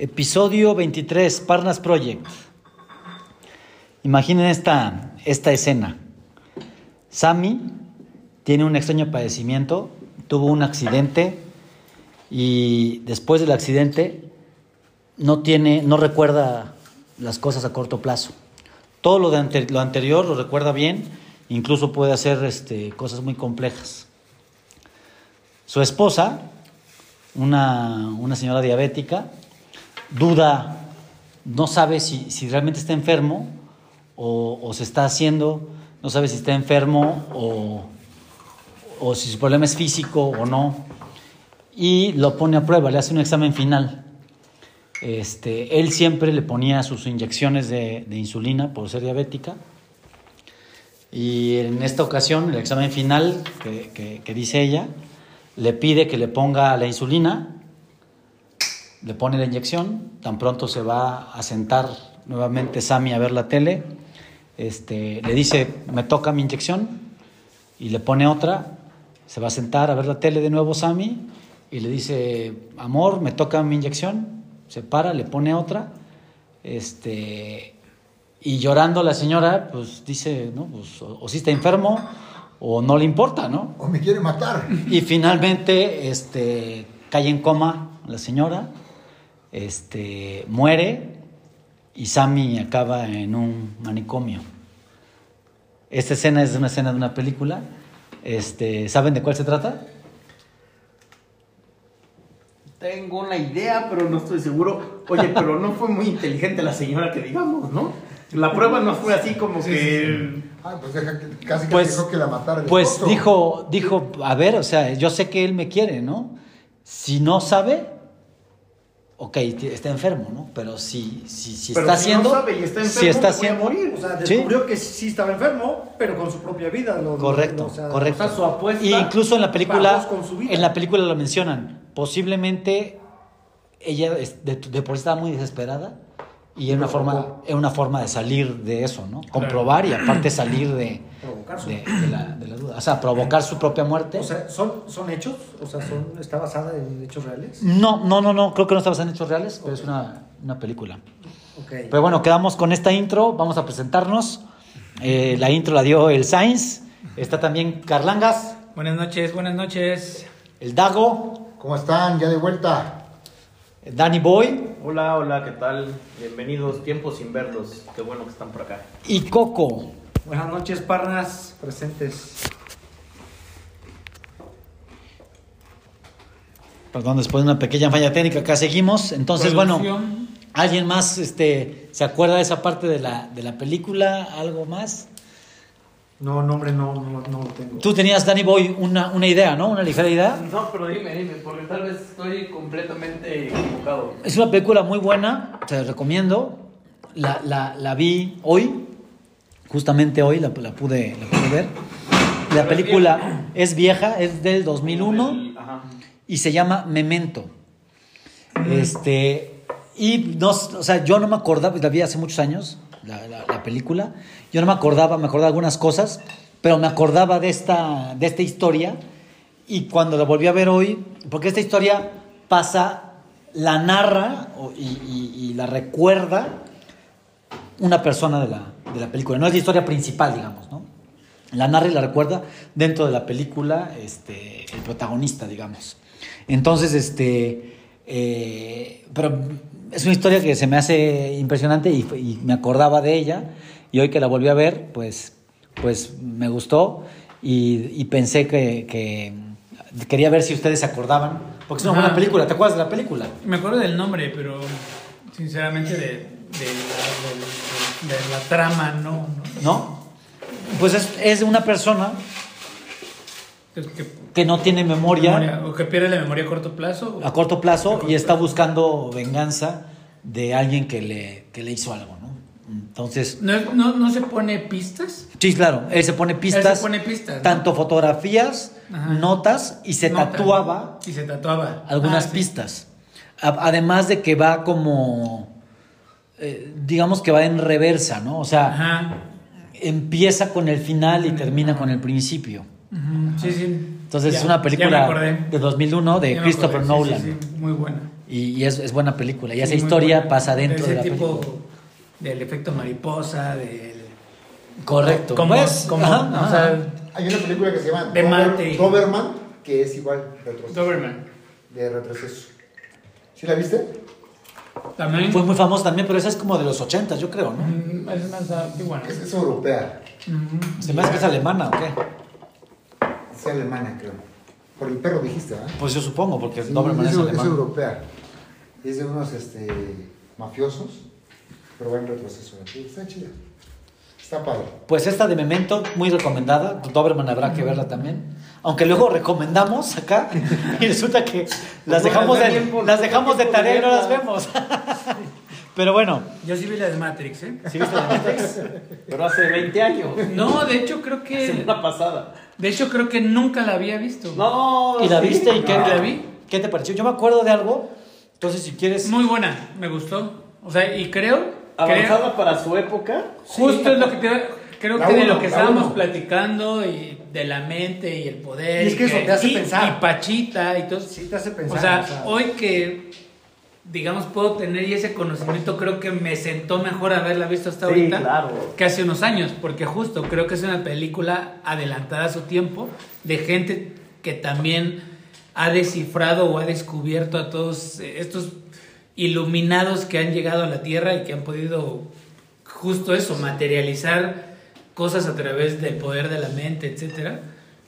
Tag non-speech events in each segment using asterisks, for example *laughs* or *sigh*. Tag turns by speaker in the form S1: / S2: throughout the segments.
S1: Episodio 23, Parnas Project. Imaginen esta, esta escena. Sammy tiene un extraño padecimiento, tuvo un accidente y después del accidente no tiene, no recuerda las cosas a corto plazo. Todo lo, de lo anterior lo recuerda bien, incluso puede hacer este, cosas muy complejas. Su esposa, una, una señora diabética, duda, no sabe si, si realmente está enfermo o, se está haciendo, no sabe si está enfermo o, o si su problema es físico o no, y lo pone a prueba, le hace un examen final. Este, él siempre le ponía sus inyecciones de, de insulina por ser diabética. Y en esta ocasión, el examen final que, que dice ella, le pide que le ponga la insulina le pone la inyección, tan pronto se va a sentar nuevamente Sammy a ver la tele, este, le dice, me toca mi inyección, y le pone otra, se va a sentar a ver la tele de nuevo Sammy, y le dice, amor, me toca mi inyección, se para, le pone otra, este, y llorando la señora, pues dice, no, pues, o, o si está enfermo, o no le importa, ¿no?
S2: O me quiere matar.
S1: Y finalmente, este, cae en coma la señora, este, muere y Sammy acaba en un manicomio. Esta escena es una escena de una película. Este, ¿Saben de cuál se trata?
S3: Tengo una idea, pero no estoy seguro. Oye, *laughs* pero no fue muy inteligente la señora que digamos, ¿no? La prueba no fue así como
S2: Sí,
S3: que...
S2: sí, sí. Ah, pues deja que, casi que
S1: Pues,
S2: dijo que la matara.
S1: pues dijo, dijo, a ver, o sea, yo sé que él me quiere, ¿no? Si no sabe, ok, está enfermo, ¿no? Pero si, si, si
S3: Pero
S1: está
S3: si no
S1: haciendo,
S3: sabe y está
S1: si
S3: enfermo,
S1: está
S3: voy a
S1: haciendo,
S3: morir.
S4: O sea,
S1: Sí.
S4: descubrió que sí estaba enfermo, pero con su propia vida. lo- lo-
S1: Correcto,
S4: o sea,
S1: correcto.
S3: o sea, su apuesta
S1: Y incluso en la película, en la película lo mencionan. Posiblemente ella de por sí estaba muy desesperada y era una forma, era una forma de salir de eso, ¿no? Comprobar y aparte salir de,
S4: Provocar su-
S1: de, de la, de la duda. O sea, provocar su propia muerte.
S4: O sea, ¿son, ¿son hechos? O sea, son, ¿está basada en hechos reales?
S1: no, no, no, no, creo que no está basada en hechos reales, pero es una, una película. Pero bueno, quedamos con esta intro, vamos a presentarnos. Eh, la intro la dio el Sainz, está también Carlangas,
S5: Buenas noches, buenas noches.
S1: el Dago,
S2: ¿Cómo están? Ya de vuelta.
S1: Danny Boy
S3: Hola, hola, ¿qué tal? Bienvenidos, tiempo sin verlos. Qué bueno que están por acá.
S1: y Coco.
S4: Buenas noches, parnas presentes.
S1: Perdón, después de una pequeña falla técnica, acá seguimos. Entonces, bueno. ¿alguien más este, se acuerda de esa parte de la, de la película? ¿Algo más?
S4: No, nombre no, no, no lo tengo.
S1: Tú tenías, Danny Boy, una, una idea, ¿no? Una ligera idea.
S3: No, pero dime, dime, porque tal vez estoy completamente equivocado.
S1: Es una película muy buena, te la recomiendo. La, la, la vi hoy, justamente hoy la, la pude, la pude ver. La película es vieja, es del 2001
S3: Ajá.
S1: y se llama Memento. Este, y no, o sea, yo no me acordaba, la vi hace muchos años, la, la- la película. Yo no me acordaba, me acordaba de algunas cosas, pero me acordaba de esta, de esta historia. Y cuando la volví a ver hoy, porque esta historia pasa, la narra y, y- y la recuerda una persona de la, de la película. No es la historia principal, digamos, ¿no? La narra y la recuerda dentro de la película este, el protagonista, digamos. Entonces, este, eh, pero es una historia que se me hace impresionante y, y me acordaba de ella. Y hoy que la volví a ver, pues, pues me gustó y, y pensé que, que quería ver si ustedes se acordaban. Porque es una
S5: Ajá.
S1: buena película. ¿Te acuerdas de la película?
S5: Me acuerdo del nombre, pero sinceramente de, de, la, de- de- la trama no. no.
S1: ¿No? Pues es, es una persona
S5: Que, que-
S1: no tiene memoria.
S5: memoria- o que pierde la memoria a corto plazo.
S1: a corto plazo
S5: corto
S1: y está
S5: plazo.
S1: buscando venganza de alguien que le, que le hizo algo, ¿no? Entonces,
S5: ¿No, no, no se pone pistas?
S1: sí, claro, él se pone pistas,
S5: se pone pistas, ¿no?
S1: tanto fotografías,
S5: Ajá.
S1: notas y se
S5: Nota,
S1: tatuaba
S5: Y se tatuaba.
S1: algunas
S5: Ah, sí.
S1: pistas. A- además de que va como, eh, digamos que va en reversa, ¿no? O sea,
S5: Ajá.
S1: empieza con el final y termina con el principio.
S5: Sí, sí.
S1: Entonces
S5: Ya,
S1: es una película de 2001 de Christopher
S5: acordé,
S1: Nolan.
S5: sí, sí, muy buena.
S1: Y, y es, es buena película. Y
S5: Sí,
S1: esa historia
S5: buena.
S1: pasa dentro
S5: ese
S1: de la
S5: tipo
S1: película.
S5: del efecto mariposa, del
S1: Correcto.
S5: como,
S1: Pues,
S5: como
S1: ajá,
S5: o
S1: ajá.
S5: sea,
S2: Hay una película que se llama
S5: De
S2: Dober-. Doberman, que es igual retroceso.
S5: Doberman.
S2: De retroceso. ¿Sí la viste?
S5: También
S1: Fue muy famoso también, pero esa es como de los 80, yo creo, ¿no?
S5: Mm, es más antigua.
S2: Es, es europea.
S5: Ujú.
S1: ¿Se me hace que es alemana o qué?
S2: Es alemana, creo. Por el perro dijiste, ¿verdad?
S1: Pues yo supongo, porque
S2: Sí,
S1: Doberman
S2: es,
S1: es
S2: es
S1: alemán.
S2: europea. Es de unos este, mafiosos, pero va en retroceso. Está chida. Está padre.
S1: Pues esta de Memento, muy recomendada. Doberman habrá que verla también. Aunque luego recomendamos acá *laughs* y resulta que las dejamos de, las dejamos de tarea y no las vemos. *laughs* Pero bueno,
S5: Yo sí vi la de Matrix, ¿eh?
S1: ¿sí viste la de Matrix?
S3: Pero hace 20 años.
S5: No, de hecho creo que
S3: Semana pasada.
S5: de hecho creo que nunca la había visto.
S3: No.
S1: ¿Y la
S3: sí.
S1: viste y qué,
S5: No. ¿La vi?
S1: qué te pareció? Yo me acuerdo de algo, entonces si quieres...
S5: Muy buena, me gustó. O sea, y creo, creo
S3: Avanzada para su época.
S5: justo es lo que te, creo
S2: La
S5: que de lo que
S2: la
S5: estábamos
S2: uno.
S5: platicando y de la mente y el poder
S4: Y es que eso
S5: que-
S4: te hace
S5: y-
S4: pensar.
S5: y Pachita y todo.
S4: Sí te hace pensar.
S5: O sea, hoy que digamos puedo tener y ese conocimiento creo que me sentó mejor haberla visto hasta
S3: Sí,
S5: ahorita
S3: claro.
S5: que hace unos años, porque justo creo que es una película adelantada a su tiempo de gente que también ha descifrado o ha descubierto a todos estos iluminados que han llegado a la Tierra y que han podido justo eso, materializar cosas a través del poder de la mente, etcétera.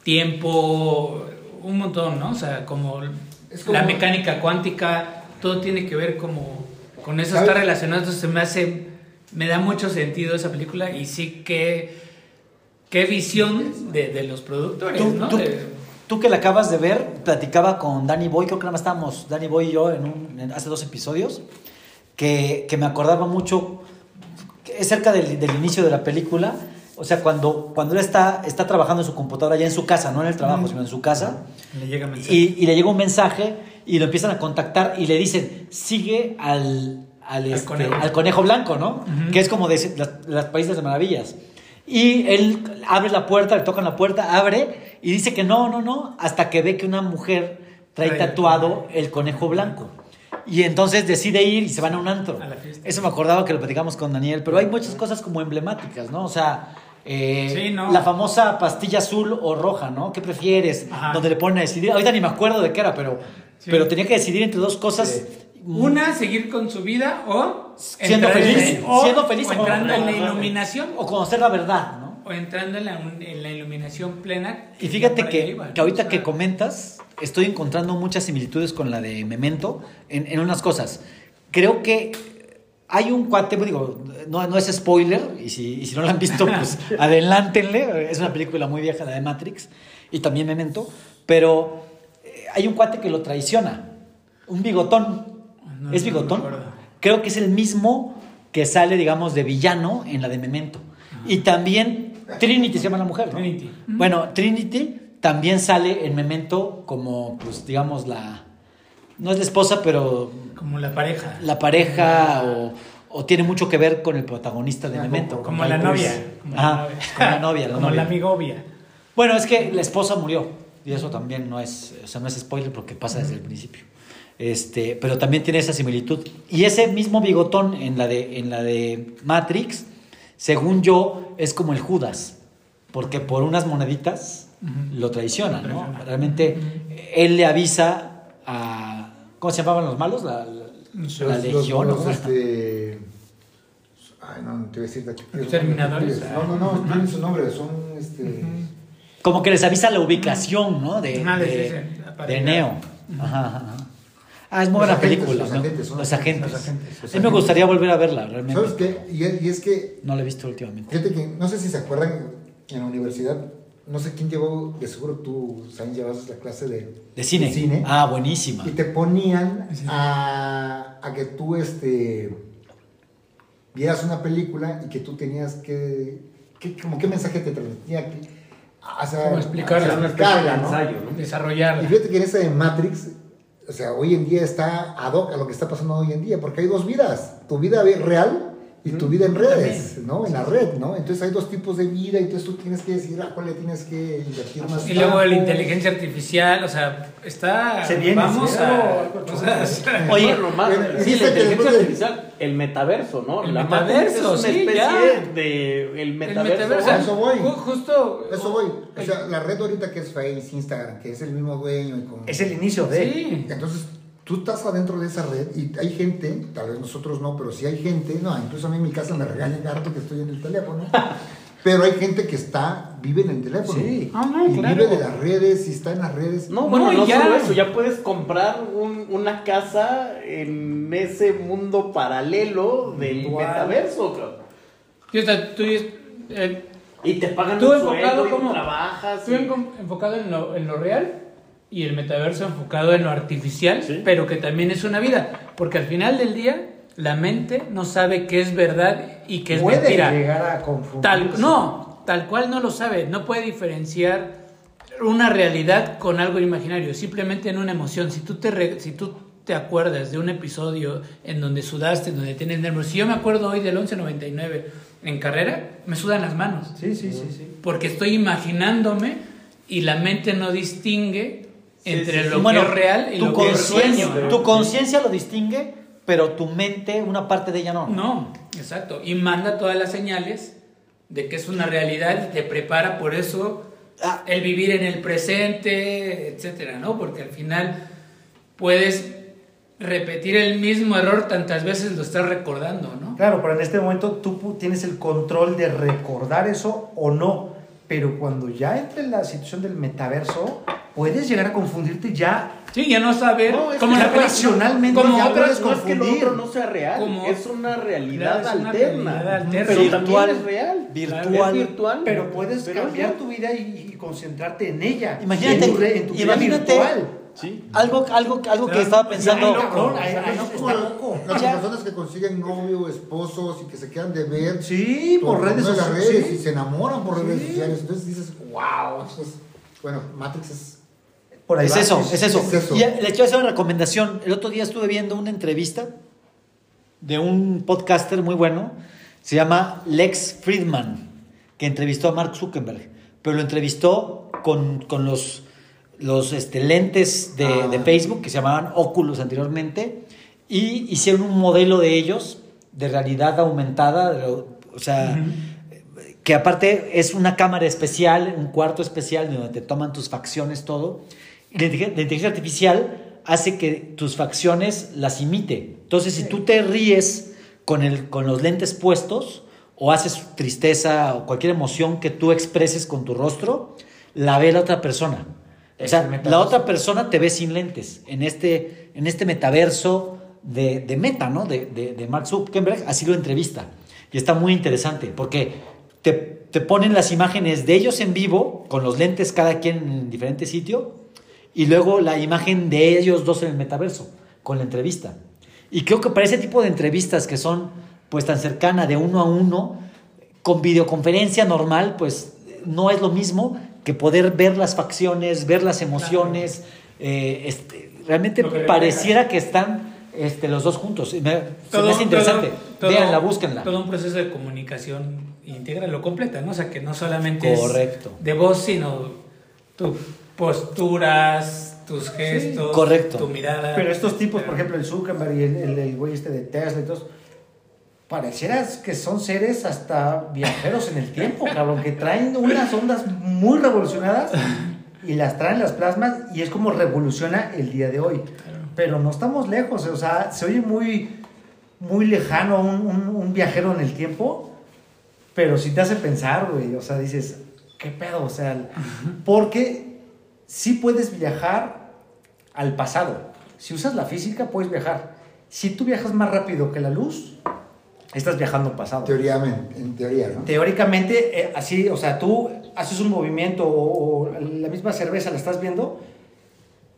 S5: Tiempo, un montón, ¿no? O sea, como,
S2: Es como-
S5: la mecánica cuántica, todo tiene que ver como con eso
S2: ¿Sabes?
S5: está relacionado, entonces se me hace, me da mucho sentido esa película y sí que, qué visión de, de los productores,
S1: Tú,
S5: ¿no?
S1: tú-
S5: De-
S1: tú que la acabas de ver, platicaba con Danny Boy, creo que nada más estábamos, Danny Boy y yo, en un- en- hace dos episodios, que, que me acordaba mucho, es cerca del, del inicio de la película, o sea, cuando, cuando él está, está trabajando en su computadora, ya en su casa, no en el trabajo, sino en su casa,
S5: le llega
S1: y, y le llega un mensaje y lo empiezan a contactar y le dicen, sigue al, al, este,
S5: conejo.
S1: al conejo blanco, ¿no?
S5: Ujú.
S1: Que es como de las, las países de maravillas. Y él abre la puerta, le tocan la puerta, abre y dice que no, no, no, hasta que ve que una mujer trae tatuado el conejo blanco. Y entonces decide ir y se van a un antro.
S5: A.
S1: Eso me acordaba que lo platicamos con Daniel, pero hay muchas cosas como emblemáticas, ¿no? O sea, eh,
S5: Sí, ¿no?
S1: la famosa pastilla azul o roja, ¿no? ¿Qué prefieres?
S5: Ajá.
S1: Donde le ponen a decidir. Ahorita ni me acuerdo de qué era, pero,
S5: Sí.
S1: pero tenía que decidir entre dos cosas.
S5: Una, seguir con su vida o
S1: Siendo
S5: entrar en-
S1: feliz,
S5: o-
S1: siendo feliz
S5: o
S1: o-
S5: entrando en la iluminación
S1: O conocer la verdad, ¿no?
S5: o entrando en la, en la iluminación plena.
S1: Y fíjate que,
S5: iba,
S1: que ahorita
S5: o sea,
S1: que comentas, estoy encontrando muchas similitudes con la de Memento en, en unas cosas. Creo que hay un cuate, digo, no, no es spoiler, y si, y si no la han visto, pues *laughs* adelántenle. Es una película muy vieja, la de Matrix, y también Memento, pero eh, hay un cuate que lo traiciona, un bigotón.
S5: No,
S1: ¿Es bigotón? Creo que es el mismo que sale, digamos, de villano en la de Memento. Y también Trinity se llama la mujer, ¿no?
S5: Trinity.
S1: Bueno, Trinity también sale en Memento como, pues, digamos, la... No es la esposa, pero
S5: Como la pareja.
S1: la pareja o, o tiene mucho que ver con el protagonista de Memento.
S5: como la novia. Como la novia.
S1: como la novia, la
S5: Como
S1: novia.
S5: la amigovia.
S1: Bueno, es que la esposa murió y eso también no es, o sea, no es spoiler porque pasa desde el principio. Este, pero también tiene esa similitud. Y ese mismo bigotón en la de, en la de Matrix, según yo, es como el Judas, porque por unas moneditas lo traiciona, ¿no? Realmente él le avisa a ¿cómo se llamaban los malos? La, la- la
S2: Los- los-
S1: legión. ¿o
S2: los, este, Ay, no, no te voy a decir. de aquí.
S5: Los terminadores.
S2: No, no, no, tienen su nombre, son este.
S1: Como que les avisa la ubicación, ¿no? De,
S5: Ah,
S1: de-
S5: la.
S1: Neo. Ajá. Ah, es muy buena
S2: agentes,
S1: película.
S2: los
S1: ¿no?
S2: agentes, son
S1: Los
S2: agentes,
S1: agentes.
S5: los agentes.
S1: A mí me gustaría volver a verla, realmente.
S2: ¿Sabes qué? Y, es- y es que,
S1: No la he visto últimamente.
S2: fíjate que, no sé si se acuerdan, en la universidad, no sé quién llevó, de seguro tú, Sain, llevabas la clase de,
S1: De cine. Ah, buenísima.
S2: y te ponían
S5: Sí.
S2: a, a que tú este, vieras una película y que tú tenías que, que como qué mensaje te transmitía, que, o sea,
S5: Como explicarla,
S2: o sea, ¿no?
S3: ensayo, ¿no?
S2: Y
S5: Desarrollarla.
S2: fíjate que en esa de Matrix, o sea, hoy en día está ad hoc a lo que está pasando hoy en día, porque hay dos vidas, tu vida real y tu vida en redes, ¿no? En la red, ¿no? Entonces hay dos tipos de vida, entonces tú tienes que decidir a cuál le tienes que invertir más
S5: Y luego la inteligencia artificial, o sea, está.
S4: Se viene,
S5: vamos
S4: sí,
S5: a.
S4: algo
S5: o sea,
S1: Oye,
S3: más, sí, la inteligencia artificial, el metaverso, ¿no?
S5: El
S3: la
S5: metaverso,
S3: es una
S5: sí, ya.
S3: de el
S5: el
S3: metaverso.
S2: eso voy.
S5: ju- Justo.
S2: Eso voy. O sea, la red ahorita que es Face, Instagram, que es el mismo dueño y con...
S4: Es el inicio de.
S5: Sí.
S2: Entonces, tú estás adentro de esa red y hay gente, tal vez nosotros no, pero sí hay gente, no, incluso a mí en mi casa me regañan harto que estoy en el teléfono, *laughs* pero hay gente que está, vive en el teléfono.
S4: Sí.
S5: Ah, no,
S2: y
S5: claro.
S2: vive de las redes y está en las redes.
S3: No,
S5: No,
S3: bueno,
S5: y
S3: no
S5: ya.
S3: solo eso, ya puedes comprar un- una casa en ese mundo paralelo del
S4: Virtual.
S3: metaverso, cabrón.
S5: Y, o sea, tú, eh,
S3: Y te pagan
S5: Tú
S3: un
S5: enfocado
S3: sueldo y
S5: como-
S3: trabajas.
S5: tú
S3: y-
S5: enfocado en lo, en lo real y el metaverso enfocado en lo artificial,
S3: Sí.
S5: pero que también es una vida. Porque al final del día, la mente no sabe qué es verdad y qué es
S4: Puede
S5: mentira.
S4: llegar a confundir.
S5: Tal, no, tal cual no lo sabe, no puede diferenciar una realidad con algo imaginario, simplemente en una emoción. Si tú te, re- si tú te acuerdas de un episodio en donde sudaste, en donde tienes nervios, si yo me acuerdo hoy del 1199 en carrera, me sudan las manos,
S4: Sí, sí, sí, sí.
S5: porque estoy imaginándome y la mente no distingue entre
S3: sí,
S5: lo
S1: Bueno,
S5: que es real y
S1: tu
S5: lo que es
S1: tu conciencia lo distingue, pero tu mente, una parte de ella no.
S5: No, exacto. Y manda todas las señales de que es una realidad y te prepara por eso
S1: Ah.
S5: el vivir en el presente, etcétera, ¿no? Porque al final puedes repetir el mismo error tantas veces lo estás recordando, ¿no?
S4: Claro, pero en este momento tú tienes el control de recordar eso o no. Pero cuando ya entre la situación del metaverso, puedes llegar a confundirte ya.
S5: Sí, ya no saber
S3: No, que
S5: la
S4: racionalmente
S5: como
S4: ya
S5: otras-
S4: puedes
S3: no es que lo
S4: confundir.
S3: otro no sea real,
S5: Como-
S3: es una realidad
S5: es una
S3: alterna.
S5: realidad alterna.
S3: Pero
S1: Virtual,
S3: también es real.
S1: virtual.
S3: Es virtual.
S4: Pero puedes
S3: Pero
S4: cambiar tu vida y, y concentrarte en ella.
S1: Imagínate,
S4: en tu, re- en tu vida
S1: imagínate
S4: virtual.
S3: Sí.
S1: algo, algo, algo que estaba pensando.
S2: Como. Las personas que consiguen novio, esposos y que se quedan de ver
S4: Sí, por redes sociales.
S2: redes
S4: sí.
S2: y se enamoran por redes
S4: Sí.
S2: sociales. Entonces dices, wow, bueno, Matrix es
S4: Por ahí
S1: Es
S4: va.
S1: eso, es eso.
S2: es eso.
S1: Y le quiero hacer una recomendación. El otro día estuve viendo una entrevista de un podcaster muy bueno. Se llama Lex Friedman, que entrevistó a Mark Zuckerberg. Pero lo entrevistó con, con los, los este, lentes de,
S2: Ah.
S1: de Facebook, que se llamaban Oculus anteriormente. Y hicieron un modelo de ellos, de realidad aumentada. de o sea, que aparte es una cámara especial, un cuarto especial donde te toman tus facciones, todo. La inteligencia artificial hace que tus facciones las imite. Entonces, si tú te ríes con, el, con los lentes puestos o haces tristeza o cualquier emoción que tú expreses con tu rostro, la ve la otra persona. O sea, la otra persona te ve sin lentes en este, en este metaverso de, de Meta, ¿no? De, de, de Mark Zuckerberg, así lo entrevista. Y está muy interesante porque te, te ponen las imágenes de ellos en vivo, con los lentes cada quien en diferente sitio, y luego la imagen de ellos dos en el metaverso, con la entrevista. Y creo que para ese tipo de entrevistas que son pues tan cercana de uno a uno, con videoconferencia normal, pues no es lo mismo que poder ver las facciones, ver las emociones. eh, este, realmente
S5: que
S1: pareciera que están este, los dos juntos. Me, se me hace interesante.
S5: todo-
S1: Véanla, búsquenla.
S5: Todo un proceso de comunicación íntegra, lo completa, ¿no? O sea, que no solamente
S1: Correcto.
S5: es de voz, sino tus posturas, tus gestos,
S1: correcto.
S5: tu mirada.
S4: Pero estos tipos, por ejemplo, el Zuckerberg y el, el, el güey este de Tesla y todos, pareciera que son seres hasta viajeros en el tiempo, cabrón, que traen unas ondas muy revolucionadas y las traen, las plasmas y es como revoluciona el día de hoy. Pero no estamos lejos, o sea, se oye muy, muy lejano un, un, un viajero en el tiempo, pero sí te hace pensar, güey, o sea, dices, ¿qué pedo? O sea, porque sí puedes viajar al pasado. Si usas la física, puedes viajar. Si tú viajas más rápido que la luz, estás viajando al pasado.
S2: teóricamente, en teoría, ¿no?
S4: Teóricamente, eh, así, o sea, tú haces un movimiento o, o la misma cerveza la estás viendo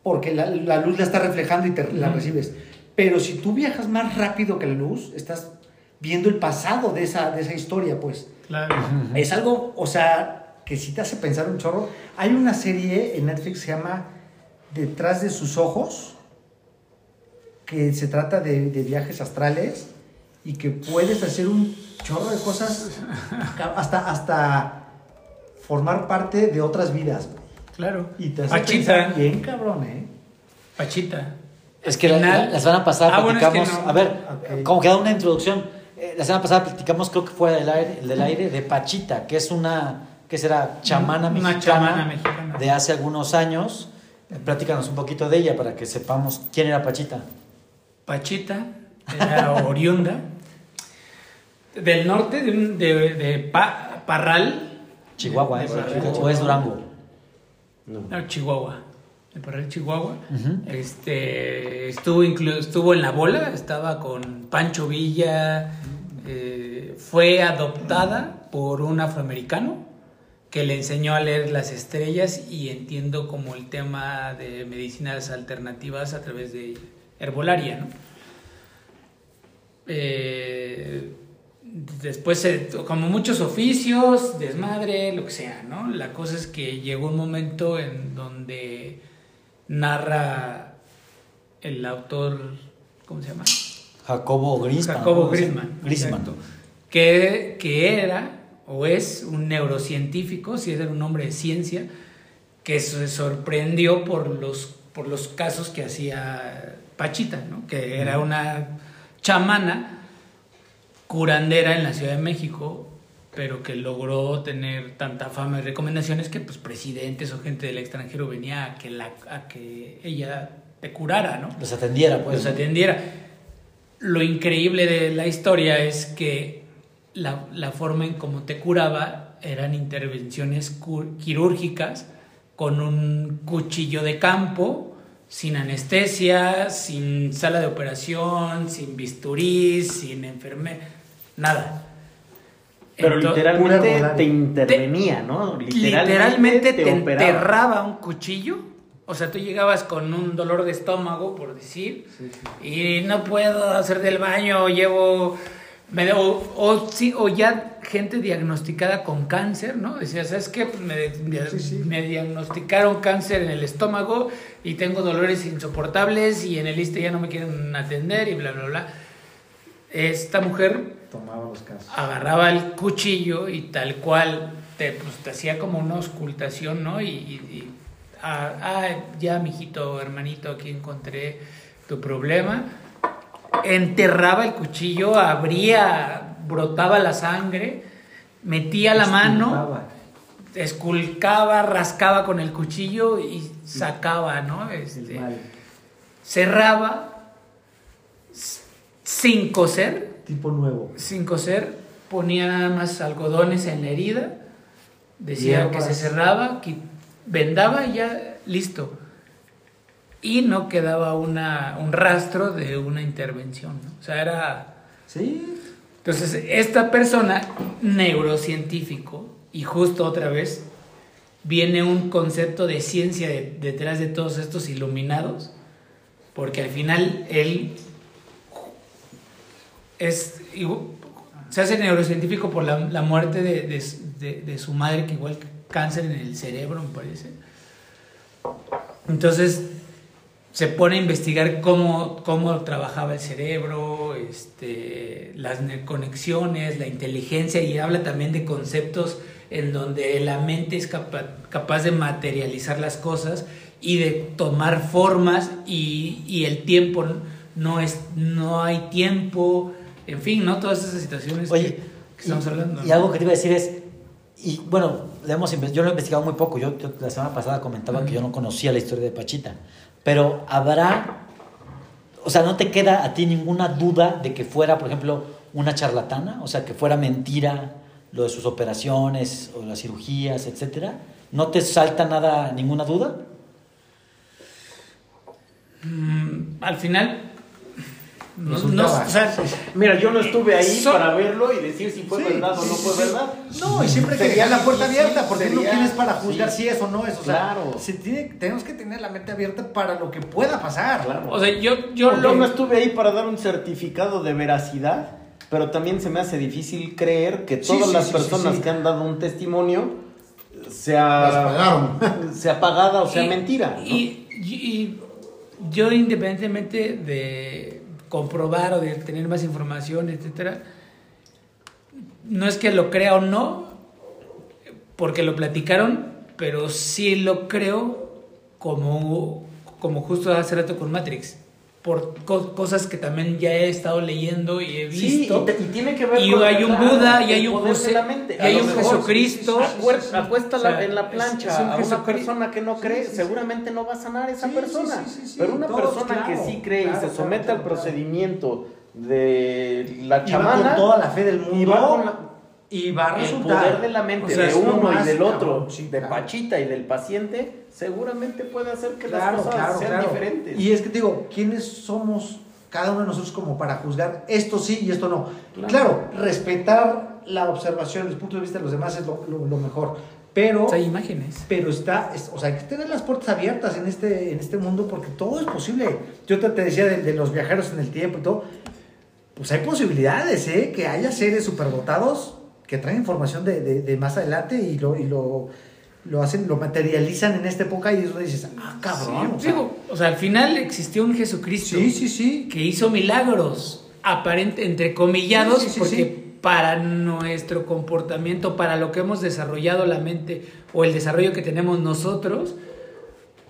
S4: porque la, la luz la está reflejando y te la recibes. Pero si tú viajas más rápido que la luz, estás viendo el pasado de esa, de esa historia, pues.
S5: Claro.
S4: Es algo, o sea, que sí te hace pensar un chorro. Hay una serie en Netflix que se llama Detrás de sus ojos, que se trata de, de viajes astrales y que puedes hacer un chorro de cosas hasta, hasta formar parte de otras vidas.
S5: Claro.
S4: Y te hace
S5: Pachita.
S4: bien cabrón, ¿eh?
S5: Pachita.
S1: Es que la, la- la semana pasada
S5: Ah, bueno, es que
S1: platicamos,
S5: no.
S1: a ver, como que da una introducción. Eh, la semana pasada platicamos, creo que fue del aire, del aire de Pachita, que es una, que será chamana
S5: Una
S1: mexicana,
S5: chamana mexicana.
S1: de hace algunos años. Eh, Platícanos un poquito de ella para que sepamos quién era Pachita.
S5: Pachita era *laughs* oriunda del norte de, un- de, de Pa- Parral.
S1: Chihuahua,
S5: De
S1: ¿eh?
S5: Parral.
S1: o es Durango.
S5: No, Chihuahua. De Parral, Chihuahua. Este estuvo inclu- estuvo en la bola, estaba con Pancho Villa. eh, fue adoptada por un afroamericano que le enseñó a leer las estrellas y entiendo como el tema de medicinas alternativas a través de herbolaria, ¿no? Eh, después, como muchos oficios, desmadre, lo que sea, ¿no? La cosa es que llegó un momento en donde narra el autor, ¿cómo se llama?
S1: Jacobo Grisman.
S5: Jacobo. Grisman.
S1: Grisman.
S5: exacto. Que, que era o es un neurocientífico, si es un hombre de ciencia, que se sorprendió por los, por los casos que hacía Pachita, ¿no? que era una chamana curandera en la Ciudad de México, pero que logró tener tanta fama y recomendaciones que pues presidentes o gente del extranjero venía a que, la, a que ella te curara, ¿no?
S1: Los atendiera, pues.
S5: los atendiera. Lo increíble de la historia es que la, la forma en cómo te curaba eran intervenciones quirúrgicas con un cuchillo de campo, sin anestesia, sin sala de operación, sin bisturí, sin enfermera, nada.
S3: Pero
S5: Entonces-
S3: literalmente te intervenía, ¿no?
S5: literalmente te,
S3: operaba.
S5: enterraba un cuchillo. O sea, tú llegabas con un dolor de estómago, por decir, y no puedo hacer del baño, llevo... Me, o, o, sí, o ya gente diagnosticada con cáncer, ¿no? Decía, ¿sabes qué? Pues me, me-
S4: Sí, sí.
S5: me diagnosticaron cáncer en el estómago y tengo dolores insoportables y en el ISSSTE ya no me quieren atender y bla, bla, bla. Esta mujer
S4: Tomaba los casos.
S5: agarraba el cuchillo y tal cual te, pues, te hacía como una auscultación, ¿no? Y, y- y, ah, ah, ya, mijito, hermanito, aquí encontré tu problema. Enterraba el cuchillo, abría, brotaba la sangre, metía la mano, esculcaba, rascaba con el cuchillo y sacaba, ¿no? Este, cerraba sin coser,
S4: Tipo nuevo.
S5: sin coser, ponía nada más algodones en la herida, decía que se cerraba, vendaba y ya listo. Y no quedaba una, un rastro de una intervención. ¿no? O sea, era...
S4: Sí.
S5: Entonces, esta persona, neurocientífico, y justo otra vez, viene un concepto de ciencia de- detrás de todos estos iluminados, porque al final él es, se hace neurocientífico por la, la muerte de, de- de su madre, que igual cáncer en el cerebro, me parece. Entonces, se pone a investigar cómo, cómo trabajaba el cerebro, este, las ne- conexiones, la inteligencia y habla también de conceptos en donde la mente es capa- capaz de materializar las cosas y de tomar formas y, y el tiempo no es no hay tiempo, en fin, ¿no? Todas esas situaciones
S1: Oye,
S5: que, que estamos hablando.
S1: y
S5: ¿no?
S1: algo que te iba a decir es, y bueno, le hemos yo lo he investigado muy poco, yo, yo la semana pasada comentaba que yo no conocía la historia de Pachita, pero habrá, o sea, ¿no te queda a ti ninguna duda de que fuera, por ejemplo, una charlatana? O sea, que fuera mentira lo de sus operaciones o las cirugías, etcétera. ¿No te salta nada, ninguna duda?
S5: Mm, al final, no, no, o sea,
S3: Mira, yo no estuve ahí para verlo y decir si fue
S4: Sí,
S3: verdad o no fue
S4: sí.
S3: verdad.
S4: No, y siempre que
S3: Sería
S4: la puerta abierta, porque uno
S3: sería-
S4: quién es para juzgar
S3: sí.
S4: si es o no es. O sea,
S3: Claro.
S4: se tiene, tenemos que tener la mente abierta para lo que pueda pasar.
S3: Claro.
S5: o sea, yo, yo lo-
S3: no estuve ahí para dar un certificado de veracidad, pero también se me hace difícil creer que todas
S4: sí,
S3: las
S4: sí,
S3: personas
S4: sí, sí.
S3: que han dado un testimonio sea, *laughs* sea pagada o sea
S5: y-
S3: mentira. ¿no?
S5: Y yo independientemente de comprobar o de tener más información, etcétera. No es que lo crea o no, porque lo platicaron, pero sí lo creo como, como justo hace rato con Matrix. Por co- cosas que también ya he estado leyendo y he
S3: Sí,
S5: visto.
S3: y, te- y tiene que ver
S5: Y
S3: con
S5: hay un Buda, y hay un José-
S3: de la mente.
S5: y hay un
S3: mejor,
S5: Jesucristo. Sí, sí, o sea,
S3: en la plancha
S5: es un
S3: a una
S5: Jesucristo.
S3: persona que no cree,
S4: Sí, sí.
S3: seguramente no va a sanar esa
S4: Sí,
S3: persona.
S4: sí, sí, sí, sí.
S3: Pero una
S4: Todos,
S3: persona que sí cree y se somete
S4: claro,
S3: al
S4: claro.
S3: procedimiento de la
S4: Y va
S3: chamana
S4: con toda la fe del mundo.
S3: y va con la-
S4: y va a
S3: el
S4: resultar.
S3: poder de la mente
S4: O sea,
S3: de uno y del otro, de. Pachita y del paciente, seguramente puede hacer que
S4: Claro,
S3: las cosas
S4: claro,
S3: sean
S4: claro.
S3: diferentes.
S4: Y es que te digo, ¿quiénes somos cada uno de nosotros como para juzgar esto sí y esto no?
S3: Claro.
S4: Claro, respetar la observación, el punto de vista de los demás es lo, lo- lo mejor. Pero,
S5: O sea, hay imágenes.
S4: pero está, es- o sea, hay que tener las puertas abiertas en este, en este mundo porque todo es posible. Yo te, te decía de, de los viajeros en el tiempo y todo. Pues hay posibilidades, ¿eh? Que haya seres superdotados que traen información de, de- de más adelante y lo, y lo, lo hacen, lo materializan en esta época y eso dices, ah, cabrón. o sea,
S5: Digo, o sea, al final existió un Jesucristo
S4: Sí, sí, sí.
S5: que hizo milagros, aparente, entre comillados,
S4: Sí, sí, sí,
S5: porque para nuestro comportamiento, para lo que hemos desarrollado la mente o el desarrollo que tenemos nosotros,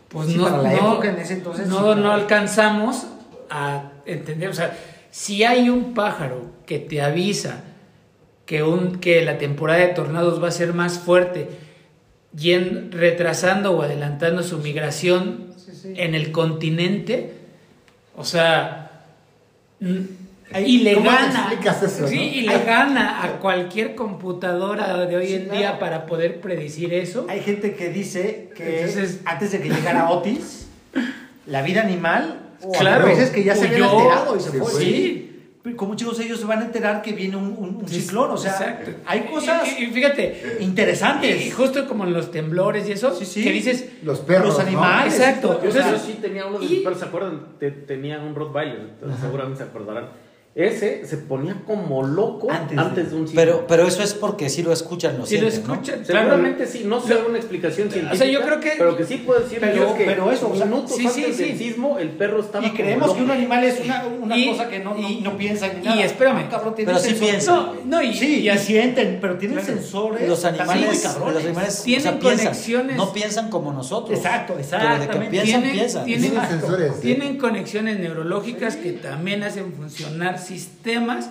S5: pues no,
S4: para la
S5: no,
S4: época en ese entonces,
S5: no, no alcanzamos a entender. O sea, si hay un pájaro que te avisa que, un, que la temporada de tornados va a ser más fuerte, yen- retrasando o adelantando su migración
S4: Sí, sí.
S5: en el continente, o sea, y le
S2: ¿cómo te
S5: gana,
S2: eso,
S5: sí,
S2: no?
S5: y le gana a cualquier computadora de hoy en
S4: claro.
S5: día para poder predecir eso.
S4: Hay gente que dice que
S5: Entonces-
S4: antes de que llegara Otis, la vida animal, o
S5: Claro,
S4: a veces que ya se y fue.
S5: sí.
S4: Como chicos, ellos se van a enterar que viene un, un- un
S5: Sí,
S4: ciclón, o sea,
S5: exacto.
S4: hay cosas
S5: Y, y fíjate,
S4: interesantes.
S5: y justo como en los temblores y eso,
S4: Sí, sí.
S5: que dices,
S2: Los perros,
S4: Los
S2: ¿no?
S4: animales.
S5: Exacto.
S3: Yo, sí tenía uno de
S5: y-
S3: mis perros, ¿se acuerdan? Te- tenía un Rottweiler, entonces seguramente se acordarán. Ese se ponía como loco
S4: Antes
S3: antes,
S4: de-
S3: de un sismo.
S1: Pero, pero eso es porque sí lo escuchan, lo
S5: si lo
S1: sienten, ¿no?
S5: escuchan, claro,
S3: Seguramente sí, no sé
S5: Lo-
S3: una explicación científica.
S5: o sea, yo creo que-
S3: Pero que sí puedo decir
S4: Pero-
S3: yo que
S4: pero eso, o sea,
S3: minutos
S5: sí, sí,
S3: antes del
S5: sí.
S3: sismo, el perro estaba
S4: Y
S3: como
S4: creemos
S3: loco.
S4: que un animal es una, una
S5: Y-
S4: cosa que no, no,
S5: y-
S4: no piensa ni
S5: y
S4: nada.
S5: espérame.
S4: Ah, cabrón, tiene
S1: Pero sí
S4: sensores.
S1: piensa.
S5: no, no, y,
S4: Sí,
S5: y
S4: sienten, pero tienen
S5: Claro.
S4: sensores.
S1: Los animales,
S4: muy cabrones.
S1: los animales
S5: Tienen
S1: o sea, piensan,
S5: conexiones.
S1: no piensan como nosotros.
S4: Exacto,
S1: Pero de que piensan, piensan.
S5: tienen-
S2: sensores. ¿sí?
S5: Tienen conexiones neurológicas que también hacen funcionar sistemas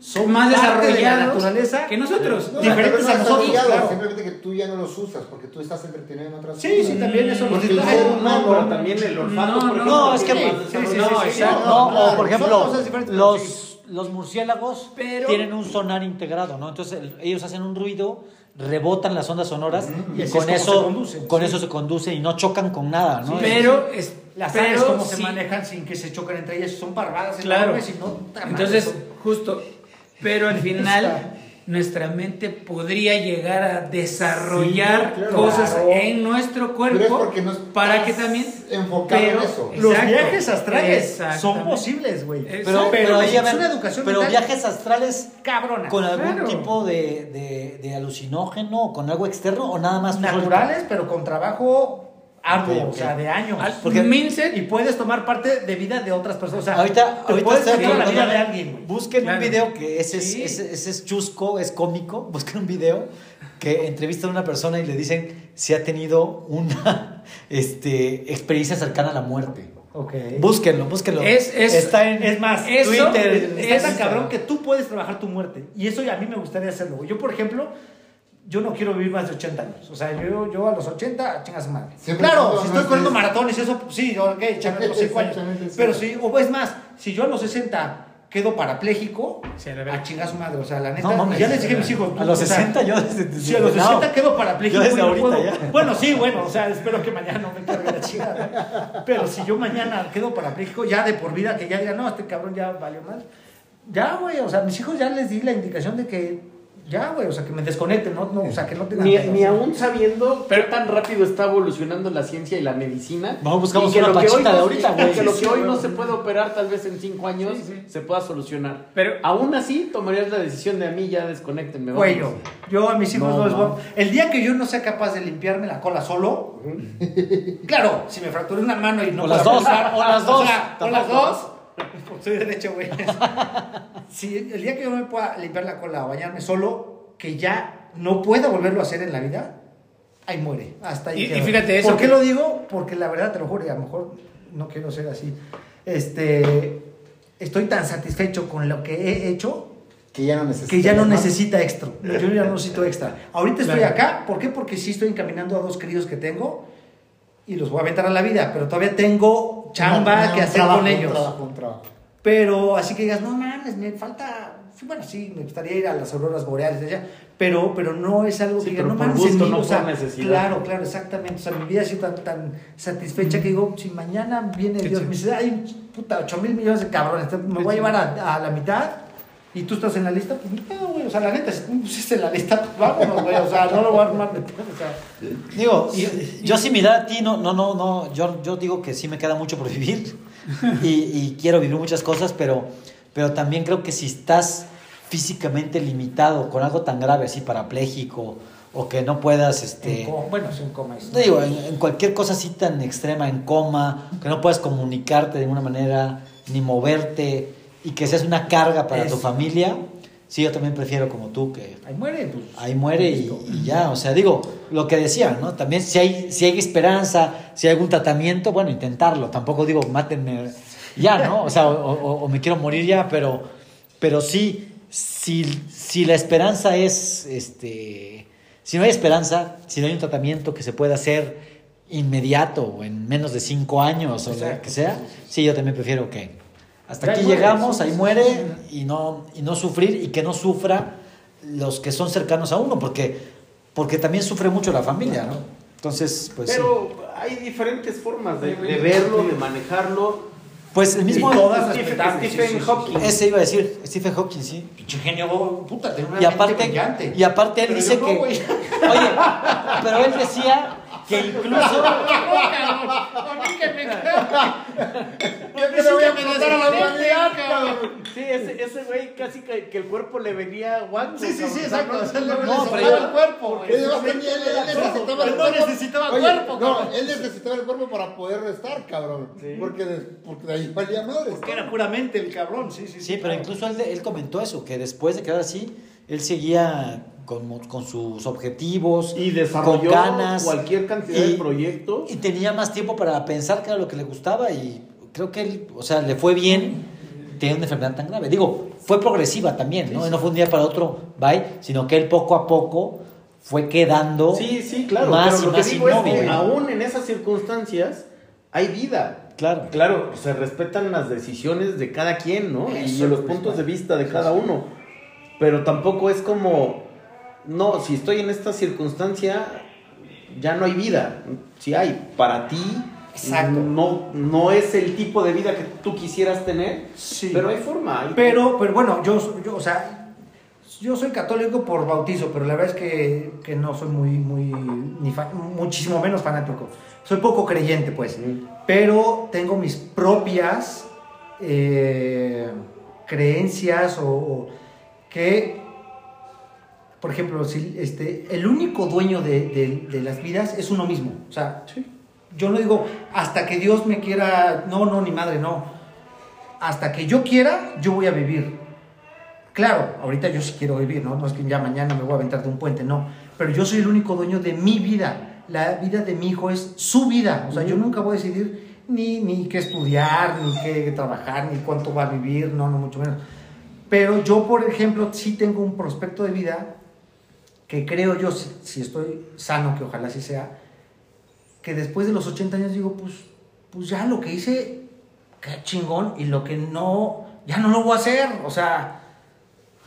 S4: Son
S5: más
S4: parte de la
S5: desarrollados
S4: naturaleza.
S5: que nosotros.
S2: No,
S4: diferentes
S2: no
S4: a nosotros,
S2: desarrollados,
S4: claro.
S2: Simplemente que tú ya no los usas porque tú estás entretenido en otras
S4: Sí,
S2: cosas.
S4: sí, también eso
S2: Porque el ser
S3: No,
S2: humano-
S3: pero también el olfato,
S5: No,
S3: por
S5: no,
S3: ejemplo,
S1: No, es que no,
S4: sí, sí, sí, sí,
S1: No,
S2: no,
S1: o por ejemplo, los, los murciélagos
S5: Pero-
S1: tienen un sonar integrado, ¿no? Entonces el- ellos hacen un ruido, rebotan las ondas sonoras
S4: Y
S1: y,
S4: así
S1: con
S4: es
S1: eso
S4: se conduce.
S1: con
S4: Sí.
S1: eso se conduce y no chocan con nada, ¿no?
S5: Pero es
S4: Las
S5: pero
S4: aves cómo se manejan sin que se choquen entre ellas, son parvadas
S5: Claro.
S4: enormes y no
S5: Entonces,
S4: malas,
S5: justo, pero al final nuestra mente podría llegar a desarrollar
S2: Sí, claro.
S5: cosas
S2: Claro.
S5: en nuestro cuerpo para que también
S2: enfocado en
S5: pero-
S2: eso.
S4: Los
S5: Exacto.
S4: viajes astrales son posibles, güey.
S1: Pero,
S5: Pero
S1: pero, ahí,
S4: es
S1: ver,
S4: una educación
S1: pero
S4: mental
S1: viajes astrales
S4: cabrona.
S1: con algún
S5: Claro.
S1: tipo de, de, de alucinógeno o con algo externo o nada más
S4: naturales, pero con trabajo
S1: ok.
S4: o sea, de años.
S5: Al-
S1: Porque-
S5: Mindset-
S4: y puedes tomar parte de vida de otras personas. O sea,
S1: Ahorita,
S4: te
S1: ahorita
S4: puedes en la vida de alguien, güey.
S1: Busquen
S5: Claro.
S1: un video que ese es,
S5: Sí.
S1: ese, ese es chusco, es cómico. *laughs* Busquen un video que entrevistan a una persona y le dicen si ha tenido una *laughs* este, experiencia cercana a la muerte.
S4: Ok.
S1: Búsquenlo, búsquenlo.
S5: Es- es-
S1: Está en
S4: Es más,
S5: Eso
S1: Twitter.
S5: Es-
S4: tan cabrón que tú puedes trabajar tu muerte. Y eso a mí me gustaría hacerlo. Yo, por ejemplo, yo no quiero vivir más de 80 años. O sea, yo, yo a los 80, chingas madre.
S2: Siempre
S4: claro, si estoy corriendo maratones, eso sí, ok, échame los 5 *laughs* años. Pero sí, o es más, si yo a los 60 quedo parapléjico,
S5: Sí, a
S4: su madre. O sea, la neta,
S1: No mames,
S4: ya les dije a mis hijos.
S1: A los
S4: o sea,
S1: 60 yo desde, desde-
S4: Si a los
S1: no,
S4: 60 quedo parapléjico,
S1: Yo desde ahorita
S4: puedo.
S1: ya.
S4: Bueno, sí, bueno, o sea, espero que mañana no me cargue la chingada. Pero si yo mañana quedo parapléjico, ya de por vida, que ya digan, no, este cabrón ya valió mal. Ya, güey, o sea, a mis hijos ya les di la indicación de que ya, güey, o sea, que me desconecten, no, no, o sea, que no tengan.
S3: Ni, ni aún sabiendo qué tan rápido está evolucionando la ciencia y la medicina.
S1: Vamos, buscamos una pachita de ahorita, güey.
S3: Que lo
S1: Sí,
S3: que
S1: sí,
S3: hoy
S1: güey.
S3: no se puede operar, tal vez en cinco años
S5: Sí, sí.
S3: se pueda solucionar.
S5: Pero
S3: Aún así, tomarías la decisión de a mí ya desconectenme.
S4: Güey,
S3: vámonos.
S4: yo, yo a mis hijos
S3: No,
S4: no, les voy a-. El día que yo no sea capaz de limpiarme la cola solo, claro, si me fracturé una mano y no
S1: O las dos, o las dos,
S4: O, sea, o las dos, *laughs* soy derecho, güey. *laughs* si el día que yo me pueda limpiar la cola o bañarme solo, que ya no pueda volverlo a hacer en la vida, ahí muere. Hasta ahí.
S5: Y- y fíjate, eso
S4: ¿Por qué
S5: que-
S4: lo digo? Porque la verdad, te lo juro, y a lo mejor no quiero ser así. Este, estoy tan satisfecho con lo que he hecho
S2: Que ya no necesita.
S4: que ya no necesita extra. Yo ya no necesito extra. Ahorita estoy
S5: Claro.
S4: acá, ¿por qué? Porque sí estoy encaminando a dos queridos que tengo y los voy a aventar a la vida, pero todavía tengo chamba que hacer
S2: trabajo,
S4: con
S2: un
S4: ellos.
S2: trabajo, un trabajo.
S4: Pero así que digas, no mames, me falta. sí, Bueno, sí, me gustaría ir a las auroras boreales allá, pero, pero no es algo
S3: Sí,
S4: que diga,
S3: pero
S4: no mames,
S3: gusto,
S4: en mí",
S3: no
S4: o sea,
S3: necesidad.
S4: Claro, claro, exactamente. O sea, mi vida ha sido tan, tan satisfecha que digo, si mañana viene Dios, me dice, hay puta, 8 mil millones de cabrones, me voy a llevar a, a la mitad y tú estás en la lista, pues no, güey, o sea, la neta, si tú pusiste en la lista, pues vámonos, güey, o sea, no lo voy a armar de pedo, o sea.
S1: Digo, yo similar a ti, no, no, no, no, yo, yo digo que sí me queda mucho por vivir y, y quiero vivir muchas cosas, pero, pero también creo que si estás físicamente limitado con algo tan grave, así parapléjico, o que no puedas, este,
S4: En coma, bueno, sí, en coma. es-
S1: no digo, en, en cualquier cosa así tan extrema, en coma, que no puedas comunicarte de ninguna manera, ni moverte, y que seas una carga para tu familia, sí, yo también prefiero como tú, que
S4: Ahí muere, pues.
S1: ahí muere y, ya, o sea, digo, lo que decía, ¿no? También si hay, si hay esperanza, si hay algún tratamiento, bueno, intentarlo, tampoco digo, mátenme ya, ¿no? O sea, o, o- o me quiero morir ya, pero, pero sí, si, si la esperanza es, este, si no hay esperanza, si no hay un tratamiento que se pueda hacer inmediato o en menos de cinco años o lo que sea, sí, yo también prefiero que hasta
S4: Ya
S1: aquí
S4: muere,
S1: llegamos, ahí muere y no, y no sufrir y que no sufra los que son cercanos a uno, porque, porque también sufre mucho la familia, ¿no? Entonces, pues sí.
S3: Pero hay diferentes formas de, de verlo, de manejarlo.
S1: Pues el mismo...
S4: Todas
S3: Stephen, Stephen
S4: sí, sí, sí,
S3: Hawking.
S1: Ese iba a decir, Stephen Hawking, sí.
S4: Pinche genio, puta, tiene una
S1: Y
S4: mente
S1: aparte,
S4: brillante.
S1: y aparte él
S4: Pero
S1: dice
S4: no,
S1: que... *laughs* Oye, pero él decía que incluso... *laughs*
S2: ¿Qué te voy a contar a la humanidad, cabrón?
S3: Sí, ese, ese güey casi que, que el cuerpo le venía guango.
S4: Sí, sí, sí, exacto.
S3: O sea,
S4: Él
S3: no-
S4: le
S1: No,
S4: necesitaba
S1: pero
S4: el cuerpo.
S2: Él, necesitaba el
S4: no
S2: cuerpo.
S4: necesitaba cuerpo,
S2: No, él necesitaba el cuerpo para poder restar, cabrón. Porque, de, porque de ahí valía madres.
S4: Que era puramente el cabrón, sí, sí.
S1: Sí, pero incluso él, él comentó eso, que después de quedar así, él seguía con, con sus objetivos,
S3: Y
S1: con
S3: desarrolló
S1: ganas.
S3: cualquier cantidad
S1: y-
S3: de proyectos.
S1: Y tenía más tiempo para pensar que era lo que le gustaba y creo que él, o sea, le fue bien tener una enfermedad tan grave. Digo, fue progresiva también, ¿no? No fue un día para otro, bye, sino que él poco a poco fue quedando
S3: Sí, sí, claro.
S1: más
S3: pero
S1: y
S3: lo que digo es que aún en esas circunstancias hay vida.
S1: Claro.
S3: Claro, se respetan las decisiones de cada quien, ¿no? y los
S4: pues,
S3: puntos de
S4: vale.
S3: vista de cada uno. Pero tampoco es como, no, si estoy en esta circunstancia, ya no hay vida. Si hay, para ti,
S4: Exacto.
S3: No, no es el tipo de vida que tú quisieras tener,
S4: Sí.
S3: pero hay forma. hay-
S4: Pero, pero bueno, yo, yo, o sea, yo soy católico por bautizo, pero la verdad es que, que no soy muy, muy, ni fa- muchísimo menos fanático. Soy poco creyente, pues.
S3: Mm.
S4: Pero tengo mis propias eh, creencias o, o que, por ejemplo, si, este, el único dueño de, de- de las vidas es uno mismo. O sea, yo no digo hasta que Dios me quiera, no, no, ni madre, no. Hasta que yo quiera, yo voy a vivir. Claro, ahorita yo sí quiero vivir, ¿no? No es que ya mañana me voy a aventar de un puente, no. Pero yo soy el único dueño de mi vida. La vida de mi hijo es su vida. O sea, yo nunca voy a decidir ni, ni qué estudiar, ni qué trabajar, ni cuánto va a vivir, no, no, mucho menos. Pero yo, por ejemplo, sí tengo un prospecto de vida que creo yo, si, si estoy sano, que ojalá así sea, que después de los 80 años digo, pues, pues ya lo que hice, qué chingón, y lo que no, ya no lo voy a hacer, o sea,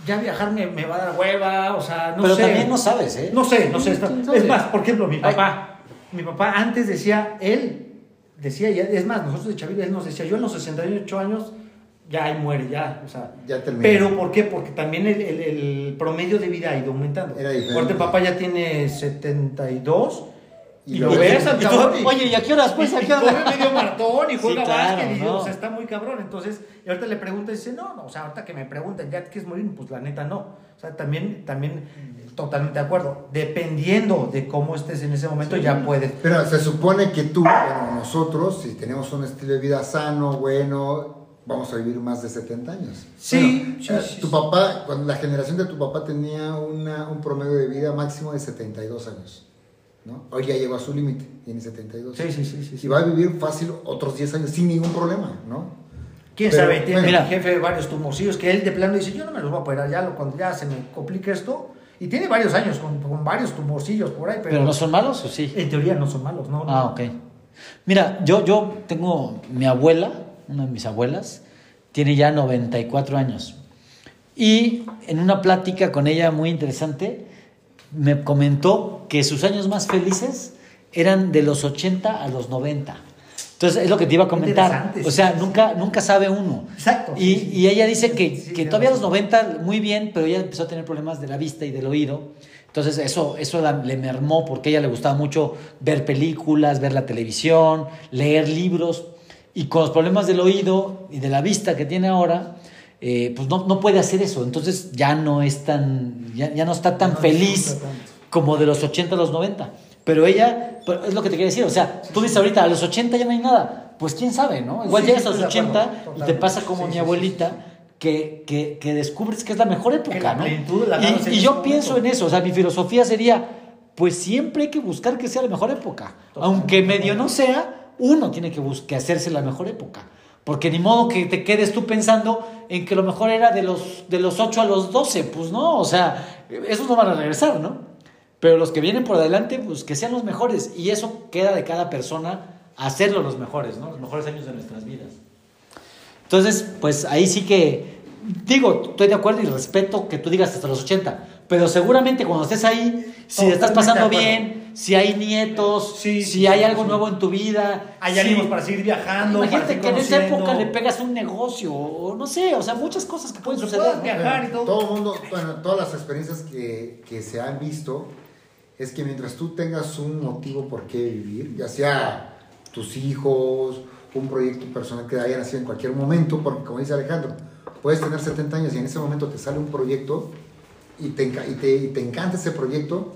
S4: ya viajar me, me va a dar hueva, o sea, no
S1: pero
S4: sé.
S1: también no sabes, ¿eh?
S4: No sé, no sé. Es más, por ejemplo, mi
S1: Ay.
S4: papá, mi papá antes decía, él decía, es más, nosotros de Chavira, él nos decía, yo en los 68 años, ya ahí muere, ya, o sea.
S2: Ya terminó.
S4: Pero, ¿por qué? Porque también el, el- el promedio de vida ha ido aumentando.
S2: Era diferente.
S4: Papá ya tiene 72 y,
S2: Y
S4: lo ves al
S1: Y
S4: cabrón. y-
S1: oye, ¿y a qué horas pues? ¿A *laughs*
S4: y
S1: qué hora?
S4: corre medio maratón y juega
S1: Sí, claro,
S4: básquet y
S1: no.
S4: o sea, está muy cabrón. Entonces, y ahorita le pregunta y dice, no, no, o sea, ahorita que me preguntan, ¿ya quieres morir? Pues la neta no. O sea, también, también totalmente de acuerdo. Dependiendo de cómo estés en ese momento, ya puedes.
S2: Pero se supone que tú, bueno, nosotros, si tenemos un estilo de vida sano, bueno, vamos a vivir más de 70 años.
S4: Sí, sí,
S2: eh,
S4: sí,
S2: tu
S4: sí.
S2: papá, cuando la generación de tu papá tenía una- un promedio de vida máximo de 72 años. ¿no? Hoy ya llegó a su límite, tiene 72.
S4: Sí, sí, sí, sí,
S2: Y va a vivir fácil otros 10 años sin ningún problema, ¿no?
S4: ¿Quién
S2: Pero,
S4: sabe? Tiene
S1: mira.
S4: el jefe varios tumorcillos que él de plano dice, yo no me los voy a operar ya, lo- cuando ya se me complique esto. Y tiene varios años con, con varios tumorcillos por ahí, pero,
S1: ¿Pero no son malos o sí?
S4: en teoría no son malos, ¿no?
S1: Ah, ok. Mira, yo, yo tengo mi abuela, una de mis abuelas, tiene ya 94 años. Y en una plática con ella muy interesante, me comentó que sus años más felices eran de los 80 a los 90. Entonces, es lo que te iba a comentar. O sea,
S4: sí, sí.
S1: nunca, nunca sabe uno.
S4: Exacto,
S1: Y,
S4: sí, sí.
S1: y ella dice que, que todavía a los
S4: razón.
S1: 90 muy bien, pero ella empezó a tener problemas de la vista y del oído. Entonces eso, eso la- le mermó porque a ella le gustaba mucho ver películas, ver la televisión, leer libros. Y con los problemas del oído y de la vista que tiene ahora, eh, pues no, no puede hacer eso. Entonces ya no es tan, ya, ya no está tan
S2: No
S1: feliz como de los 80 a los 90. Pero ella, pero es lo que te quiero decir, o sea, tú dices ahorita, a los 80 ya no hay nada. Pues quién sabe, ¿no? Igual
S4: Sí,
S1: llegas
S4: sí,
S1: a los
S4: estoy de
S1: 80
S4: acuerdo,
S1: y te
S4: totalmente.
S1: pasa como
S4: Sí,
S1: mi abuelita, Que, que, que descubres que es la mejor época,
S4: la
S1: ¿no?
S4: plenitud la
S1: y, y yo
S4: momento.
S1: pienso en eso, o sea, mi filosofía sería, pues siempre hay que buscar que sea la mejor época. Aunque medio no sea, uno tiene que, que hacerse la mejor época. Porque ni modo que te quedes tú pensando en que lo mejor era de los, de los 8 a los 12, pues no, o sea, esos no van a regresar, ¿no? Pero los que vienen por adelante, pues que sean los mejores. Y eso queda de cada persona hacerlo los mejores, ¿no? Los mejores años de nuestras vidas. Entonces, pues ahí sí que, digo, estoy de acuerdo y respeto que tú digas hasta los 80, pero seguramente cuando estés ahí, si estás pasando bien, si hay nietos,
S4: Sí,
S1: si
S4: sí,
S1: hay
S4: sí,
S1: algo
S4: sí.
S1: nuevo en tu vida,
S4: Hay ánimos para seguir viajando. para
S1: Imagínate
S4: seguir
S1: que en esa época le pegas un negocio, o no sé, o sea, muchas cosas que pueden
S4: Pues,
S1: suceder.
S4: puedes
S1: ¿no?
S4: viajar. y todo.
S2: Todo el mundo, bueno, todas las experiencias que, que se han visto es que mientras tú tengas un motivo por qué vivir, ya sea tus hijos, un proyecto personal que haya nacido en cualquier momento, porque como dice Alejandro, puedes tener 70 años y en ese momento te sale un proyecto y te, y te, y te encanta ese proyecto,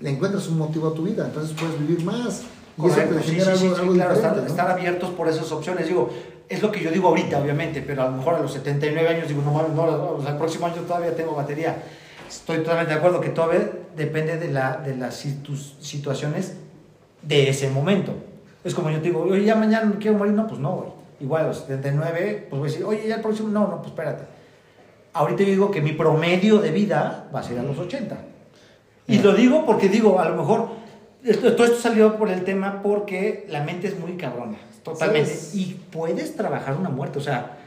S2: le encuentras un motivo a tu vida, entonces puedes vivir más. Y eso te
S4: sí,
S2: genera
S4: sí, sí,
S2: algo,
S4: claro, estar,
S2: ¿no?
S4: estar abiertos por esas opciones. Digo, es lo que yo digo ahorita, obviamente, pero a lo mejor a los 79 años digo, no mames, no, o sea, el próximo año todavía tengo batería. Estoy totalmente de acuerdo que todavía depende de, la, de las situs- situaciones de ese momento. Es como yo te digo, oye, ya mañana me quiero morir, no, pues no, güey. Igual a los 79, pues voy a decir, oye, ya el próximo, no, no, pues espérate. Ahorita yo digo que mi promedio de vida va a ser a los 80. Y lo digo porque digo, a lo mejor, esto- todo esto salió por el tema porque la mente es muy cabrona, totalmente.
S2: ¿Sabes?
S4: Y puedes trabajar una muerte, o sea,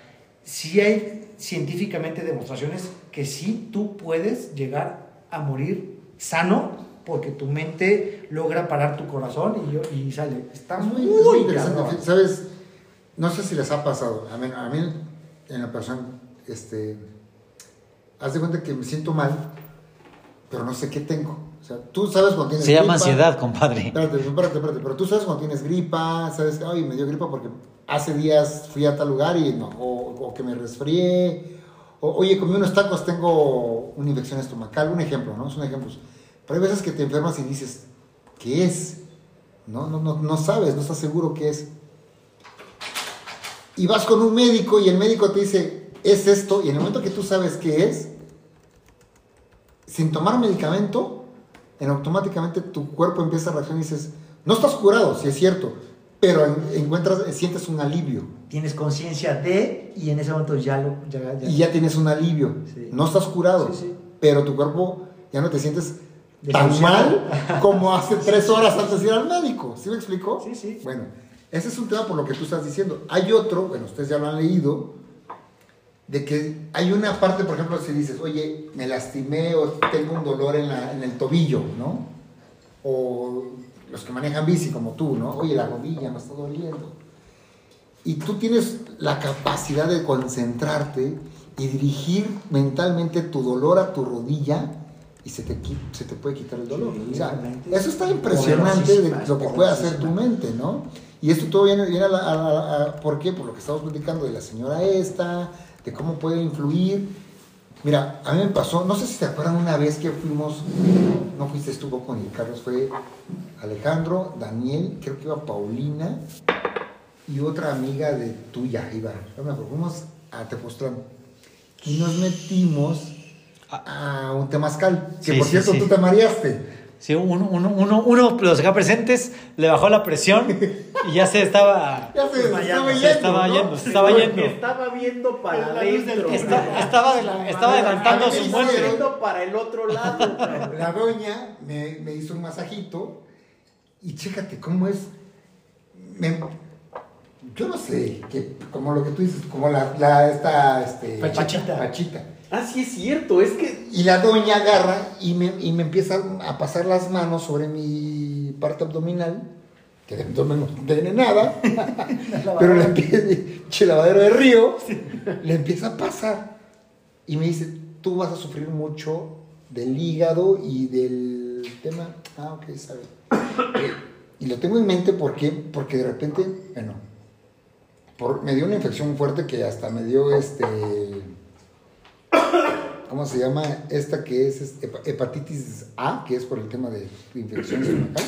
S4: sí hay científicamente demostraciones que sí tú puedes llegar a morir sano porque tu mente logra parar tu corazón y, y sale. Está
S2: Es
S4: muy,
S2: muy, es muy interesante.
S4: cabrón.
S2: ¿Sabes? No sé si les ha pasado. A mí, a mí en la persona, este, haz de cuenta que me siento mal, pero no sé qué tengo. O sea, tú sabes cuando tienes
S1: Se llama ansiedad, compadre.
S2: Espérate, espérate, espérate. Pero tú sabes cuando tienes gripa, sabes, ay, me dio gripa porque hace días fui a tal lugar y no, o, o que me resfrié, o oye, comí unos tacos, tengo una infección estomacal, un ejemplo, ¿no? Es un ejemplo. Pero hay veces que te enfermas y dices, ¿qué es? No, no, no, no sabes, no estás seguro qué es. Y vas con un médico y el médico te dice, es esto, y en el momento que tú sabes qué es, sin tomar medicamento, en automáticamente tu cuerpo empieza a reaccionar y dices, no estás curado, sí es cierto, pero en- encuentras, sientes un alivio.
S4: Tienes conciencia de y en ese momento ya lo... Ya, ya-
S2: Y ya tienes un alivio.
S4: Sí.
S2: No estás curado,
S4: Sí, sí.
S2: pero tu cuerpo ya no te sientes tan mal *laughs* como hace tres horas antes de ir al médico. ¿Sí me explico?
S4: Sí, sí.
S2: Bueno, ese es un tema por lo que tú estás diciendo. Hay otro, bueno, ustedes ya lo han leído, de que hay una parte, por ejemplo, si dices, oye, me lastimé o tengo un dolor en, la- en el tobillo, ¿no? O los que manejan bici como tú, ¿no? Oye, la rodilla me está doliendo. Y tú tienes la capacidad de concentrarte y dirigir mentalmente tu dolor a tu rodilla y se te, se te puede quitar el dolor.
S4: Sí,
S2: o sea, eso está impresionante de lo que puede hacer tu mente, ¿no? Y esto todo viene, viene a, la, a la- a- ¿por qué? Por lo que estamos platicando de la señora esta, de cómo puede influir. Mira, a mí me pasó, no sé si te acuerdan una vez que fuimos, no fuiste tú con el Carlos, fue Alejandro, Daniel, creo que iba Paulina y otra amiga de tuya iba. Fuimos a Tepoztlán y nos metimos a un temazcal. Que
S1: Sí,
S2: por
S1: sí,
S2: cierto,
S1: sí.
S2: tú te mareaste.
S1: Sí, uno, uno, uno, uno de los acá presentes le bajó la presión y ya se estaba, *laughs*
S2: Ya se, estaba
S1: se
S2: yendo.
S1: estaba
S2: ¿no?
S1: yendo, se estaba yendo.
S3: Estaba viendo para
S4: La luz del
S3: adentro.
S1: Está- estaba, estaba adelantando su muerte.
S3: viendo para el otro lado. *laughs*
S2: La doña me, me hizo un masajito y chécate cómo es. Me- yo no sé, que, como lo que tú dices, como la, la esta, este,
S4: Pachita.
S2: pachita.
S3: Ah, sí es cierto, es que
S2: Y la doña agarra y me, y me empieza a pasar las manos sobre mi parte abdominal, que de abdomen no tiene nada, *laughs* pero le empieza, che, lavadero de río, le empieza a pasar. Y me dice, tú vas a sufrir mucho del hígado y del tema. Ah, ok, sabe. Y lo tengo en mente porque, porque de repente, bueno, por, me dio una infección fuerte que hasta me dio este. ¿Cómo se llama? Esta que es hepa- hepatitis A, que es por el tema de infección estomacal.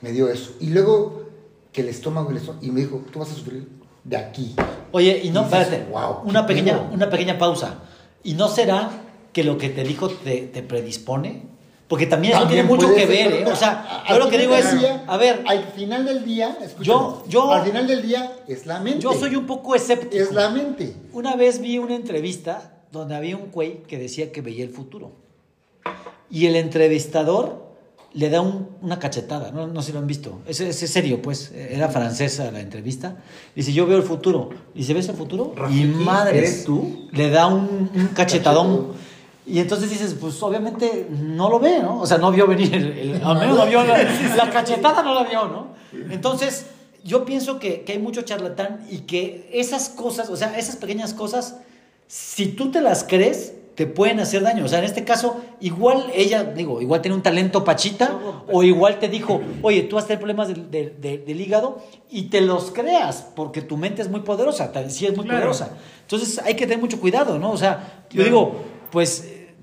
S2: Me dio eso. Y luego que el estómago, el estómago, y me dijo, tú vas a sufrir de aquí.
S1: Oye, y no,
S2: Y dices,
S1: espérate,
S2: "Wow,
S1: una, pequeña,
S2: pedo".
S1: una pequeña pausa. ¿Y no será que lo que te dijo te, te predispone? Porque también eso
S2: También
S1: tiene mucho que
S2: ser,
S1: ver, ¿eh? O sea, yo lo que digo es,
S2: día-
S1: a ver,
S2: al final del día,
S1: Yo- yo-
S2: al final del día es la mente.
S1: yo soy un poco escéptico.
S2: Es la mente.
S1: Una vez vi una entrevista donde había un güey que decía que veía el futuro. Y el entrevistador le da un- una cachetada, no, no sé si lo han visto. Es, es serio, pues. Era francesa la entrevista. Dice, yo veo el futuro. Dice, ¿ves el futuro? y.
S3: ¿eres tú?
S1: Le da un, un *laughs* cachetadón.
S2: Cachetadón.
S1: Y entonces dices, pues obviamente no lo ve, ¿no? O sea, no vio venir, el, el- al menos no vio la, *laughs* la cachetada, no la vio, ¿no? Entonces, yo pienso que, que hay mucho charlatán y que esas cosas, o sea, esas pequeñas cosas, si tú te las crees, te pueden hacer daño. O sea, en este caso, igual ella, digo, igual tiene un talento pachita, o igual te dijo, oye, tú vas a tener problemas del, del- del- del hígado y te los creas, porque tu mente es muy poderosa, sí es muy
S5: Claro.
S1: poderosa. Entonces, hay que tener mucho cuidado, ¿no? O sea, yo digo, pues eh,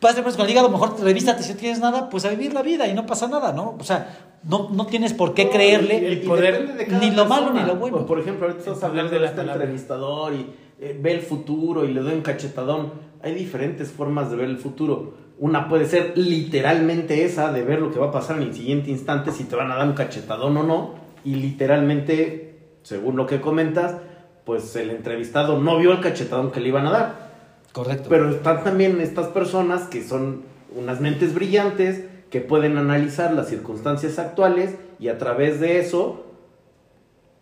S1: vas a tener problemas con el hígado, mejor revísate si no tienes nada, pues a vivir la vida y no pasa nada, ¿no? O sea, no, no tienes por qué creerle.
S5: el poder,
S3: de cada
S1: ni lo malo ni lo bueno.
S3: Por, ejemplo, ahorita estás hablando
S5: de
S3: de, este entrevistador y eh, ve el futuro y le doy un cachetadón. Hay diferentes formas de ver el futuro. Una puede ser literalmente esa, de ver lo que va a pasar en el siguiente instante, si te van a dar un cachetadón o no. Y literalmente, según lo que comentas, pues el entrevistado no vio el cachetadón que le iban a dar.
S1: Correcto.
S3: Pero están también estas personas que son unas mentes brillantes, que pueden analizar las circunstancias actuales y a través de eso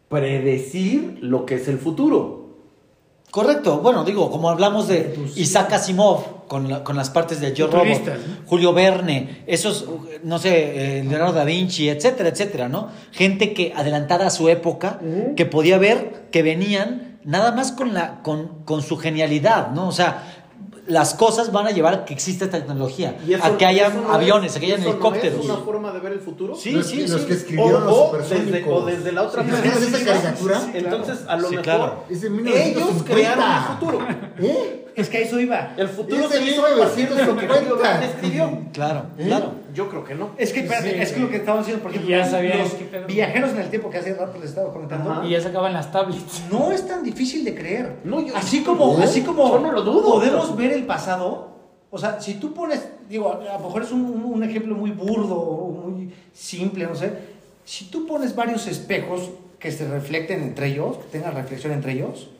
S3: predecir lo que es el futuro.
S1: Correcto, bueno, digo, como hablamos de
S4: Tus-
S1: Isaac Asimov con, la- con las partes de Yo Robot. Julio Verne, esos, no sé, eh, Leonardo da Vinci, etcétera, etcétera, ¿no? Gente que adelantada a su época, que podía ver que venían nada más con, la, con, con su genialidad, ¿no? O sea, las cosas van a llevar a que exista tecnología,
S3: Y eso-
S1: a que haya
S3: no
S1: aviones,
S3: es-
S1: a que haya helicópteros.
S3: ¿Es una forma de ver el futuro?
S1: Sí,
S2: los,
S1: sí,
S2: los
S1: sí.
S2: que escribieron
S3: O-
S2: los
S3: desde, o desde la otra
S2: ¿Sí, ¿sabes esa
S3: perspectiva,
S2: caricatura?
S3: Entonces, a lo
S1: Sí,
S3: mejor
S1: claro.
S3: Ellos
S2: 1950.
S3: crearon el futuro.
S2: ¿Eh?
S4: Es que a eso iba.
S3: El futuro
S2: Es de
S3: se hizo a partir de lo que
S2: 1950.
S3: Escribió.
S1: Claro,
S2: ¿Eh?
S1: claro.
S3: Yo creo que no.
S4: Es que, espérate,
S5: Sí,
S4: es que lo que estaban diciendo, por ejemplo,
S5: ya sabían
S4: los
S5: qué pedo.
S4: viajeros en el tiempo que hace rato les estaba comentando,
S3: Ajá.
S5: Y ya sacaban las tablets.
S4: no es tan difícil de creer.
S3: No, yo-
S4: así como, así como
S3: Yo no lo dudo.
S4: podemos ver el pasado, o sea, si tú pones, digo, a lo mejor es un, un- un ejemplo muy burdo, o muy simple, no sé, si tú pones varios espejos que se reflecten entre ellos, que tengan reflexión entre ellos,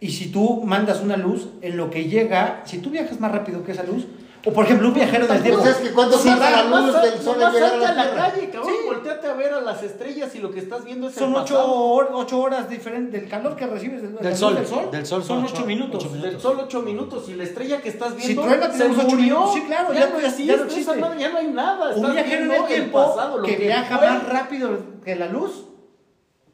S4: y si tú mandas una luz, en lo que llega, si tú viajas más rápido que esa luz, o por ejemplo un viajero en el tiempo,
S2: Pues es que cuando
S4: si
S2: pasa
S4: va-
S2: la luz
S3: Nomás
S2: del sol al llegar a la
S3: a la
S2: Tierra.
S3: calle, cabrón.
S4: Sí.
S3: Volteate a ver a las estrellas y lo que estás viendo es
S4: Son
S3: el
S4: ocho, hor- ocho horas diferentes del calor que recibes del, luz
S1: sol,
S4: del sol.
S1: del sol
S4: son
S1: son
S4: ocho,
S1: ocho-
S4: minutos.
S1: ocho minutos.
S3: Del sol ocho minutos y la estrella que estás
S4: Si
S3: viendo
S4: truena,
S3: se murió.
S4: minutos. Sí, claro, ya
S3: ya,
S4: no-
S3: no
S4: ya
S3: existe,
S4: no existe.
S3: madre ya no hay nada.
S4: Un
S3: estás
S4: viajero en
S3: viendo
S4: el tiempo
S3: pasado, lo
S4: que, viaja
S3: fue.
S4: más rápido que la luz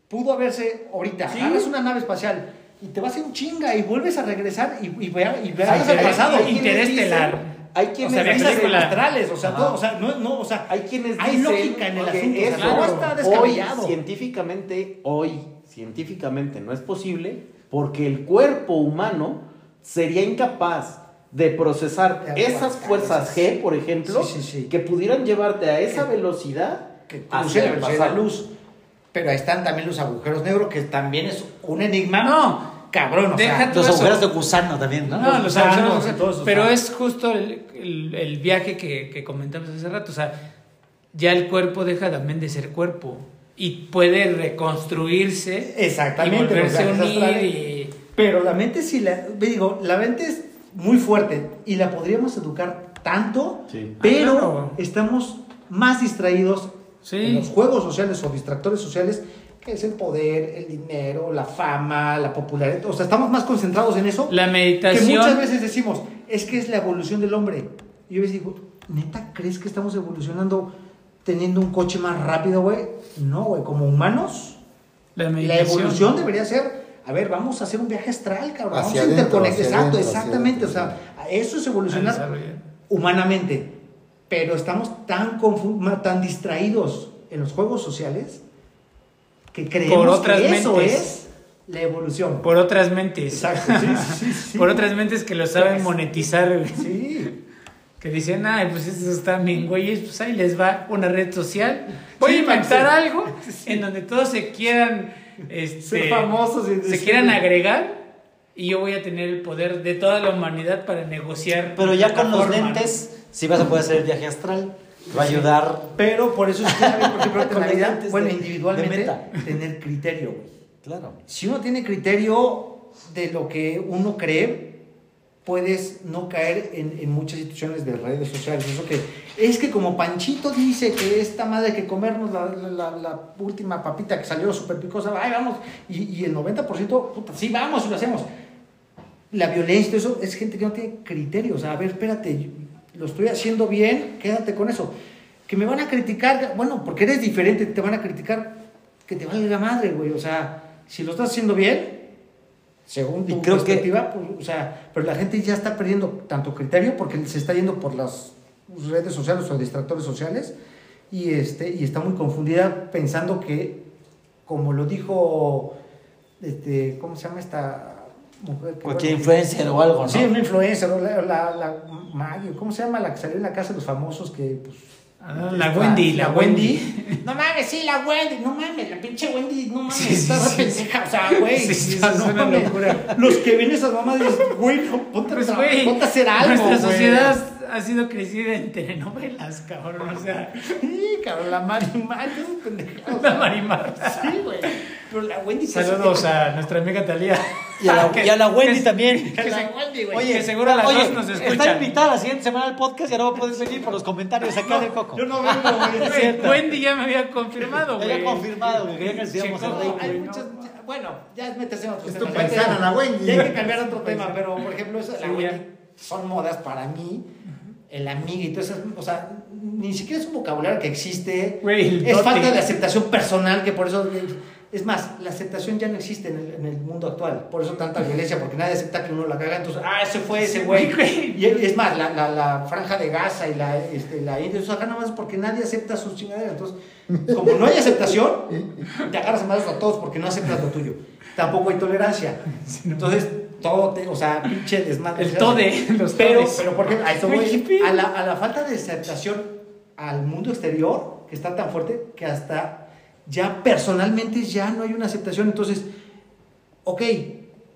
S4: pudo haberse ahorita.
S3: Sí.
S4: Agarras una nave espacial y te vas en chinga y vuelves a regresar y, y, y veas el
S5: interés-
S4: pasado.
S5: interestelar.
S3: Hay quienes
S5: O sea,
S3: dicen,
S5: película.
S4: astrales, o sea, todo, o sea, no, no, o sea,
S3: hay quienes
S4: hay
S3: dicen
S4: lógica en el
S3: que
S4: asunto,
S3: eso
S4: no está descabellado.
S3: Hoy, científicamente, hoy, científicamente no es posible porque el cuerpo humano sería incapaz de procesar
S4: De
S3: esas fuerzas G, por ejemplo,
S4: Sí, sí, sí.
S3: que pudieran llevarte a esa velocidad
S4: que
S3: hacia
S4: velocidad de la
S3: pasado.
S4: luz. Pero ahí están también los agujeros negros, que también es un enigma.
S5: No.
S4: Cabrón, o
S5: Deja
S4: sea,
S1: Los agujeros de gusano también, ¿no?
S5: No,
S4: Los
S5: agujeros,
S4: y todos, o
S5: pero
S4: sea.
S5: es justo el, el- el viaje que, que comentamos hace rato. O sea, ya el cuerpo deja también de ser cuerpo y puede reconstruirse
S4: Exactamente,
S5: y volverse unir. Y,
S4: Pero la mente sí la, digo, la mente es muy fuerte y la podríamos educar tanto,
S3: Sí.
S4: pero
S5: Ah, claro.
S4: estamos más distraídos
S5: Sí.
S4: en los juegos sociales o distractores sociales, que es el poder, el dinero, la fama, la popularidad. O sea, estamos más concentrados en eso.
S5: la
S4: que
S5: meditación.
S4: muchas veces decimos, es que es la evolución del hombre. Y yo les digo, ¿neta crees que estamos evolucionando teniendo un coche más rápido, güey? No, güey, como humanos.
S5: la
S4: La evolución debería ser, a ver, vamos a hacer un viaje astral, cabrón.
S2: Hacia
S4: vamos a interconectar. Exacto,
S2: adentro,
S4: exactamente. o sea, eso es evolucionar humanamente. Pero estamos tan, tan distraídos en los juegos sociales que creemos
S5: Por otras
S4: que eso
S5: mentes.
S4: es la evolución.
S5: Por otras mentes.
S4: Exacto, sí, sí, sí. *laughs*
S5: Por otras mentes que lo saben monetizar.
S4: Sí.
S5: Que dicen, ay, pues estos están bien, güeyes, pues ahí les va una red social. Voy
S4: Sí,
S5: a inventar algo *laughs* en donde todos se quieran, este,
S4: Ser famosos y
S5: se quieran agregar y yo voy a tener el poder de toda la humanidad para negociar.
S1: Pero ya con los
S5: ¿no?
S1: lentes, sí vas a poder hacer el viaje astral. Va a ayudar.
S4: Pero por eso es clave, por ejemplo, *laughs* en la vida, bueno,
S1: de-
S4: individualmente,
S1: de meta.
S4: tener criterio. güey.
S1: Claro.
S4: Si uno tiene criterio de lo que uno cree, puedes no caer en, en muchas situaciones de redes sociales. Eso que es que como Panchito dice que esta madre que comernos la, la- la- última papita que salió súper picosa, ay, vamos, y, y el 90%, puta, sí, vamos lo hacemos. La violencia, eso es gente que no tiene criterio. O sea, a ver, espérate, lo estoy haciendo bien, quédate con eso. Que me van a criticar, bueno, porque eres diferente, te van a criticar, que te valga madre, güey. O sea, si lo estás haciendo bien, según tu
S1: Y creo que-
S4: perspectiva, pues, o sea, pero la gente ya está perdiendo tanto criterio porque se está yendo por las redes sociales o distractores sociales y, este, y está muy confundida pensando que, como lo dijo, este, ¿cómo se llama esta mujer? que,
S1: Cualquier
S4: bueno,
S1: influencer o algo, ¿no?
S4: Sí, una influencer, o la, la, la Maggie, ¿cómo se llama? La que salió en la casa de los famosos que, pues...
S5: Ah, la Wendy, la Wendy.
S4: No mames, sí, la Wendy. No mames, la pinche Wendy, no mames,
S5: Sí, sí,
S4: está
S5: sí,
S4: pendeja. O sea, güey.
S5: Sí,
S4: no
S5: una
S4: mames.
S5: locura.
S4: Los que ven esas mamás dicen, güey, no, ponte, a
S5: Pues,
S4: hacer algo.
S5: nuestra sociedad ha sido crecida en telenovelas, cabrón. O sea,
S4: Sí, cabrón, la Marimar, esas pendejadas.
S5: la Marimar.
S4: Sí, güey. Pero la Wendy que
S5: Saludos a nuestra amiga Talía.
S1: Y a la, y a la Wendy también.
S4: Que la Wendy, güey.
S5: que seguro a las
S1: oye,
S5: dos nos
S1: Está
S5: escuchan.
S1: invitada la siguiente semana al podcast y ahora va a poder venir por los comentarios acá del Coco.
S4: Yo no vengo, güey. *laughs*
S5: Güey. Wendy ya me había confirmado, güey.
S1: había confirmado que quería que nos íbamos
S5: güey,
S4: muchas,
S5: no.
S4: bueno, ya es meterse en
S2: tu
S4: temas. Ya hay que-
S2: paisana, la Wendy.
S4: Ya hay que cambiar a otro tema, pero por ejemplo, esa, la Wendy,
S5: ya.
S4: Son modas para mí. El amiga y todo eso, o sea, ni siquiera es un vocabulario que existe.
S5: El
S4: es falta de aceptación personal, que por eso. Es más, la aceptación ya no existe en el, en el mundo actual. Por eso tanta violencia, porque nadie acepta que uno la caga. Entonces, ah, ese fue ese güey. Y es más, la, la, la franja de Gaza y la, este, la India, eso acá nada más porque nadie acepta sus chingaderas. Entonces, como no hay aceptación, te agarras madres a todos porque no aceptas lo tuyo. Tampoco hay tolerancia. Entonces, todo, te, o sea, pinche desmadre.
S5: El tode, *laughs* los
S4: pero,
S5: todes.
S4: pero porque a eso voy,
S5: Güey, qué pedo.
S4: a la, a la falta de aceptación al mundo exterior, que está tan fuerte, que hasta ya personalmente ya no hay una aceptación. Entonces, ok,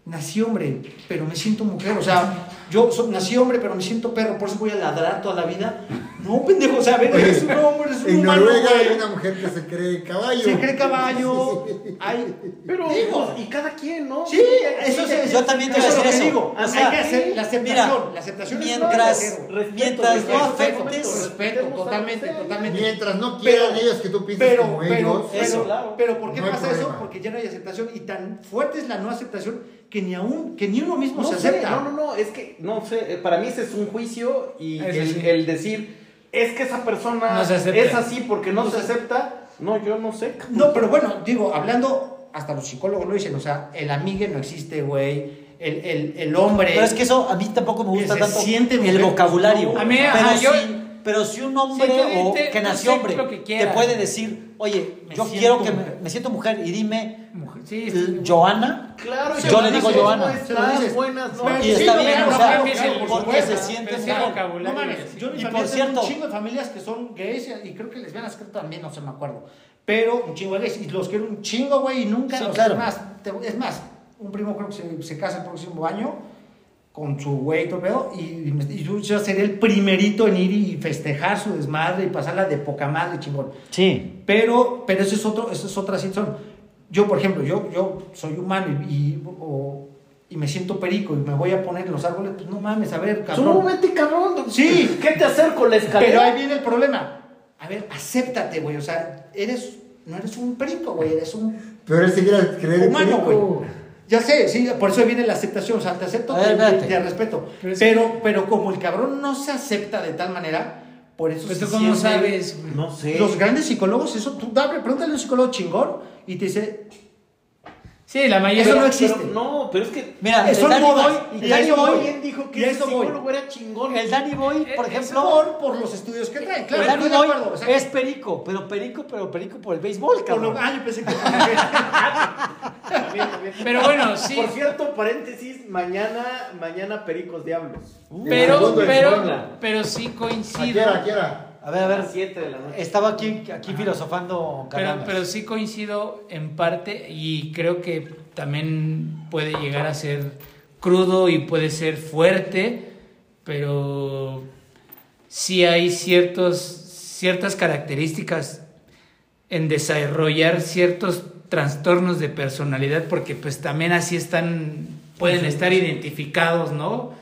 S4: nací hombre, pero me siento mujer. O sea, yo so- nací hombre, pero me siento perro, por eso voy a ladrar toda la vida. No, pendejo, o sea, a ver, eres un hombre, eres un
S2: En
S4: humano.
S2: Noruega
S4: güey.
S2: hay una mujer que se cree caballo.
S4: Se cree caballo. *laughs* Hay,
S3: Pero,
S4: digo,
S3: y cada quien, ¿no?
S4: Sí, eso es.
S1: Yo también te voy a decir eso.
S4: digo.
S1: O sea,
S4: hay que hacer la aceptación.
S1: mira,
S4: la aceptación es
S1: mientras-
S4: es güey.
S1: mientras no
S4: respeto,
S1: afectes-
S4: respeto, totalmente, totalmente.
S2: Mientras no quieran
S4: Pero-
S2: ellos que tú pienses
S4: Pero,
S2: como
S4: pero,
S2: ellos.
S4: pero,
S5: claro.
S4: pero ¿por qué
S2: No
S4: pasa eso? Porque ya no hay aceptación y tan fuerte es la no aceptación que ni aún, que ni uno mismo
S3: No
S4: se
S3: sé,
S4: acepta.
S3: no, no, no, es que, no sé, eh, para mí ese es un juicio y el,
S5: sí.
S3: el decir, es que esa persona
S5: No
S3: es así porque no, se acepta, no, yo no sé.
S4: No, pero bueno, digo, hablando, hasta los psicólogos lo dicen, o sea, el amigue no existe, güey. El, el, el hombre.
S1: Pero es que eso a mí tampoco me gusta tanto
S4: siente
S1: el vocabulario.
S5: A mí,
S1: pero
S5: ajá, yo-
S1: sí, pero si un hombre
S5: Sí,
S1: o que nació hombre
S5: lo que
S1: te puede decir, oye,
S4: Me
S1: yo quiero que me,
S4: mujer.
S1: me siento mujer y dime
S5: Mujer- Sí,
S1: Joana,
S3: Claro,
S1: yo le digo Joana.
S3: ¿Cómo
S4: Se
S3: estás? Buenas.
S1: Y está bien, o sea,
S5: porque
S1: se siente
S4: yo
S1: Y por cierto-
S4: un chingo de familias que son gays y creo que lesbianas creo también, no sé, me acuerdo. Pero un chingo de gays y los quiero un chingo, güey, y nunca los
S1: claro.
S4: más, es más, un primo creo que se, se casa el próximo año con su güey y todo el pedo, y, y yo seré el primerito en ir y festejar su desmadre y pasarla de poca madre chingón.
S1: Sí,
S4: Pero, pero eso es otro, eso es otra situación. Yo, por ejemplo, yo, yo soy humano y, y, o- y me siento perico y me voy a poner en los árboles, pues no mames, a ver, cabrón.
S3: Súbete, cabrón.
S4: Sí.
S3: ¿Qué te acerco la escalera?
S4: Pero ahí viene el problema. A ver, acéptate, güey. O sea, eres, no eres un perico, güey, eres un
S2: Pero él se quiere creer
S4: humano,
S2: perico.
S4: güey. Ya sé, sí, por eso viene la aceptación. O sea, te acepto,
S1: ver,
S4: te, respeto.
S5: Pero
S4: Pero,
S5: es-
S4: pero, como el cabrón no se acepta de tal manera, por eso se
S5: tú cómo
S4: siente-
S5: sabes?
S3: No sé.
S4: Los grandes psicólogos, eso, tú dale, pregúntale a un psicólogo chingón y te dice,
S5: Sí, la mayoría.
S4: Eso no existe.
S3: pero no, pero es que.
S1: mira, el
S4: Son
S1: Danny
S4: modas,
S1: Boy, el Danny
S4: eso
S1: Boy.
S3: ¿Quién dijo que
S4: voy.
S3: psicólogo era chingón?
S1: el Danny Boy, por
S5: Eh,
S1: ejemplo,
S4: por, por los estudios que trae. Claro,
S1: el Danny Boy
S4: acuerdo. o sea,
S1: es perico, pero perico, pero perico por el béisbol,
S4: por lo-
S1: cabrón.
S4: ah, yo pensé que...
S3: También, *laughs* también.
S5: Pero bueno, sí.
S3: Por cierto, paréntesis, mañana, mañana Pericos Diablos.
S5: Pero, pero, pero sí
S2: ¿A qué
S5: coincido.
S2: hora, a qué hora?
S1: A ver, a
S3: A
S1: ver,
S3: las 7 de la noche.
S1: estaba aquí, aquí filosofando
S5: Pero, pero sí coincido en parte y creo que también puede llegar a ser crudo y puede ser fuerte, pero sí hay ciertos, ciertas características en desarrollar ciertos trastornos de personalidad, porque pues también así están, pueden estar identificados, ¿no?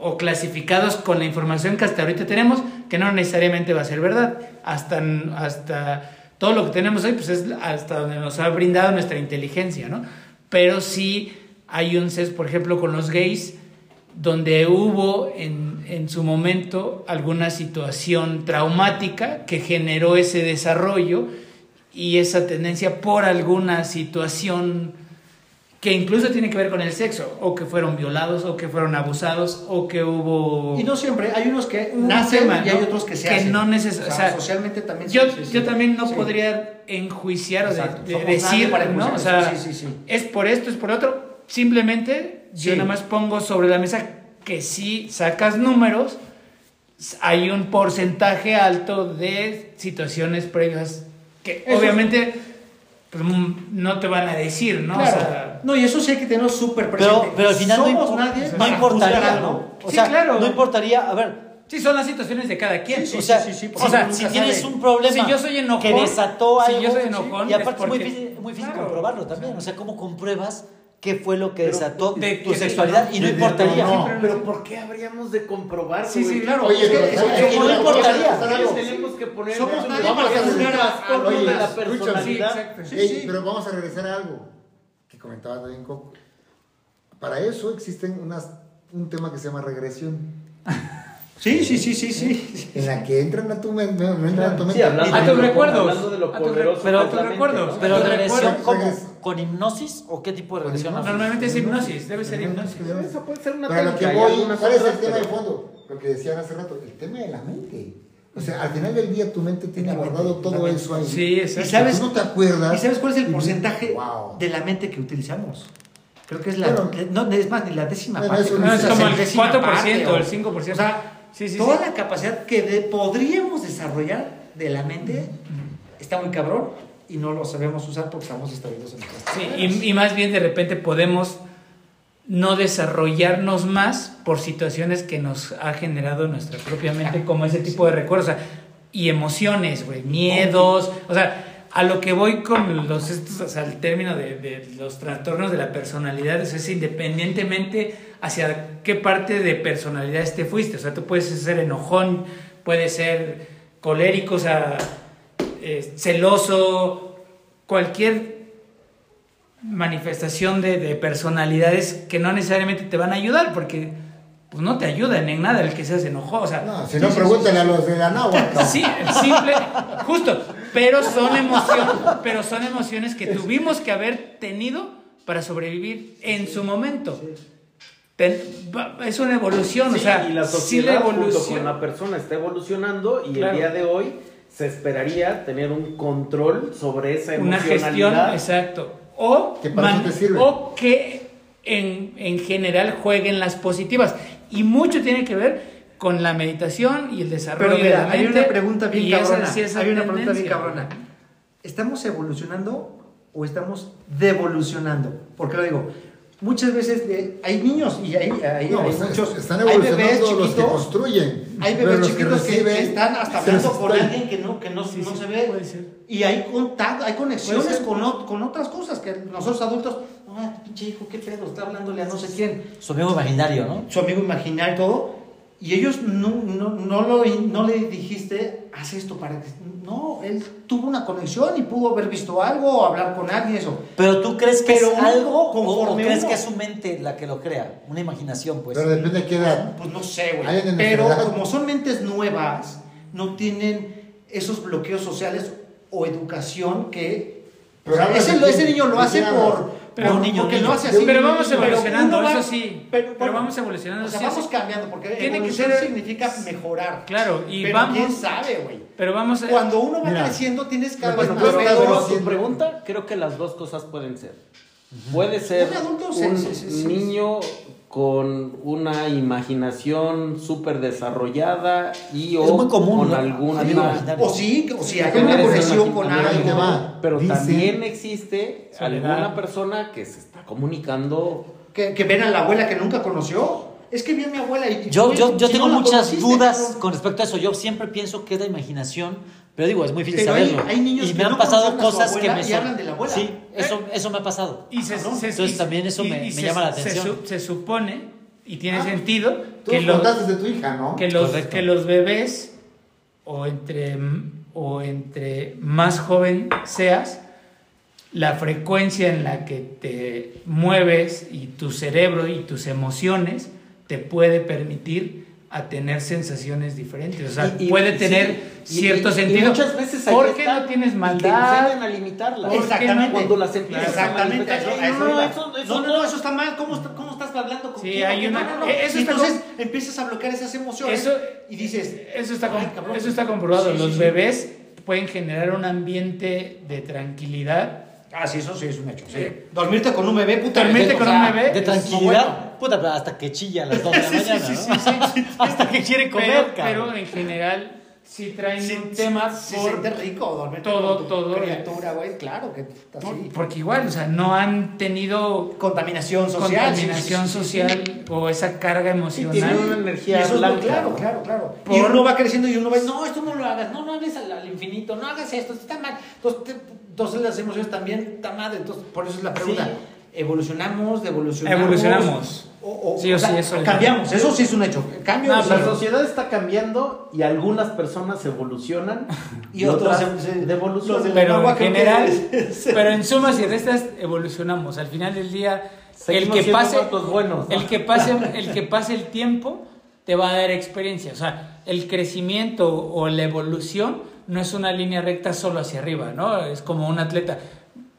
S5: O clasificados con la información que hasta ahorita tenemos, que no necesariamente va a ser verdad. Hasta, hasta todo lo que tenemos hoy, pues es hasta donde nos ha brindado nuestra inteligencia, ¿no? Pero sí hay un ses, por ejemplo, con los gays, donde hubo en, en su momento alguna situación traumática que generó ese desarrollo y esa tendencia por alguna situación que incluso tiene que ver con el sexo, o que fueron violados, o que fueron abusados, o que hubo...
S4: Y no siempre, hay unos que nacen y hay otros que se
S5: Que
S4: hacen.
S5: no neces-
S4: o sea,
S5: o sea,
S4: socialmente también
S5: yo, yo también no
S4: Sí.
S5: podría enjuiciar o de, decir,
S4: para
S5: ¿no? O sea.
S4: Sí, sí, sí.
S5: es por esto, es por otro. Simplemente yo nada más pongo sobre la mesa que si sacas números, hay un porcentaje alto de situaciones previas que
S4: Eso-
S5: obviamente pues, mm, no te van a decir, ¿no?
S4: Claro.
S5: O sea,
S4: no, y eso sí hay que tenerlo súper presente.
S1: Pero, pero al final no,
S4: Somos
S1: impo-
S4: nadie
S1: no importaría, ¿no?
S4: algo.
S1: O
S5: Sí,
S1: sea,
S5: claro.
S1: no importaría, a ver,
S5: sí, son las situaciones de cada quien.
S4: Sí,
S1: o sea,
S4: sí, sí,
S1: si-
S5: o sea,
S1: si tienes
S4: sabe.
S1: un problema
S5: Si yo soy enojón,
S1: que desató
S5: si
S1: algo,
S5: yo soy enojón,
S1: y aparte
S5: es
S1: es muy difícil, muy difícil
S5: Claro.
S1: comprobarlo también, o sea, ¿cómo compruebas qué fue lo que
S3: Pero,
S1: desató
S5: de-
S1: tu sexualidad? Y no importaría.
S2: no.
S3: Pero ¿por qué habríamos de comprobar?
S5: Sí, sí, claro.
S2: Oye,
S4: es que-
S2: pero
S4: es que-
S2: ¿sabes
S1: es que
S2: qué?
S1: no importaría.
S3: tenemos que poner
S4: Somos nadie
S3: vamos
S2: para
S3: a
S2: juzgar a- oye,
S3: de la personalidad.
S5: Sí, exacto.
S4: Sí,
S2: Ey,
S4: sí.
S2: pero vamos a regresar a algo que comentaba también Coco. Para eso existen unas, un tema que se llama regresión, *laughs*
S4: Sí, sí, sí, sí, sí.
S2: en la que entran a tu mente, no, no entran a tu mente.
S3: Sí, hablando,
S5: A
S3: de
S5: tus
S3: lo-
S5: recuerdos.
S3: hablando de lo
S5: A tus
S3: poderoso.
S1: pero-
S5: a tus recuerdos.
S1: Pero regresión, ¿cómo? ¿Con hipnosis o qué tipo de haces?
S5: Normalmente es hipnosis, debe ser hipnosis.
S3: Eso puede ser una
S2: Pero lo que
S3: y
S2: voy, ¿cuál es el tema de fondo? Lo que decían hace rato, el tema de la mente. O sea, al final del día tu mente tiene guardado todo eso ahí.
S5: Sí,
S4: ¿Y
S5: exacto.
S4: sabes,
S2: Tú no te acuerdas.
S4: ¿Y sabes cuál es el
S2: Y-
S4: porcentaje
S2: Wow.
S4: de la mente que utilizamos? Creo que es la.
S2: Bueno.
S4: no, es más, ni la décima
S2: Bueno,
S4: parte.
S2: no es
S5: como el
S4: centésima
S5: 4%
S4: parte,
S5: o el 5%.
S4: O sea,
S5: Sí, sí,
S4: toda
S5: sí.
S4: la capacidad que de- podríamos desarrollar de la mente está muy cabrón y no lo sabemos usar porque estamos estables en nuestras
S5: Sí, y, y más bien de repente podemos no desarrollarnos más por situaciones que nos ha generado nuestra propia mente, como ese tipo de recuerdos o sea, y emociones, güey, miedos, o sea, a lo que voy con los estos, o sea, el término de, de los trastornos de la personalidad, o sea, es independientemente hacia qué parte de personalidad te fuiste, o sea, tú puedes ser enojón, puedes ser colérico, o sea, eh, celoso, cualquier manifestación de, de personalidades que no necesariamente te van a ayudar porque pues no te ayudan en nada el que seas enojado, o sea,
S2: No, si no, pregúntale a los de la náhuatl.
S5: sí, simple, justo, pero son emociones, pero son emociones que tuvimos que haber tenido para sobrevivir en su momento. ten- va- es una evolución, o sea,
S3: y la
S5: sí la
S3: sociedad junto con
S5: evolución.
S3: la persona está evolucionando y
S5: Claro.
S3: el día de hoy se esperaría tener un control sobre esa
S5: una gestión,
S3: emocionalidad.
S5: exacto. O,
S2: Que para eso te sirve.
S5: o que en, en general jueguen las positivas. Y mucho tiene que ver con la meditación y el desarrollo
S4: Pero mira,
S5: de la
S4: hay
S5: mente.
S4: una pregunta bien
S5: esa
S4: cabrona.
S5: sí
S4: hay una pregunta bien cabrona. ¿Estamos evolucionando o estamos devolucionando? Porque lo digo, muchas veces hay niños y hay, hay,
S2: No,
S4: hay
S2: están,
S4: muchos.
S2: están
S4: hay bebés
S2: evolucionando los que
S4: chiquitos,
S2: construyen.
S4: Hay bebés
S2: los
S4: chiquitos que,
S2: reciben,
S4: que están hasta hablando con alguien que no, que no,
S5: Sí,
S4: no
S5: sí,
S4: se ve.
S5: puede ser.
S4: Y hay contacto, hay conexiones con, con otras cosas que nosotros adultos, ah, pinche hijo, qué pedo, está hablándole a no sé quién
S1: Su amigo imaginario, ¿no?
S4: su amigo imaginario y todo, y ellos no, no, no, lo, no le dijiste, haz esto para que... No, él tuvo una conexión y pudo haber visto algo o hablar con alguien, eso.
S1: Pero tú crees que
S4: Pero
S1: es algo o, o crees
S4: uno-
S1: que es su mente la que lo crea, una imaginación, pues.
S2: Pero depende de qué edad.
S4: Pues no sé, güey. Pero como son mentes nuevas, no tienen esos bloqueos sociales o educación que...
S2: Pero
S4: o sea,
S2: hablas
S4: ese, ese niño lo
S2: ¿de
S4: hace por...
S5: Pero
S1: un niño,
S4: porque
S1: niño.
S4: lo hace así.
S5: Pero vamos
S4: Pero
S5: evolucionando,
S4: uno va-
S5: eso sí. Pero,
S4: bueno,
S5: vamos evolucionando.
S4: O sea, vamos cambiando, porque
S5: Tiene que ser-
S4: significa mejorar.
S5: Claro, y
S4: pero
S5: vamos.
S4: quién sabe, güey.
S5: Pero vamos a.
S4: Cuando uno va
S2: Mira,
S4: creciendo, tienes cada
S2: bueno,
S4: vez más
S3: pero,
S2: pero-
S3: pero tu pregunta, creo que las dos cosas pueden ser. Puede ser
S4: Un adulto, sí,
S3: un
S4: sí, sí, sí.
S3: niño con una imaginación súper desarrollada y
S1: Es
S3: o
S1: muy común,
S3: con
S1: ¿no? imaginario.
S4: O sí, o si hay una conexión con algo.
S2: va.
S3: Pero también existe
S5: Soledad.
S3: alguna persona que se está comunicando.
S4: Que, que ven a la abuela que nunca conoció. Es que vi a mi abuela y.
S1: Yo, yo, yo
S4: si
S1: tengo
S4: no
S1: muchas
S4: conociste,
S1: dudas con respecto a eso. Yo siempre pienso que es la imaginación, pero digo, es muy difícil
S4: Pero hay-
S1: saberlo.
S4: hay niños
S1: y
S4: que
S1: me han
S4: no
S1: pasado cosas que me
S4: y hablan de la abuela.
S1: Sí, eso, eso me ha pasado.
S5: Y se,
S4: Cabrón.
S5: se-
S1: Entonces
S5: y-
S1: también eso
S5: y-
S1: me-
S5: y
S1: me
S5: se-
S1: llama la atención.
S5: Se, supone, y tiene
S2: Ah,
S5: sentido, que los,
S2: contaste de tu hija, ¿no?
S5: que los,
S1: Correcto.
S5: que los bebés, o entre, o entre más joven seas, la frecuencia en la que te mueves y tu cerebro y tus emociones te puede permitir a tener sensaciones diferentes. O sea,
S3: y- y-
S5: puede tener cierto
S3: y- y
S5: sentido.
S3: muchas veces ahí
S5: porque
S3: está,
S5: no tienes
S3: y te
S5: maldad.
S3: enseñan a limitarlas.
S5: ¿Por qué
S4: Exactamente.
S5: no?
S3: Cuando las empiezas
S4: Exactamente,
S3: a
S4: eso, eso
S3: no,
S4: iba.
S3: eso- eso
S4: no, no,
S3: no.
S4: no, eso está mal. ¿Cómo, está- cómo estás hablando con
S5: Sí,
S4: quién?
S5: hay
S4: ¿Qué?
S5: una-
S4: No, no, no.
S5: eh, eso
S4: entonces empiezas a bloquear esas emociones
S5: Eso-
S4: y dices,
S5: Eso está,
S4: Ay,
S5: com-
S4: cabrón.
S5: eso está comprobado.
S4: Sí,
S5: Los
S4: sí.
S5: bebés pueden generar un ambiente de tranquilidad.
S4: Ah, sí, eso sí es un hecho. sí. Dormirte con un bebé, puta.
S5: Dormirte
S4: o
S5: con
S4: sea,
S5: un bebé.
S1: De tranquilidad,
S4: bueno.
S1: puta, pero hasta que chilla a las *laughs* 2 de la mañana, ¿no? *laughs* hasta que quiere comer,
S5: Pero,
S1: cabrón.
S5: pero en general sí traen
S4: Sí,
S5: un tema
S4: sí,
S5: por,
S4: rico dormirte
S5: todo-
S4: con tu
S5: todo
S4: criatura, güey. Claro que está
S5: por-
S4: así.
S5: porque igual, o sea, no han tenido
S4: Contaminación social.
S5: contaminación
S4: sí, sí, sí, sí, sí.
S5: social o esa carga
S3: Sí, tiene una
S5: emocional.
S4: Y
S3: energía
S4: eso es lo-
S3: blanca.
S4: claro, claro, claro.
S5: Por-
S4: Y uno va creciendo y uno va, no, esto no lo hagas, no, no hables al, al infinito, no hagas esto, esto está mal. Entonces, te- entonces las emociones también está mal. Entonces, por eso es la pregunta.
S3: Sí.
S4: ¿Evolucionamos, devolucionamos?
S5: Evolucionamos.
S4: O, o-
S5: Sí o
S4: o sea,
S5: eso es.
S4: Cambiamos, eso sí es un hecho. Cambio
S3: No,
S4: sí.
S3: la sociedad está cambiando y algunas personas evolucionan *laughs*
S4: Y
S3: y,
S4: otras
S3: otras devolucionan.
S5: Pero en general, pero en sumas y restas evolucionamos. Al final del día, el que pase,
S3: buenos, ¿no?
S5: el que pase, *laughs* el que pase el tiempo te va a dar experiencia. O sea, el crecimiento o la evolución no es una línea recta solo hacia arriba, ¿no? Es como un atleta.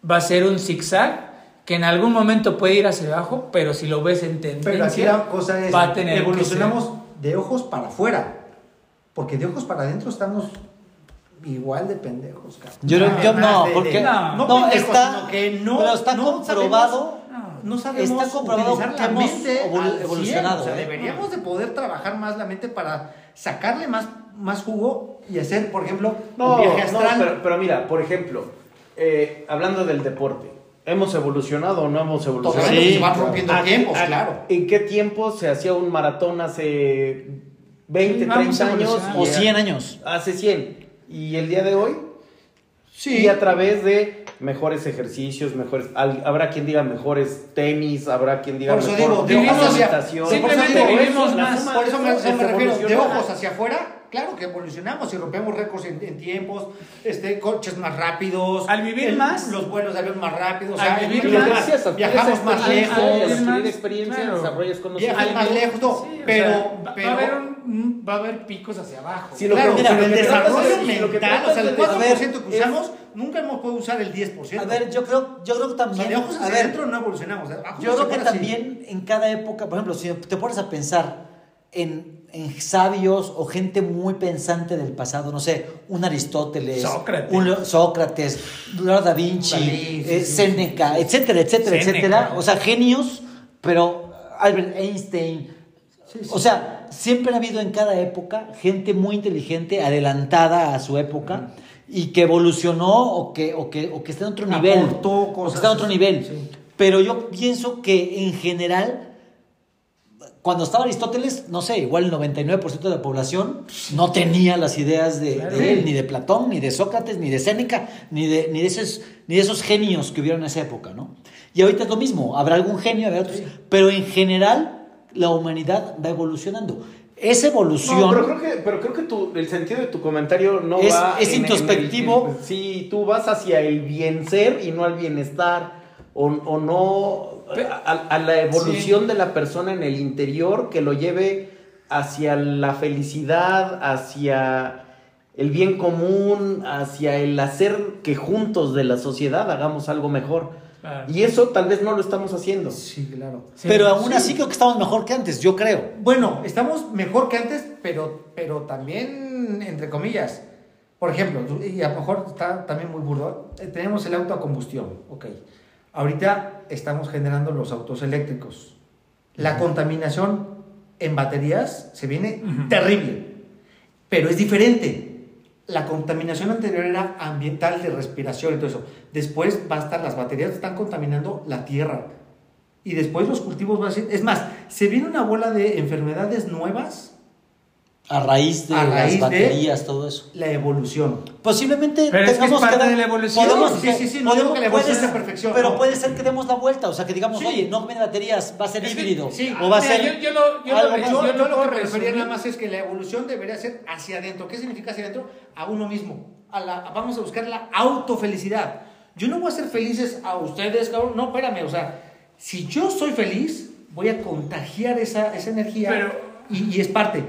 S5: Va a ser un zigzag que en algún momento puede ir hacia abajo, pero si lo ves en tendencia,
S4: Pero aquí la cosa es,
S5: va a tener que
S4: evolucionamos de ojos para afuera. Porque de ojos para adentro estamos igual de pendejos, cabrón.
S1: Yo, creo- no,
S4: de-
S1: porque
S4: de-
S5: no,
S1: no,
S4: pendejos,
S1: está,
S4: sino que no,
S1: pero está
S4: no
S1: comprobado,
S4: sabemos- no sabemos
S1: está comprobado
S4: utilizar
S1: que
S4: la
S1: hemos
S4: mente
S1: evol-
S4: al 100,
S1: evolucionado,
S4: O sea,
S1: ¿eh?
S4: deberíamos de poder trabajar más la mente para sacarle más, más jugo y hacer, por ejemplo,
S3: No,
S4: un viaje
S3: no,
S4: astral.
S3: pero, pero mira, por ejemplo, eh, hablando del deporte, ¿hemos evolucionado o no hemos evolucionado?
S1: Sí.
S4: se van rompiendo
S3: ¿A-
S4: tiempos,
S3: a-
S4: claro.
S3: ¿En qué tiempo se hacía un maratón hace 20,
S5: Sí, vamos
S3: 30 años?
S1: o
S3: Y-
S1: 100 años.
S3: Hace 100. ¿Y el día de hoy?
S4: Sí.
S3: Y a través de mejores ejercicios, mejores, al- habrá quien diga mejores tenis, habrá quien diga
S4: Por eso
S3: mejor
S4: digo, de
S5: Vivimos-
S4: hacia
S5: simplemente
S4: por eso
S5: vivimos más.
S4: suma- Por eso me, refiero, de ojos hacia afuera, claro que evolucionamos y rompemos récords en, en tiempos, este, coches más rápidos.
S5: Al vivir
S4: el-
S5: más.
S4: Los vuelos de avión más rápidos.
S5: Al
S4: o sea,
S5: vivir más.
S3: adquieres
S4: viajamos más lejos.
S5: Adquirir
S3: experiencia,
S5: claro.
S3: desarrollas
S4: Viajas
S3: conocimiento.
S4: más lejos, no,
S5: Sí, o
S4: pero,
S5: sea, va,
S4: pero
S5: va a haber un- va a haber picos hacia abajo.
S3: Sí, lo
S4: claro,
S3: que-
S4: pero
S3: lo
S4: el desarrollo mental, o sea, el
S3: tratas de-
S4: 4% que
S3: es-
S4: usamos nunca hemos podido usar el 10%.
S1: A ver, yo creo, yo creo que
S4: O sea,
S1: también.
S4: de ojos
S1: a
S4: hacia
S1: ver,
S4: adentro no evolucionamos.
S1: Yo creo que también en cada época, por ejemplo, si te pones a pensar en, en sabios o gente muy pensante del pasado, no sé, un Aristóteles,
S5: Sócrates.
S1: un Sócrates, Leonardo da Vinci,
S4: Dalí,
S1: eh,
S4: sí,
S1: Séneca,
S4: sí,
S1: etcétera, etcétera,
S5: Séneca.
S1: etcétera. O sea, genios, pero Albert Einstein.
S4: Sí, sí.
S1: O sea, siempre ha habido en cada época gente muy inteligente, adelantada a su época. Y que evolucionó o que, o que, o que está en otro nivel.
S4: Aportó cosas,
S1: está en otro nivel.
S4: sí.
S1: Pero yo pienso que en general, cuando estaba Aristóteles, no sé, igual el 99% de la población no tenía las ideas de,
S5: Claro.
S1: de él, ni de Platón, ni de Sócrates, ni de Séneca, ni de, ni, de esos, ni de esos genios que hubieron en esa época, ¿no? Y ahorita es lo mismo, habrá algún genio, habrá otros, pero en general la humanidad va evolucionando. Esa evolución...
S3: No, pero creo que, pero creo que tu- el sentido de tu comentario no
S1: Es-
S3: va.
S1: es introspectivo.
S3: en- sí, tú vas hacia el bien ser y no al bienestar. O, o no. A, a la evolución de la persona en el interior que lo lleve hacia la felicidad, hacia el bien común, hacia el hacer que juntos de la sociedad hagamos algo mejor.
S5: Claro.
S3: Y eso tal vez no lo estamos haciendo.
S4: Sí, claro.
S5: Sí.
S1: pero aún
S4: sí.
S1: así creo que estamos mejor que antes, yo creo.
S4: Bueno, estamos mejor que antes, pero, pero también, entre comillas. Por ejemplo, y a lo mejor está también muy burdo, eh, tenemos el auto a combustión, ok. Ahorita estamos generando los autos eléctricos. La contaminación en baterías se viene terrible, pero es diferente. La contaminación anterior era ambiental, de respiración y todo eso. Después va a estar, las baterías están contaminando la tierra. Y después los cultivos van a ser... Es más, se viene una bola de enfermedades nuevas,
S1: A raíz de
S4: A raíz
S1: las
S4: de-
S1: baterías, todo eso.
S4: la evolución.
S1: Posiblemente
S5: Pero es que es
S1: tengamos
S5: parte
S1: dar-
S5: de la evolución.
S1: podemos-
S4: Sí, sí, sí, no digo que la evolución
S1: puede ser-
S4: perfección,
S1: Pero
S4: no.
S1: puede ser que demos la vuelta, o sea, que digamos,
S4: Sí.
S1: oye, no viene baterías, va a ser
S4: Es que-
S1: híbrido.
S4: sí,
S1: o va a
S5: mira,
S1: ser.
S5: yo- yo lo- yo lo
S1: algo más.
S4: Yo,
S5: yo
S4: yo
S5: lo
S4: lo que me refería nada más es que la evolución debería ser hacia adentro. ¿Qué significa hacia adentro? A uno mismo. A la, vamos a buscar la autofelicidad. Yo no voy a ser felices a ustedes, cabrón. No, espérame. O sea, si yo soy feliz, voy a contagiar esa, esa energía.
S5: Pero-
S4: y, y es parte.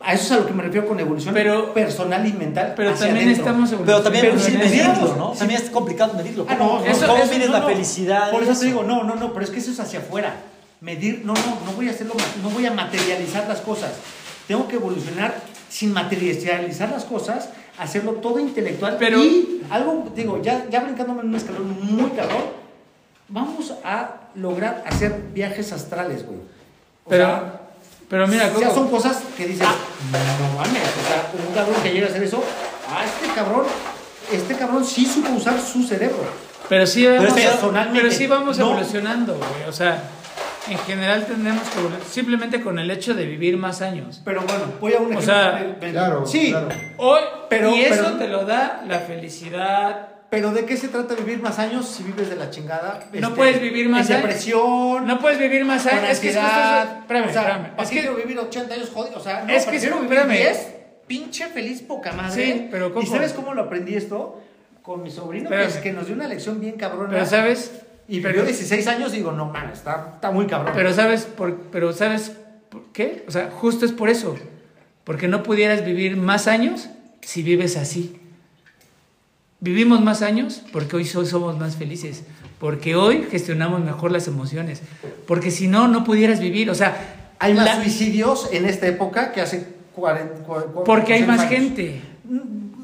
S4: A eso es a lo que me refiero con evolución
S5: Pero-
S4: personal y mental.
S5: Pero
S4: hacia
S5: también
S4: adentro.
S5: estamos
S1: Pero también
S4: Pero
S1: es
S4: medirlo,
S1: medirlo, ¿no?
S4: sí.
S1: También es complicado medirlo.
S4: Ah,
S1: ¿Cómo,
S4: no,
S5: eso-
S1: cómo
S5: eso-
S1: mides
S4: no,
S1: la
S4: no.
S1: felicidad?
S4: Por
S1: y
S4: eso te digo, no, no, no, pero es que eso es hacia afuera. Medir, no, no, no voy a hacerlo, no voy a materializar las cosas. Tengo que evolucionar sin materializar las cosas, hacerlo todo intelectual.
S5: Pero-
S4: y algo, digo, ya, ya brincándome en un escalón muy cabrón, vamos a lograr hacer viajes astrales, güey. O
S5: Pero,
S4: sea,
S5: pero mira,
S4: ya son cosas que dices, no mames, o sea, un cabrón que llega a hacer eso, ah, este cabrón, este cabrón sí supo usar su cerebro.
S5: pero sí vamos,
S4: Pero
S5: a-
S4: personalmente,
S5: pero sí vamos evolucionando, güey. O sea, en general tenemos que evolucionar simplemente con el hecho de vivir más años.
S4: Pero bueno, voy a un ejemplo.
S5: sea,
S4: Me- me-
S2: Claro,
S4: sí,
S2: claro.
S5: Hoy,
S4: Pero-
S5: y eso
S4: pero-
S5: te lo da la felicidad.
S4: pero ¿de qué se trata vivir más años si vives de la chingada? Este,
S5: No puedes vivir más años.
S4: depresión,
S5: No puedes vivir más años. Es que es. Espérame,
S4: o sea,
S5: espérame.
S4: ¿para
S5: Es que,
S4: quiero vivir 80 años jodido? O sea, no,
S5: Es que sí,
S4: vivir
S5: espérame.
S4: 10, pinche feliz poca madre.
S5: Sí, pero ¿cómo?
S4: ¿Y sabes cómo lo aprendí esto? Con mi sobrino, que, es- que nos dio una lección bien cabrona.
S5: pero sabes,
S4: Y vivió 16 años y digo, no mames, está, está muy cabrón.
S5: Pero sabes por, pero sabes por qué? O sea, justo es por eso. Porque no pudieras vivir más años si vives así. Vivimos más años porque hoy so- somos más felices. Porque hoy gestionamos mejor las emociones. Porque si no, no pudieras vivir. O sea,
S4: hay más
S5: la-
S4: suicidios en esta época que hace 40, cua- cua-
S5: porque hay
S4: 200
S5: más
S4: años.
S5: gente.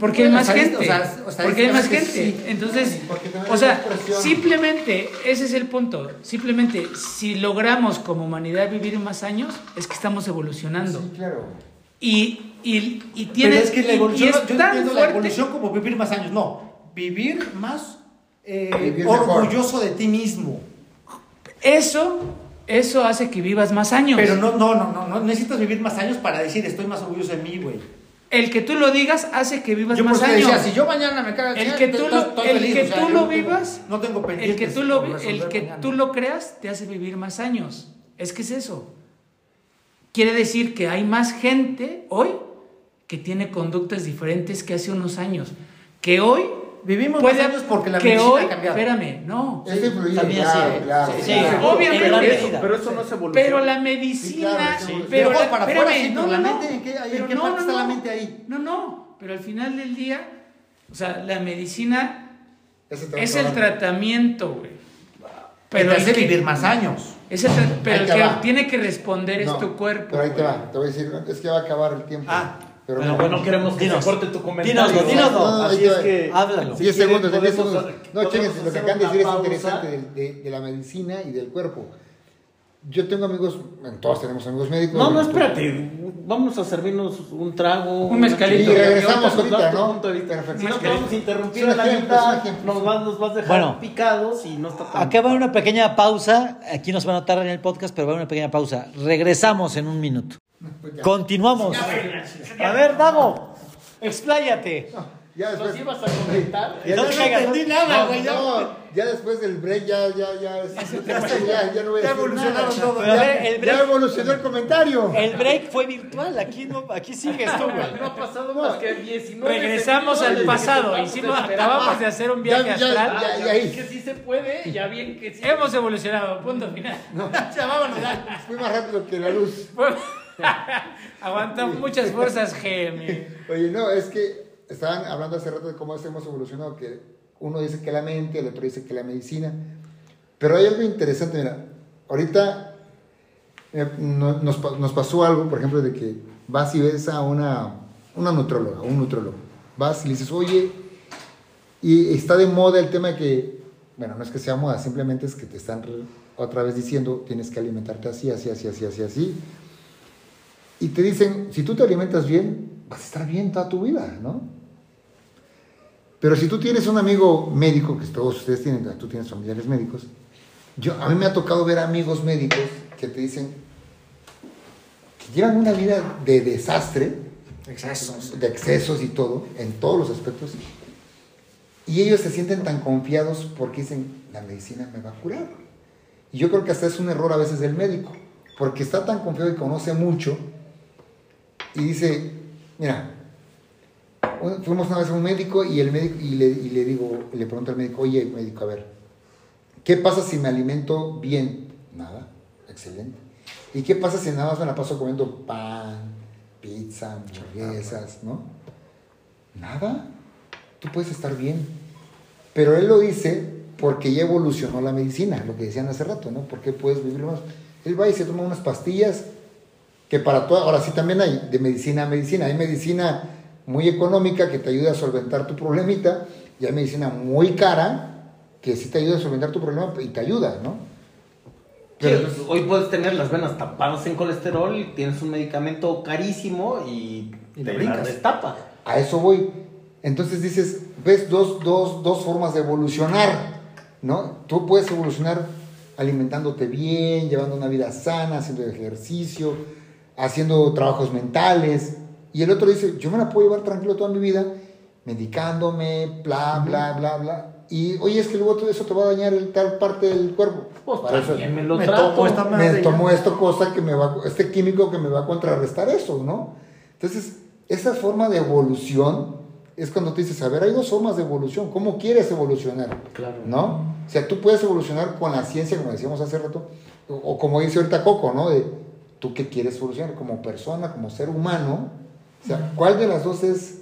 S5: Porque hay más gente.
S4: o sea, o sea,
S5: porque hay más gente.
S4: sí.
S5: Entonces, o sea, simplemente, ese es el punto. Simplemente, si logramos como humanidad vivir más años, es que estamos evolucionando.
S2: Sí, claro.
S5: Y, y, y
S4: Pero
S5: tienes.
S4: es que la evolución,
S5: y es
S4: yo
S5: tan
S4: entiendo la
S5: fuerte-
S4: evolución como vivir más años. No, vivir más eh,
S2: Vivir mejor.
S4: orgulloso de ti mismo.
S5: Eso, eso hace que vivas más años.
S4: Pero no, no, no, no, no necesitas vivir más años para decir estoy más orgulloso de mí, güey.
S5: El que tú lo digas hace que vivas
S4: Yo
S5: más años.
S4: decía, si yo mañana me cago en
S5: el que tú lo, el
S4: feliz,
S5: que
S4: o sea,
S5: tú lo vivas,
S4: no tengo
S5: el que tú lo, el que
S4: mañana.
S5: tú lo creas te hace vivir más años. Es que es eso. Quiere decir que hay más gente hoy que tiene conductas diferentes que hace unos años. Que hoy
S4: Vivimos
S5: puede
S4: más años porque la
S5: que
S4: medicina
S5: hoy,
S4: ha cambiado.
S5: Espérame, no.
S2: Es influir,
S1: también
S2: claro,
S1: sí.
S2: claro.
S1: Sí,
S2: claro.
S5: obviamente.
S3: Pero eso- pero eso no se evoluciona.
S5: Pero la medicina,
S2: Sí, claro, sí.
S5: pero
S4: ojos
S5: la-
S4: para
S5: espérame,
S4: sí,
S5: no,
S4: pero la
S5: no,
S4: mente, ¿en qué- en
S5: pero
S4: qué parte está la mente ahí?
S5: No, no, pero al final del día, o sea, la medicina
S2: Ese
S5: Es el tratamiento, güey.
S4: Pero
S5: Pero
S4: te hace vivir más años.
S5: es el tra- pero
S2: Ahí
S5: el
S2: te
S5: que
S2: va.
S5: tiene que responder
S2: No,
S5: es tu cuerpo.
S2: Pero ahí te
S5: güey.
S2: va, te voy a decir, es que va a acabar el tiempo.
S1: Ah,
S2: pero
S1: bueno,
S2: no,
S3: Bueno, no queremos que
S1: Dinos.
S3: se corte tu comentario.
S1: Dínoslo, dínoslo.
S2: No,
S3: Así es que...
S1: Háblalo.
S2: Sí, 10
S3: quieren,
S2: segundos, en 10
S3: podemos-
S2: segundos. No, chéquense, lo que acaban de decir es
S3: pausa.
S2: interesante de, de- de la medicina y del cuerpo. Yo tengo amigos, bueno, todos tenemos amigos médicos.
S3: No, no, espérate. Vamos a servirnos un trago.
S5: Un mezcalito.
S2: Y regresamos ahorita, ¿no?
S3: punto de vista.
S2: Perfecto.
S3: Si no te vamos a interrumpir
S2: Es
S3: a la
S2: es
S3: mitad, nos vas, nos vas a dejar
S1: Bueno.
S3: picados y no está tan...
S1: Acá va una pequeña pausa. Aquí nos van a notar en el podcast, pero va una pequeña pausa. Regresamos en un minuto.
S2: Pues ya.
S1: Continuamos. A ver, Dago, expláyate.
S2: Ya después.
S3: ¿Nos ibas a comentar?
S2: Ya,
S1: No caigas,
S2: entendí
S1: ¿no?
S2: nada,
S1: No,
S2: güey. Ya, ya después del break, ya, ya, ya. Ya, ya no voy a
S4: Ya
S2: decir
S4: evolucionaron
S2: nada.
S4: todo.
S2: Ya evolucionó el comentario.
S1: el break fue virtual. Aquí, no, aquí sigues tú, güey.
S3: No ha pasado más que 19
S5: Regresamos al pasado. Hicimos, acabamos de hacer un viaje
S2: Ya, ya,
S5: astral.
S2: ya.
S3: Ah, que sí se puede, ya bien que sí.
S5: Hemos evolucionado, punto final. *laughs* Ya vámonos, ya.
S2: Fui más rápido que la luz. *laughs*
S5: Aguantan muchas fuerzas G, amigo.
S2: Oye, no, es que estaban hablando hace rato de cómo hemos evolucionado, que uno dice que la mente, el otro dice que la medicina. Pero hay algo interesante, mira, ahorita eh, no- nos, pa- nos pasó algo, por ejemplo, de que vas y ves a una, una nutróloga, un nutrólogo. Vas y le dices, oye, y está de moda el tema que, bueno, no es que sea moda, simplemente es que te están otra vez diciendo, tienes que alimentarte así, así, así, así, así, así. Y te dicen, si tú te alimentas bien, vas a estar bien toda tu vida, ¿no? Pero si tú tienes un amigo médico, que todos ustedes tienen, tú tienes familiares médicos, yo, a mí me ha tocado ver amigos médicos que te dicen que llevan una vida de desastre,
S4: Excesos.
S2: de excesos y todo, en todos los aspectos, y ellos se sienten tan confiados porque dicen, la medicina me va a curar. Y yo creo que hasta es un error a veces del médico, porque está tan confiado y conoce mucho, y dice, mira, fuimos una vez a un médico y, el médico, y, le, digo, le pregunto al médico, oye, médico, a ver, ¿qué pasa si me alimento bien? Nada, excelente. ¿Y qué pasa si nada más me la paso comiendo pan, pizza, hamburguesas, no? Nada, tú puedes estar bien. Pero él lo dice porque ya evolucionó la medicina, lo que decían hace rato, ¿no? ¿Por qué puedes vivir más? Él va y se toma unas pastillas que para todo, ahora sí también hay de medicina a medicina. Hay medicina muy económica que te ayuda a solventar tu problemita y hay medicina muy cara que sí te ayuda a solventar tu problema y te ayuda, ¿no?
S3: Sí,
S2: Pero-
S3: hoy puedes tener las venas tapadas en colesterol y tienes un medicamento carísimo y,
S4: Y
S3: te
S4: brincas.
S3: destapa.
S2: A eso voy. Entonces dices, ves dos, dos, dos formas de evolucionar, ¿no? Tú puedes evolucionar alimentándote bien, llevando una vida sana, haciendo ejercicio, haciendo trabajos mentales. Y el otro dice, yo me la puedo llevar tranquilo toda mi vida, medicándome, bla, bla, bla, bla. Y oye, es que luego todo eso te va a dañar el, tal parte del cuerpo.
S3: Pues
S2: Para eso-
S3: me lo
S4: Me
S3: trato.
S4: tomo esta
S2: me
S4: madre ya.
S2: tomo esta cosa que me va, este químico que me va a contrarrestar eso, ¿no? Entonces, esa forma de evolución es cuando te dices, a ver, hay dos formas de evolución, ¿cómo quieres evolucionar?
S3: Claro.
S2: ¿No? O sea, tú puedes evolucionar con la ciencia, como decíamos hace rato, o, o como dice ahorita Coco, ¿no? De tú qué quieres evolucionar como persona, como ser humano. O sea, ¿cuál de las dos es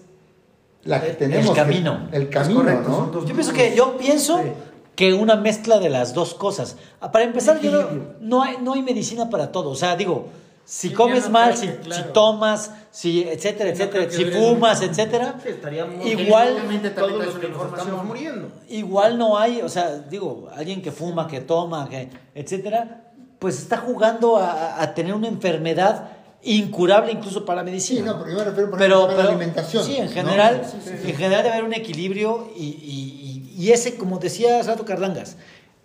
S2: la que tenemos?
S1: el
S2: que-
S1: camino.
S2: el camino,
S4: correcto,
S2: ¿no?
S4: dos
S1: Yo pienso que, yo pienso
S4: Sí.
S1: que una mezcla de las dos cosas. Ah, Para empezar, yo no, no hay, no hay medicina para todo. O sea, digo, si
S5: Sí,
S1: comes
S5: no
S1: mal, si,
S5: claro.
S1: si tomas, si etcétera,
S5: No
S1: etcétera, si fumas, etcétera,
S3: Sí,
S1: Igual-
S3: todos los que nos estamos muriendo.
S1: igual no hay, o sea, digo, alguien que fuma, que toma, que etcétera, pues está jugando a, a tener una enfermedad incurable incluso para la medicina.
S2: Sí, no, pero yo me refiero por
S1: pero,
S2: ejemplo, a la alimentación.
S1: Sí, en
S2: ¿no?
S1: general,
S2: Sí, sí,
S1: en general debe haber un equilibrio y, y- y- y ese, como decía hace rato Carlangas,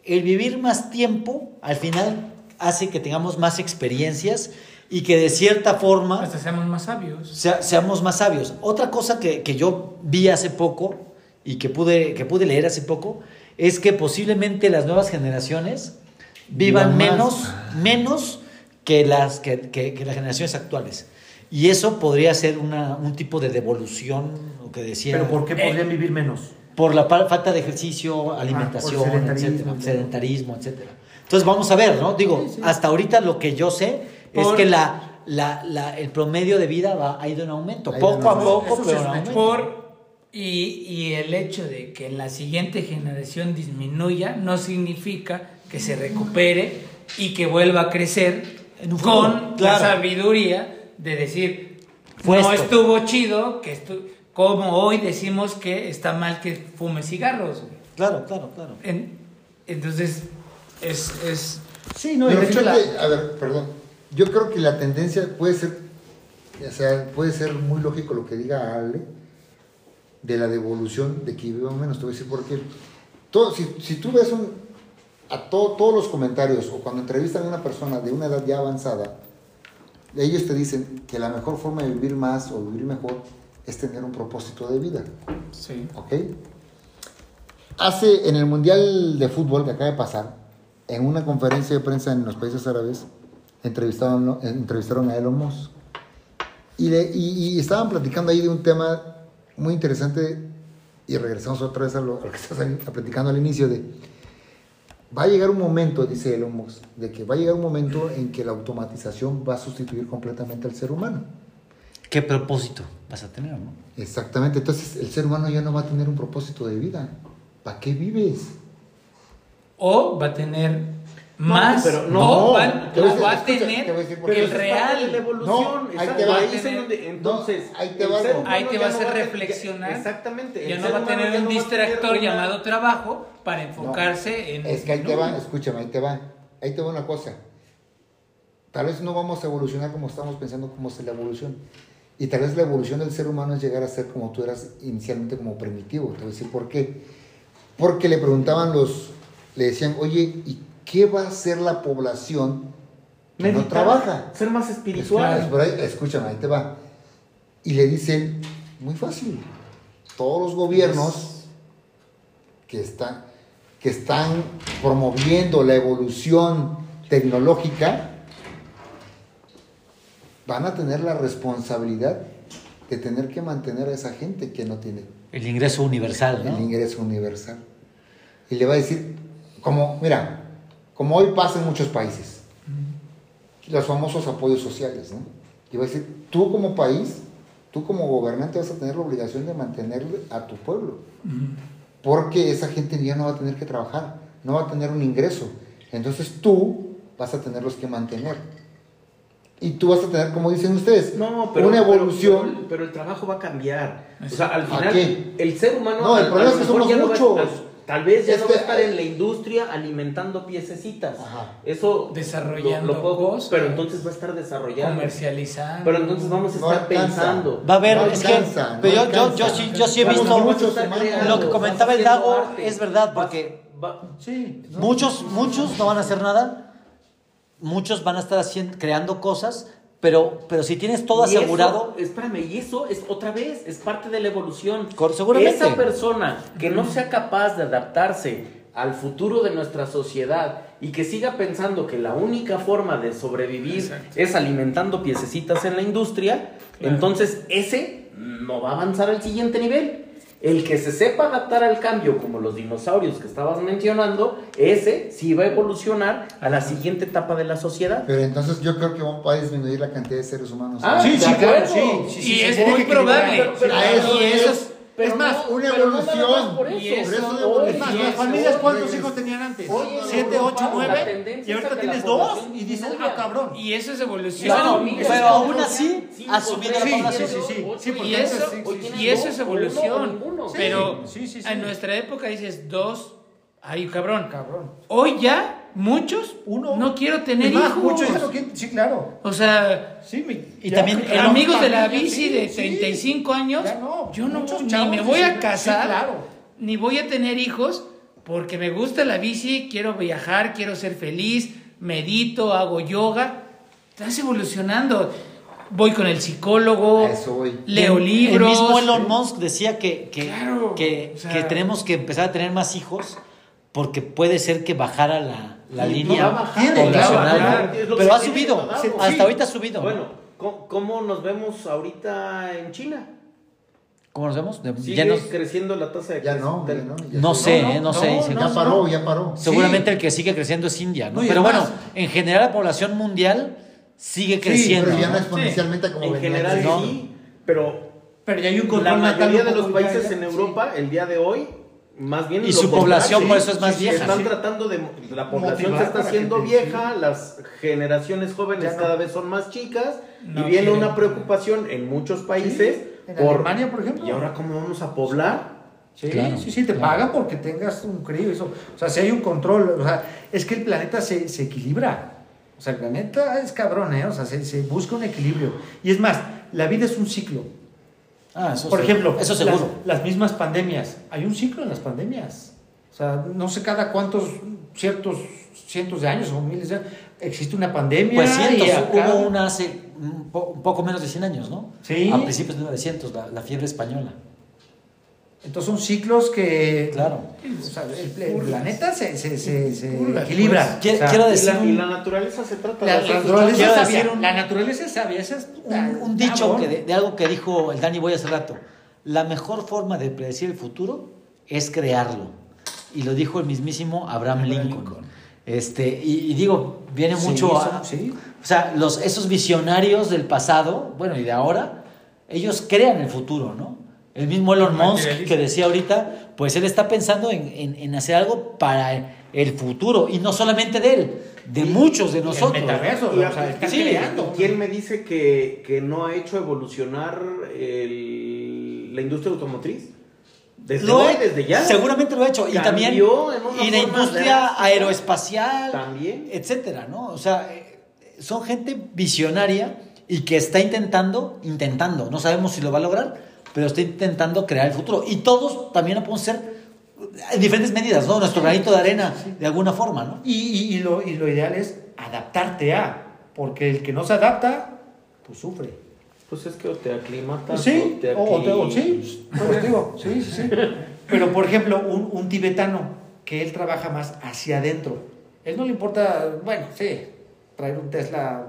S1: el vivir más tiempo al final hace que tengamos más experiencias y que de cierta forma
S5: Hasta seamos más sabios.
S1: sea- seamos más sabios. Otra cosa que, que yo vi hace poco y que pude, que pude leer hace poco es que posiblemente las nuevas generaciones vivan
S2: más.
S1: menos, menos que las, que, que- que las generaciones actuales. Y eso podría ser una, un tipo de devolución, lo que decía.
S4: Pero ¿por qué
S5: Eh,
S4: podrían vivir menos?
S1: Por la falta de ejercicio, alimentación,
S4: por sedentarismo,
S1: etcétera,
S4: ¿no?
S1: sedentarismo, etcétera. Entonces vamos a ver, ¿no? Digo, hasta ahorita lo que yo sé es que la, la- la- el promedio de vida va, ha ido en aumento,
S2: Ha ido en
S1: poco a poco,
S4: Eso
S1: pero
S4: es
S1: en aumento.
S5: Por Y, y el hecho de que en la siguiente generación disminuya no significa que se recupere y que vuelva a crecer
S1: En un
S5: con la sabiduría de decir,
S1: Fue
S5: no
S1: esto".
S5: estuvo chido, que estu como hoy decimos que está mal que fume cigarros. güey.
S1: Claro, claro, claro.
S5: En- entonces, es, es
S4: Sí, no,
S2: Pero
S4: de hecho la-
S2: fíjate, a ver, perdón. Yo creo que la tendencia puede ser, o sea, puede ser muy lógico lo que diga Ale de la devolución de que viva menos. Te voy a decir por qué. Todo, si, si tú ves un, a to- todos los comentarios o cuando entrevistan a una persona de una edad ya avanzada, ellos te dicen que la mejor forma de vivir más o vivir mejor es tener un propósito de vida.
S5: sí.
S2: ¿Ok? Hace en el Mundial de Fútbol que acaba de pasar, en una conferencia de prensa en los países árabes, entrevistaron, entrevistaron a Elon Musk. Y, le- y- y estaban platicando ahí de un tema muy interesante, y regresamos otra vez a lo, a lo que estás platicando al inicio, de va a llegar un momento, dice Elon Musk, de que va a llegar un momento en que la automatización va a sustituir completamente al ser humano.
S1: ¿Qué propósito vas a tener, no?
S2: Exactamente, entonces el ser humano ya no va a tener un propósito de vida. ¿Para qué vives?
S5: O va a tener más,
S3: pero no,
S5: o va,
S2: te a
S5: o
S2: decir-
S5: va a
S2: escucha,
S5: tener
S2: te a
S5: el
S3: de la
S5: real.
S3: evolución.
S2: No, ahí te va.
S3: ahí donde- entonces,
S2: No, ahí te va
S3: ser
S2: algo.
S3: humano
S5: Ahí te
S3: ya
S5: va a
S3: no
S5: hacer
S3: tener-
S5: reflexionar.
S3: Exactamente.
S5: Ya no va a tener un
S3: no tener
S5: distractor
S3: una-
S5: llamado trabajo para
S2: No,
S5: enfocarse en.
S2: Es que ahí te va, escúchame, ahí te va. Ahí te va una cosa. Tal vez no vamos a evolucionar como estamos pensando cómo es la evolución. Y tal vez la evolución del ser humano es llegar a ser como tú eras inicialmente como primitivo. Te voy a decir por qué. Porque le preguntaban los, le decían, oye, ¿y qué va a hacer la población que no trabaja?
S3: Ser más espiritual.
S2: escúchame, ahí te va. Y le dicen, muy fácil, todos los gobiernos que están, que están promoviendo la evolución tecnológica van a tener la responsabilidad de tener que mantener a esa gente que no tiene
S1: El ingreso universal,
S2: el ingreso universal. Y le va a decir, como, mira, como hoy pasa en muchos países, los famosos apoyos sociales, ¿no? Y va a decir, tú como país, tú como gobernante vas a tener la obligación de mantenerle a tu pueblo. Porque esa gente ya no va a tener que trabajar, no va a tener un ingreso. Entonces tú vas a tenerlos que mantener. Y tú vas a tener, como dicen ustedes,
S3: No, pero,
S2: una evolución.
S3: Pero, pero el trabajo va a cambiar. O sea, al
S2: ¿A
S3: final,
S2: qué?
S3: el ser humano.
S2: No, el problema es que somos muchos.
S3: Tal vez ya
S2: Es
S3: no va a estar en la industria alimentando piececitas.
S2: Ajá.
S3: Eso.
S5: Desarrollando
S3: lo- lo puedo-
S5: cosas.
S3: Pero entonces va a estar desarrollando.
S5: comercializar.
S3: Pero entonces vamos a estar pensando.
S1: Va a haber,
S2: No
S1: es que,
S2: alcanza, no
S1: yo, yo, yo sí, yo sí he visto,
S2: muchos
S1: lo que comentaba el Dago
S3: arte,
S1: es verdad, porque
S3: va-
S4: Sí. no,
S1: muchos, muchos no van a hacer nada, muchos van a estar haciendo, creando cosas, pero, pero si tienes todo
S3: Y eso,
S1: asegurado,
S3: espérame, y eso es otra vez, es parte de la evolución.
S1: Seguramente.
S3: Esa persona que no sea capaz de adaptarse al futuro de nuestra sociedad y que siga pensando que la única forma de sobrevivir
S5: Exacto.
S3: es alimentando piececitas en la industria,
S5: Claro.
S3: entonces ese no va a avanzar al siguiente nivel. El que se sepa adaptar al cambio, como los dinosaurios que estabas mencionando, ese sí va a evolucionar a la siguiente etapa de la sociedad.
S2: Pero entonces yo creo que va a disminuir la cantidad de seres humanos.
S3: Ah,
S4: Sí, sí, claro, sí, sí, sí,
S5: y es muy probable.
S3: Pero- pero-
S2: A eso
S5: y eso
S2: es.
S5: Es
S3: Pero
S2: Es más,
S3: no-
S2: una
S3: no
S2: evolución.
S3: más por
S5: Y
S3: eso.
S5: eso-
S2: Por eso
S3: Hoy-
S4: Es más, las familias, ¿cuántos
S2: hoy-
S4: hijos tenían antes?
S3: hoy
S4: Siete, ocho, nueve. Y ahorita tienes dos y dices, ah, cabrón.
S5: Y eso es evolución.
S1: No, pero aún
S3: no
S1: así ha subido
S3: tres,
S1: la
S4: Sí,
S1: población.
S4: sí, sí, sí. Sí,
S3: y
S4: eso sí, sí,
S5: y eso
S3: dos,
S5: es evolución. Pero
S4: Sí, sí, sí.
S5: en nuestra época dices dos, ay cabrón.
S4: Cabrón.
S5: Hoy ya muchos
S4: Uno.
S5: no quiero tener
S4: más,
S5: hijos.
S4: muchos ya no quieren- Sí, claro.
S5: O sea,
S4: Sí, me-
S1: Y
S4: ya,
S1: también-
S4: claro,
S5: amigos de la bici
S4: sí,
S5: de
S4: sí.
S5: 35 años,
S4: Ya no,
S5: yo no ni
S4: chavos
S5: me voy a casar,
S4: sí, claro.
S5: ni voy a tener hijos porque me gusta la bici, quiero viajar, quiero ser feliz, medito, hago yoga. Estás evolucionando. Voy con el psicólogo,
S2: A eso voy.
S5: leo
S1: el,
S5: libros.
S1: El mismo Elon Musk decía que, que,
S5: Claro,
S1: que,
S5: o sea-
S1: que tenemos que empezar a tener más hijos porque puede ser que bajara la, la
S3: Y
S1: línea
S3: va a bajar,
S2: Tiene,
S1: poblacional.
S3: bajar,
S1: Pero ha subido,
S3: Dado.
S1: hasta
S3: Sí.
S1: ahorita ha subido.
S3: Bueno, ¿cómo, cómo nos vemos ahorita en China?
S1: ¿Cómo nos vemos? De-
S3: ¿Sigue
S1: ya nos-
S3: creciendo la tasa de
S2: Ya no, ya no. ya
S1: no
S2: se-
S1: sé,
S4: no,
S1: eh, no,
S4: no,
S1: sé.
S4: no,
S2: Ya paró, ya paró.
S1: Seguramente el que sigue creciendo es India, ¿no?
S4: No,
S1: pero bueno,
S4: más-
S1: en general la población mundial sigue
S2: Sí,
S1: creciendo.
S2: pero ya no
S1: ¿no?
S2: exponencialmente como
S3: En
S2: venía
S3: general sí, pero
S4: Pero ya hay un
S3: La
S4: control natal
S3: mayoría de los países en
S4: sí.
S3: Europa, el día de hoy, más bien
S1: Y su
S3: contrario,
S1: población por eso es más
S3: sí,
S1: vieja,
S3: Están
S4: sí.
S3: tratando de. La población
S4: Motivar
S3: se está haciendo vieja, las generaciones jóvenes
S4: no.
S3: cada vez son más chicas,
S5: No
S3: y viene
S5: quieren.
S3: una preocupación en muchos países.
S4: En
S3: por-
S4: Alemania, por ejemplo.
S3: ¿Y ahora cómo vamos a poblar?
S4: Sí,
S1: Claro,
S4: sí, sí, te
S1: claro.
S4: pagan porque tengas un crío. Eso. O sea, si hay un control, o sea, es que el planeta se, se equilibra. O sea, el planeta es cabrón, ¿eh? O sea, se, se busca un equilibrio. Y es más, la vida es un ciclo.
S1: Ah, eso
S4: Por ejemplo,
S1: eso seguro.
S4: Las, las mismas pandemias. Hay un ciclo en las pandemias. O sea, no sé cada cuántos, ciertos cientos de años o miles de años, existe una pandemia.
S1: Pues cientos,
S4: acá-
S1: hubo una hace un, po- un poco menos de 100 años, ¿no?
S4: Sí.
S1: A principios de 1900, la, la fiebre española.
S4: Entonces son ciclos que.
S1: Claro.
S4: O sea, el, el planeta se, se, se, equilibra. O sea,
S1: quiero
S3: Y
S1: decir
S3: la,
S1: un-
S3: y la naturaleza se trata de
S4: La, naturaleza es sabia.
S1: un-
S4: la naturaleza es sabia. Esa es
S1: Un, un dicho que de, de algo que dijo el Danny Boy hace rato. La mejor forma de predecir el futuro es crearlo. Y lo dijo el mismísimo Abraham Lincoln. Este, y, y digo, viene
S4: Sí,
S1: mucho a...
S4: sí.
S1: O sea, los, esos visionarios del pasado, bueno, y de ahora, ellos crean el futuro, ¿no? El mismo Elon Musk que decía ahorita, pues él está pensando en, en- en hacer algo para el futuro, y no solamente de él, de muchos de nosotros.
S4: El metaverso,
S3: Y,
S4: o sea, está
S1: sí,
S4: creando.
S3: ¿y ¿Quién me dice que, que no ha hecho evolucionar el- la industria automotriz? Desde
S1: Lo
S3: hoy,
S1: he-
S3: desde ya.
S1: Seguramente lo ha hecho. Y también.
S3: Cambió en una
S1: Y la industria aeroespacial.
S3: También.
S1: Etcétera, ¿no? O sea, eh, son gente visionaria y que está intentando, intentando, no sabemos si lo va a lograr, pero está intentando crear el futuro. Y todos también lo podemos hacer en diferentes medidas, ¿no? Nuestro granito de arena, de alguna forma, ¿no?
S4: Y, y- y lo, y lo ideal es adaptarte a. Porque el que no se adapta, pues sufre.
S3: Pues es que o te aclimatas
S4: Sí,
S3: o te
S4: o, o te- o sí, pues digo, sí, sí, sí. Pero por ejemplo, un, un tibetano que él trabaja más hacia adentro. Él no le importa, bueno, sí, traer un Tesla,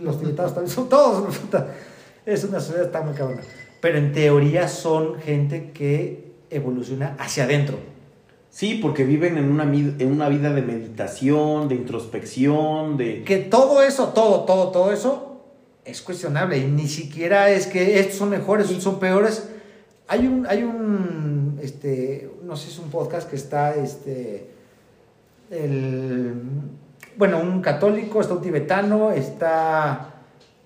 S4: los tibetanos también son todos, *laughs* es una sociedad está muy cabrona. Pero en teoría son gente que evoluciona hacia adentro.
S3: Sí, porque viven en una, en una vida de meditación, de introspección, de...
S4: Que todo eso, todo, todo, todo eso es cuestionable y ni siquiera es que estos son mejores, estos son peores. Hay un, hay un, este, no sé si es un podcast que está, este, el, bueno, un católico, está un tibetano, está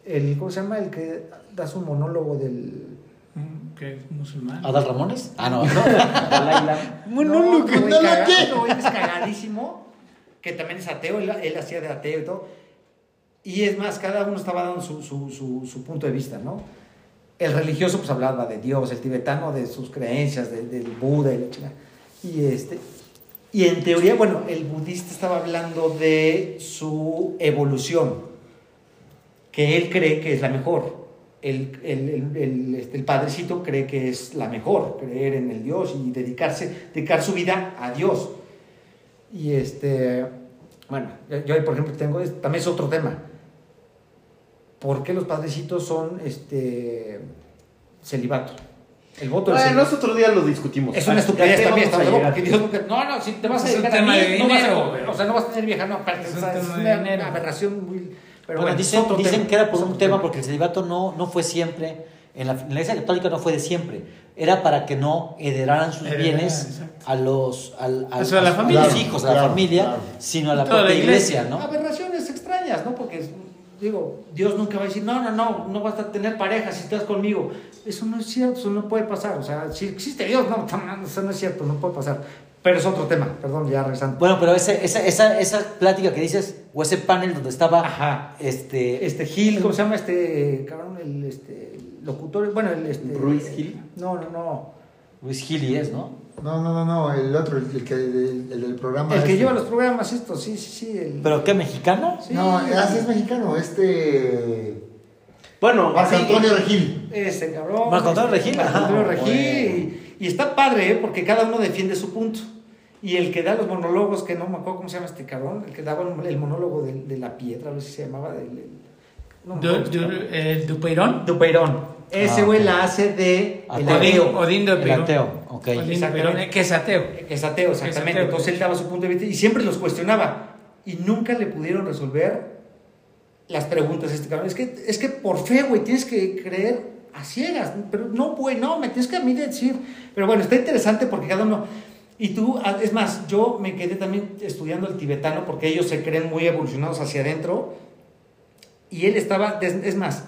S4: el, ¿cómo se llama? El que da su monólogo del...
S5: Mm, Que es musulmán.
S1: ¿Adal Ramones? Ah, no. *laughs*
S2: No lo
S4: cagado,
S2: quiero.
S4: es cagadísimo, que también es ateo, él, él hacía de ateo y todo. Y es más, cada uno estaba dando su, su, su, su punto de vista, ¿no? El religioso pues hablaba de Dios, el tibetano de sus creencias, de- del Buda y la. Y, este, y en teoría, bueno, el budista estaba hablando de su evolución, que él cree que es la mejor. El, el, el, el, este, el padrecito cree que es la mejor, creer en el Dios y dedicarse, dedicar su vida a Dios. Y este, bueno, yo, por ejemplo tengo, también es otro tema. ¿Por qué los padrecitos son este celibato? El voto
S3: Bueno,
S4: celibato.
S3: nosotros otro día lo discutimos.
S4: Es una
S3: ¿A
S4: estupidez también, porque Dios nunca- no, no, si te vas a dedicar a mí,
S5: de
S4: no vas a- o sea, no vas a tener vieja, no, aparte,
S5: Es
S4: o
S5: un
S4: sea, es una
S5: dinero.
S4: aberración muy... Pero
S1: Bueno,
S4: bueno,
S1: dicen, dicen que era por un tema, porque el celibato no, no fue siempre, en la, en la iglesia católica no fue de siempre, era para que no heredaran sus
S5: Heredaran,
S1: bienes
S5: exacto.
S1: a los, al- al-
S5: Eso a la
S1: a los hijos, a la
S2: Claro,
S1: familia,
S2: claro.
S1: sino a la
S5: Toda la
S1: propia
S5: iglesia.
S1: iglesia, ¿no?
S4: Aberraciones extrañas, ¿no? Porque, digo, Dios nunca va a decir, no, no, no, no vas a tener pareja si estás conmigo. Eso no es cierto, eso no puede pasar. O sea, si existe Dios, *laughs* no, eso no es cierto, no puede pasar. Pero es otro tema, perdón, ya regresando.
S1: Bueno, pero ese, esa, esa, esa plática que dices, o ese panel donde estaba
S4: Ajá.
S1: este,
S4: Este Gil, ¿cómo se llama este cabrón? El este, locutor, bueno, el este.
S3: Ruiz Gil.
S4: No, no, no.
S1: Luis Gili es, ¿no?
S2: No, no, no, no, el otro, el, el que el, el del programa.
S4: El que
S2: este.
S4: lleva los programas, esto, sí, sí, sí. el-
S1: ¿Pero qué, mexicano?
S4: Sí.
S2: No, así es mexicano, este.
S3: Bueno,
S2: Marco Antonio Regil.
S4: Ese cabrón.
S1: Marco Antonio
S4: este,
S1: Regil,
S4: Marco. Antonio Regil.
S2: Bueno.
S4: Y, y está padre, ¿eh? porque cada uno defiende su punto. Y el que da los monólogos, que no me acuerdo cómo se llama este cabrón, el que daba el monólogo de, de la piedra, a ver si se llamaba. del- no
S5: Du- du- el Dupeirón.
S4: Dupeirón. Ese
S1: Ah,
S4: güey
S1: ok.
S4: la hace de el
S1: Ateo.
S4: ateo.
S5: Odín
S1: El
S5: Dupeirón.
S1: ateo, ok.
S5: Odín
S4: Exactamente.
S5: que es ateo.
S4: Es ateo, exactamente.
S5: Es ateo.
S4: Entonces él daba su punto de vista y siempre los cuestionaba. Y nunca le pudieron resolver las preguntas a este cabrón. Es que, es que por fe, güey, tienes que creer a ciegas, pero no, bueno, me tienes que a mí decir. Pero bueno, está interesante porque cada uno. Y tú, ah, es más, yo me quedé también estudiando el tibetano porque ellos se creen muy evolucionados hacia adentro. Y él estaba, es es más,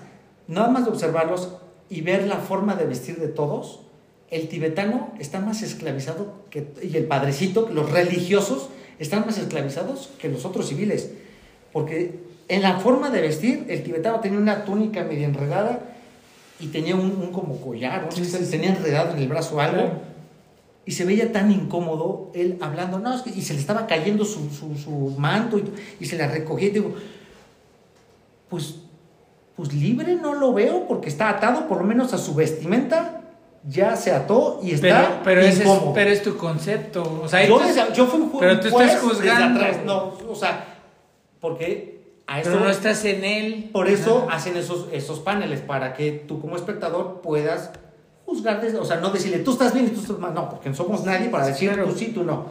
S4: nada más de observarlos y ver la forma de vestir de todos, el tibetano está más esclavizado que, y el padrecito, los religiosos, están más esclavizados que los otros civiles. Porque en la forma de vestir, el tibetano tenía una túnica medio enredada y tenía un, un como collar, ¿no?
S5: Sí, sí, sí.
S4: tenía enredado en el brazo algo. Y se veía tan incómodo él hablando, no, es que- y se le estaba cayendo su, su, su manto y, y se la recogía. Y digo, pues, pues libre no lo veo porque está atado por lo menos a su vestimenta, ya se ató y
S5: Pero,
S4: está
S5: pero, ese es, pero es tu concepto. O sea,
S4: yo, desde- yo fui un
S5: pero tú estás juzgando.
S4: atrás, no, o sea, porque a eso,
S5: pero no estás en él.
S4: por eso
S5: Ajá.
S4: hacen esos, esos paneles, para que tú como espectador puedas juzgar, desde, o sea, no decirle tú estás bien y tú estás mal, no, porque no somos nadie para decir
S5: claro.
S4: tú sí, tú no.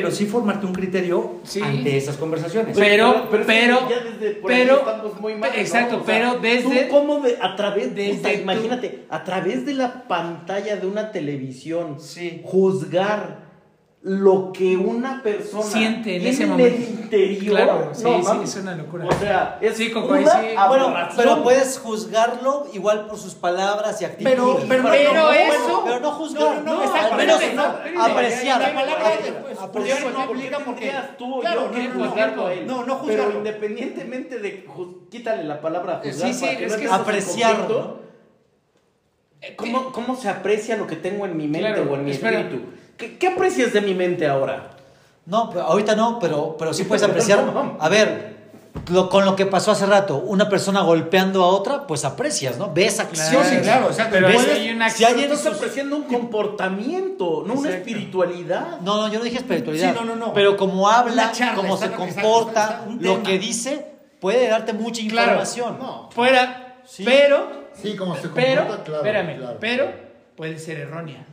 S4: Pero sí formarte un criterio
S5: Sí.
S4: ante esas conversaciones.
S5: Pero- pero-
S3: ya desde por ahí
S5: pero-
S3: estamos muy mal, ¿no?
S5: exacto, pero
S3: tú
S5: desde-
S3: cómo de, a través de
S5: desde
S3: imagínate, a través de la pantalla de una televisión,
S4: Sí.
S3: juzgar lo que una persona
S5: Siente en
S3: tiene
S5: ese
S3: el
S5: momento.
S3: interior.
S5: Claro, sí, sí,
S3: mames.
S5: es una locura.
S3: O sea, es
S5: Sí, Coco,
S3: una
S5: sí.
S1: Bueno, pero puedes juzgarlo igual por sus palabras y actitudes.
S4: Pero- pero-
S5: Pero
S4: no,
S5: eso-
S1: pero no juzgar,
S4: No, no,
S1: no, al menos
S4: no,
S1: apreciar.
S4: la palabra pues,
S1: apreciar.
S4: pues,
S3: no,
S4: no aplica porque-
S3: tú o
S4: Claro,
S3: yo
S4: no, no, no,
S3: juzgarlo a él.
S4: no, no
S3: Pero
S4: juzgarlo.
S3: independientemente de juz- quítale la palabra juzgar
S5: Sí, sí,
S3: para que
S5: es
S3: no
S5: que-
S3: entres en
S1: Apreciar,
S3: conflicto. ¿Cómo, ¿Cómo se aprecia lo que tengo en mi mente o en mi espíritu? ¿Qué, qué aprecias de mi mente ahora?
S1: No, pero ahorita no, pero, pero sí puedes apreciar. *laughs* A ver, lo- con lo que pasó hace rato, una persona golpeando a otra, pues aprecias, ¿no? Ves acciones.
S4: sí, claro, exacto.
S5: Pero
S1: Ves-
S5: hay una
S1: si alguien
S3: Estás apreciando un comportamiento, no una
S5: Exacto.
S3: espiritualidad.
S1: No, no, yo no dije espiritualidad.
S4: Sí, no, no, no.
S1: Pero como habla,
S4: Una charla,
S1: cómo se
S4: exacto,
S1: comporta,
S4: un
S1: lo que dice, puede darte mucha
S5: Claro.
S1: información.
S2: No.
S5: Fuera,
S1: Sí.
S5: pero,
S2: Sí, como se
S5: pero,
S2: comporta, claro.
S5: espérame,
S2: claro.
S5: pero puede ser errónea.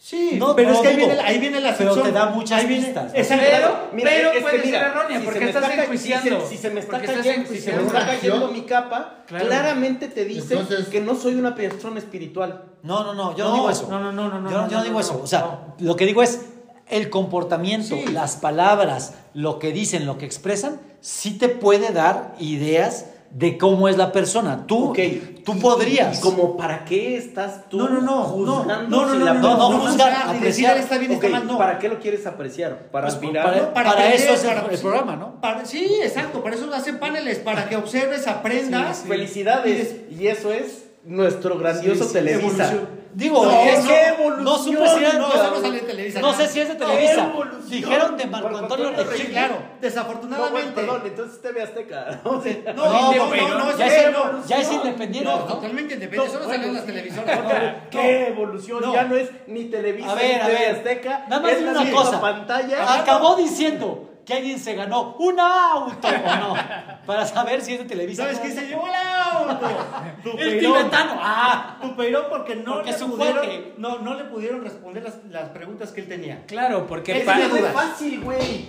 S4: Sí,
S1: No,
S4: pero
S1: no
S4: es que ahí viene, ahí viene la
S1: Pero
S4: sección.
S1: te da muchas
S4: viene-
S1: pistas.
S4: Exacto.
S5: Pero,
S3: Mira,
S5: pero
S3: es que
S5: puede
S3: mira,
S5: ser errónea,
S3: si
S5: porque
S3: se me
S5: estás
S3: está
S5: enjuiciando.
S3: Si se, si se me está cayendo, si se me está cayendo mi capa,
S5: Claro.
S3: claramente te dice
S2: Entonces-
S3: que no soy una persona espiritual.
S1: No, no, no, yo no,
S4: No,
S1: digo eso.
S4: no, no, no, no, no,
S1: Yo,
S4: no,
S1: yo no
S4: no,
S1: digo
S4: no,
S1: eso.
S4: no,
S1: O sea,
S4: no.
S1: lo que digo es el comportamiento,
S4: Sí.
S1: las palabras, lo que dicen, lo que expresan, sí te puede dar ideas de cómo es la persona. Tú,
S3: Ok.
S1: tú podrías.
S3: Y, como para qué estás tú
S4: No, no, no,
S3: juzgando
S4: no, no,
S3: si
S4: no,
S3: la
S4: no,
S1: no, no juzgar, apreciar.
S4: está bien,
S3: Ok,
S4: está mal, no.
S3: ¿Para qué lo quieres apreciar? ¿Para
S1: Pues,
S3: admirar?
S1: para- para
S4: aprender,
S1: eso es el-
S4: para-
S1: el programa, ¿no?
S4: para- sí, exacto, para eso hacen paneles, para que observes, aprendas.
S5: Sí, sí.
S3: Felicidades. Y eso es nuestro grandioso
S4: sí,
S3: Televisa.
S4: evolución.
S1: Digo,
S4: No,
S1: es
S4: no,
S1: que
S3: evolución,
S1: no supe si era,
S4: no,
S1: no,
S4: eso no sale en Televisa,
S1: no sé si es de
S3: ¡Qué
S1: Televisa.
S3: evolución!
S1: Dijeron de Marco
S3: Marco
S1: Antonio Regil.
S4: Sí, claro,
S3: No, bueno,
S4: desafortunadamente.
S3: perdón, entonces TV Azteca. *laughs* ¿no? Sí.
S4: No,
S1: No,
S4: no,
S1: ya es-
S4: no.
S1: ya es independiente,
S4: No,
S1: ¿no?
S4: totalmente independiente, eso no salió en las televisoras.
S3: ¡Qué evolución!
S4: No.
S3: Ya no es ni Televisa ni TV. Azteca.
S1: Nada más una cosa.
S3: pantalla.
S1: Acabó diciendo que alguien se ganó un auto o no. Para saber si es de Televisa.
S4: ¿Sabes
S1: no.
S4: se llevó el auto?
S1: El
S4: Tupeirón.
S1: tibetano. Ah.
S4: Tupeirón porque no
S1: Porque
S4: le pudieron, no, no le pudieron responder las, las preguntas que él tenía.
S5: Claro, porque
S3: Es fácil, güey.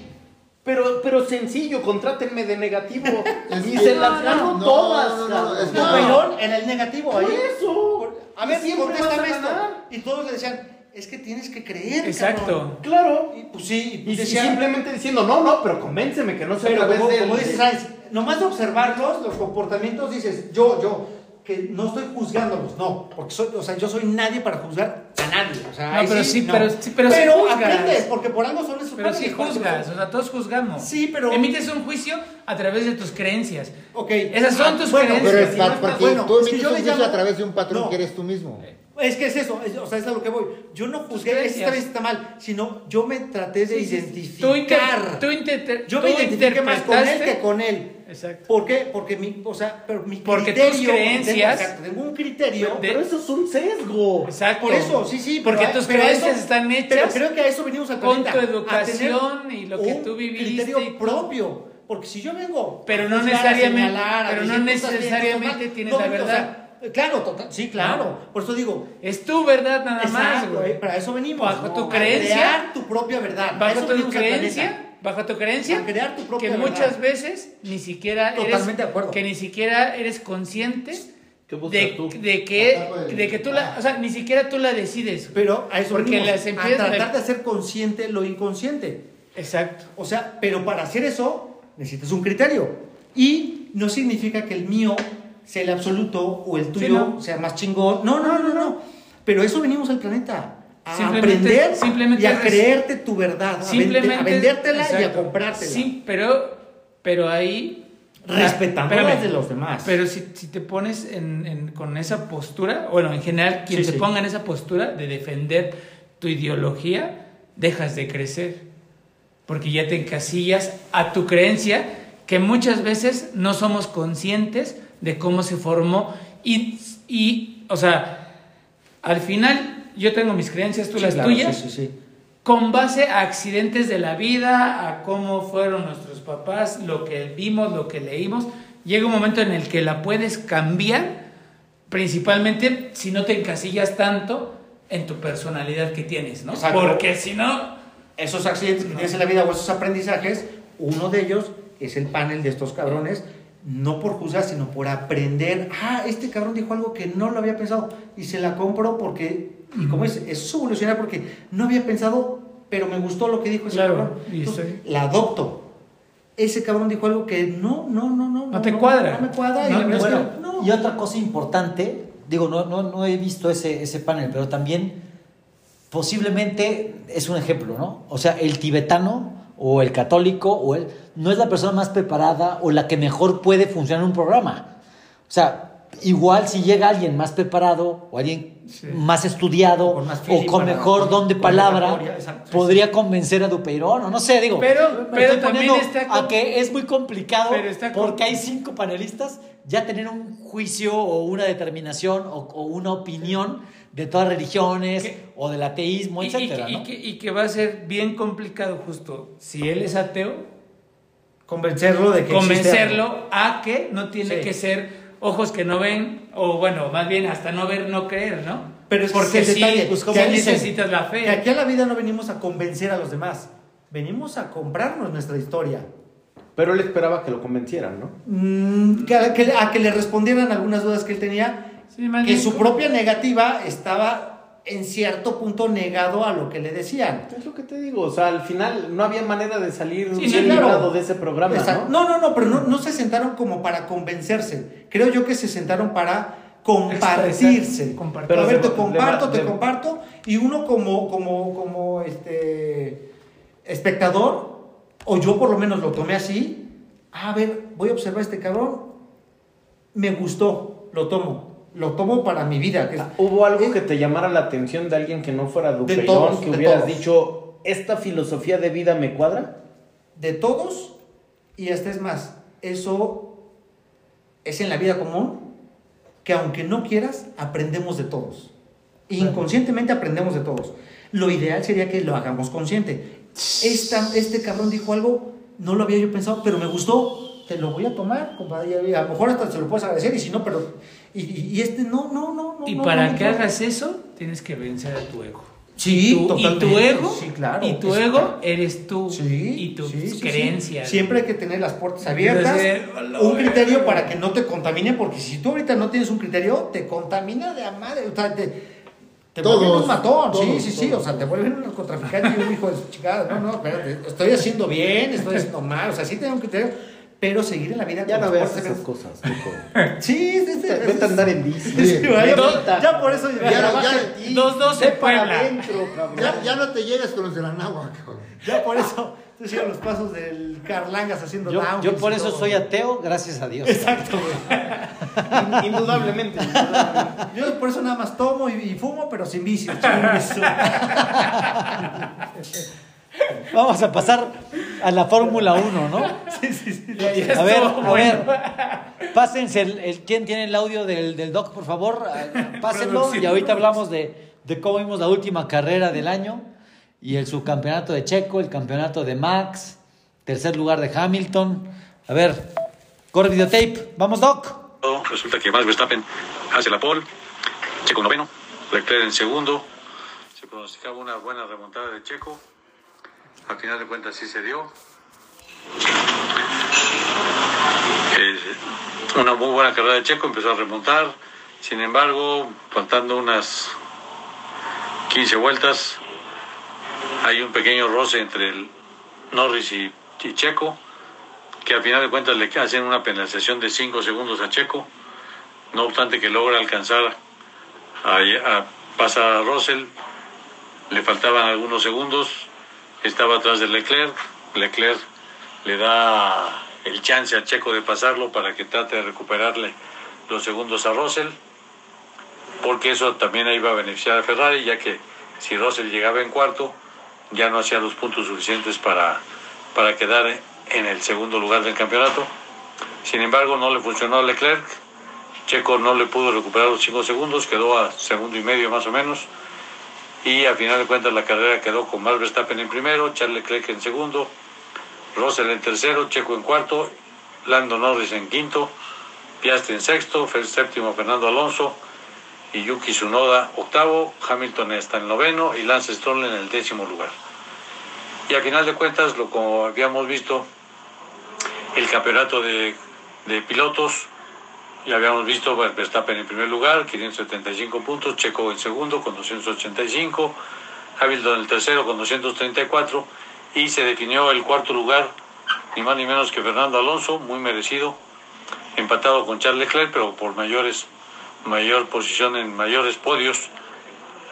S3: Pero, pero sencillo, contrátenme de negativo. *laughs* Y
S2: que-
S3: se las gano
S2: no,
S3: todas.
S2: no, no, que-
S4: Tupeirón era el negativo
S3: Por
S4: ahí.
S3: eso.
S4: A ver, contéstame esto. Y todos le decían, es que tienes que creer,
S5: Exacto.
S4: cabrón.
S3: Claro.
S4: Y pues sí,
S3: Y, y
S4: decía-
S3: simplemente diciendo, no, no, pero convénceme que no sea
S4: Pero
S3: a través
S4: como, como dices, ¿sabes? Nomás de observarlos, los comportamientos, dices, yo, yo, que no estoy juzgándolos, no, porque soy, o sea, yo soy nadie para juzgar a nadie. O sea,
S5: No, pero sí, pero sí, pero sí juzgas.
S4: aprendes, porque por algo son esos
S5: Pero sí juzgas,
S4: son-
S5: o sea, todos juzgamos.
S4: Sí, pero-
S5: Emites un juicio a través de tus creencias.
S4: Ok.
S5: Esas son tus
S4: Bueno,
S5: creencias.
S2: Pero es
S4: si no
S2: porque
S4: bueno,
S2: tú emites
S4: yo
S2: un juicio
S4: llamo-
S2: a través de un patrón
S4: No.
S2: que eres tú mismo.
S4: Es que es eso, es- o sea, es a lo que voy. Yo no juzgué,
S5: creencias.
S4: ese está mal, sino yo me traté de
S5: Sí, sí, sí.
S4: identificar.
S5: Tú, inter- tú inter-
S4: yo
S5: tú
S4: me identifiqué más con él que con él.
S5: Exacto.
S4: ¿Por qué? Porque mi, o sea, pero mi
S5: Porque
S4: criterio,
S5: tus creencias-
S4: tengo, un criterio.
S5: De-
S3: Pero eso es un sesgo.
S5: Exacto.
S4: Por eso, sí, sí.
S5: Porque
S4: pero-
S5: tus
S4: pero
S5: creencias
S4: eso-
S5: están hechas
S4: Pero creo que a eso venimos al
S5: con
S4: planeta,
S5: tu
S4: a
S5: educación y lo que tú viviste
S4: criterio propio. Porque si yo vengo.
S5: Pero
S4: a
S5: no
S4: a
S5: necesariamente-
S4: a
S5: pero no
S4: tú tú
S5: necesariamente tienes la verdad.
S4: Claro, total, sí, claro. Por eso digo.
S5: Es tu verdad nada más, güey.
S4: eh, para eso venimos.
S5: Bajo tu
S4: a
S5: creencia-
S4: crear tu propia verdad. Para
S5: Bajo
S4: eso
S5: tu creencia, bajo tu creencia,
S4: A crear tu propia
S5: que
S4: verdad.
S5: muchas veces ni siquiera eres,
S4: Totalmente de acuerdo.
S5: que ni siquiera eres consciente
S3: ¿Qué buscas
S5: de,
S3: tú?
S5: de que,
S2: de-
S5: que tú la, o sea, ni siquiera tú la decides.
S4: Pero a eso
S5: Porque
S4: venimos,
S5: las
S4: a
S5: empiezas-
S4: tratar de hacer consciente lo inconsciente.
S5: Exacto.
S4: O sea, pero para hacer eso necesitas un criterio. Y no significa que el mío sea el absoluto o el tuyo
S5: Sí, no.
S4: sea más chingón. No, no, no, no. Pero eso venimos al planeta. A
S5: Simplemente-
S4: aprender
S5: simplemente
S4: y a creerte tu verdad.
S5: Simplemente
S4: a vendértela y a
S5: exacto.
S4: comprártela.
S5: Sí, pero, pero ahí.
S4: Respetando las de los demás.
S5: Pero si, si te pones en, en- con esa postura, bueno, en general, quien
S4: Sí,
S5: se
S4: sí.
S5: ponga en esa postura de defender tu ideología, dejas de crecer. Porque ya te encasillas a tu creencia, que muchas veces no somos conscientes de cómo se formó. Y, y o sea, al final, yo tengo mis creencias, tú
S4: Sí,
S5: las
S4: claro,
S5: tuyas
S4: sí, sí, sí.
S5: con base a accidentes de la vida, a cómo fueron nuestros papás, lo que vimos, lo que leímos, llega un momento en el que la puedes cambiar, principalmente si no te encasillas tanto en tu personalidad que tienes, ¿no?
S4: Exacto.
S5: Porque si no,
S4: Esos accidentes que tienes en la vida o esos aprendizajes, uno de ellos es el panel de estos cabrones, no por juzgar, sino por aprender. Ah, este cabrón dijo algo que no lo había pensado y se la compro porque, y como es, es evolucionar porque no había pensado, pero me gustó lo que dijo ese
S5: Claro,
S4: cabrón.
S5: y
S4: Entonces, la adopto. Ese cabrón dijo algo que no, no, no, no.
S5: No te cuadra.
S4: No me cuadra. y
S5: No,
S1: Bueno,
S4: que no.
S1: y otra cosa importante, digo, no, no, no he visto ese, ese panel, pero también posiblemente es un ejemplo, ¿no? O sea, el tibetano o el católico o el, no es la persona más preparada o la que mejor puede funcionar en un programa. O sea, igual si llega alguien más preparado o alguien
S5: Sí.
S1: más estudiado
S4: Con más
S1: o con mejor
S4: con-
S1: don de palabra, podría convencer a Dupeirón, o no sé, digo.
S5: Pero- pero también está
S1: a que es muy complicado porque hay cinco panelistas, ya tener un juicio o una determinación o, o una opinión de todas las religiones o del ateísmo,
S5: que- y que va a ser bien complicado justo, si él es ateo,
S4: Convencerlo de que
S5: convencerlo a que no tiene
S4: Sí.
S5: que ser ojos que no ven, o bueno, más bien hasta no ver, no creer, ¿no?
S4: Pero es que
S5: porque sí,
S4: detalle,
S5: pues como
S4: que dicen,
S5: necesitas la fe.
S4: Que aquí a la vida no venimos a convencer a los demás, venimos a comprarnos nuestra historia.
S3: Pero él esperaba que lo convencieran, ¿no?
S4: Mm, que, a, que- a que le respondieran algunas dudas que él tenía,
S5: Sí,
S4: que su propia negativa estaba en cierto punto negado a lo que le decían.
S3: Es lo que te digo, o sea, al final no había manera de salir
S5: Sí, sí,
S4: claro.
S3: librado de ese programa,
S4: Exacto.
S3: ¿no?
S4: No, no, no, pero no, no se sentaron como para convencerse. Creo yo que se sentaron para compartirse.
S5: Compartir.
S4: a ver,
S3: Pero
S4: te comparto, te comparto. Y uno como, como, como este espectador, o yo por lo menos lo tomé así. A ver, voy a observar a este cabrón. Me gustó, lo tomo. Lo tomo para mi vida. que es-
S3: ¿Hubo algo
S4: eh,
S3: que te llamara la atención de alguien que no fuera Dupeirón,
S4: todos,
S3: que hubieras
S4: todos.
S3: dicho, esta filosofía de vida me cuadra?
S4: de todos y hasta es más, eso es en la vida común que aunque no quieras, aprendemos de todos. Inconscientemente aprendemos de todos. Lo ideal sería que lo hagamos consciente. Esta, este cabrón dijo algo, no lo había yo pensado, pero me gustó. Te lo voy a tomar, compadre. A lo mejor hasta se lo puedes agradecer y si no, pero... Y, y- este, no, no, no, no.
S5: Y
S4: no,
S5: para
S4: no,
S5: que
S4: no.
S5: hagas eso, tienes que vencer a tu ego.
S4: Sí,
S5: y tu, y
S4: totalmente.
S5: tu ego,
S4: Sí, claro.
S5: y tu ego eres tú
S4: Sí,
S5: y tus
S4: sí, sí, sí.
S5: creencias.
S4: Siempre hay que tener las puertas abiertas,
S5: Entonces,
S4: un criterio para que no te contamine, porque si tú ahorita no tienes un criterio, te contamina de a madre. O sea, te, te
S2: Todos,
S4: vuelven un matón. sí,
S2: todos,
S4: sí, sí.
S2: todos.
S4: O sea, te vuelven un narcotraficante y un hijo de su chingada. No, no, espérate. Estoy haciendo bien, estoy haciendo mal. O sea, sí tengo un criterio, pero seguir en la vida
S3: Ya
S4: con
S3: no veas esas cosas. *laughs*
S4: Sí, sí, sí.
S3: Vete a andar en bici. *laughs*
S2: Sí.
S4: ya, por eso
S2: Ya, ya,
S5: Dos, dos en
S3: para
S5: Puebla.
S2: ya, ya no te llegues con los de la náhuatl, cabrón.
S4: ya por eso te siguen los pasos del Carlangas haciendo
S1: Yo, yo por eso
S4: todo.
S1: soy ateo, gracias a Dios.
S4: Exacto, güey.
S3: In- *laughs* Indudablemente. indudablemente.
S4: Yo por eso nada más tomo y, y fumo, pero sin vicio.
S1: Vamos a pasar a la Fórmula 1, ¿no?
S4: Sí, sí, sí.
S1: A ver, a ver. Pásense el, el- ¿Quién tiene el audio del, del doc, por favor? Ah, Pásenlo. Y ahorita hablamos de, de cómo vimos la última carrera del año y el subcampeonato de Checo, el campeonato de Max, tercer lugar de Hamilton. A ver, corre videotape. Vamos, doc.
S6: Resulta que Max Verstappen hace la pole, Checo noveno, Leclerc en segundo. Se pronosticaba una buena remontada de Checo. Al final de cuentas sí se dio. Una muy buena carrera de Checo, empezó a remontar, Sin embargo, faltando unas 15 vueltas, hay un pequeño roce entre Norris y, y Checo, que al final de cuentas le hacen una penalización de 5 segundos a Checo, no obstante que logra alcanzar a, a pasar a Russell, le faltaban algunos segundos, estaba atrás de Leclerc, Leclerc le da el chance a Checo de pasarlo para que trate de recuperarle los segundos a Russell, porque eso también iba a beneficiar a Ferrari, ya que si Russell llegaba en cuarto, ya no hacía los puntos suficientes para, para quedar en el segundo lugar del campeonato. Sin embargo, no le funcionó a Leclerc, Checo no le pudo recuperar los 5 segundos, quedó a segundo y medio más o menos. Y al final de cuentas la carrera quedó con Max Verstappen en primero, Charles Leclerc en segundo, Russell en tercero, Checo en cuarto, Lando Norris en quinto, Piastri en sexto, séptimo Fernando Alonso y Yuki Tsunoda octavo, Hamilton está en noveno y Lance Stroll en el décimo lugar. Y al final de cuentas, lo como habíamos visto, el campeonato de, de pilotos, ya habíamos visto Verstappen en primer lugar, 575 puntos, Checo en segundo con 285, Hamilton en el tercero con 234 y se definió el cuarto lugar, ni más ni menos que Fernando Alonso, muy merecido, empatado con Charles Leclerc, pero por mayores, mayor posición en mayores podios.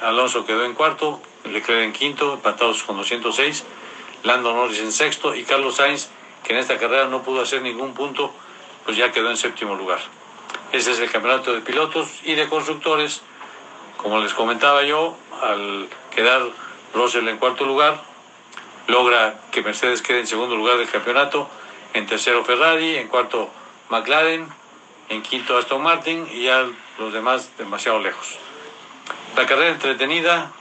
S6: Alonso quedó en cuarto, Leclerc en quinto, empatados con 206, Lando Norris en sexto y Carlos Sainz, que en esta carrera no pudo hacer ningún punto, pues ya quedó en séptimo lugar. Ese es el campeonato de pilotos y de constructores. Como les comentaba yo, al quedar Russell en cuarto lugar, logra que Mercedes quede en segundo lugar del campeonato, en tercero Ferrari, en cuarto McLaren, en quinto Aston Martin y ya los demás demasiado lejos. La carrera entretenida,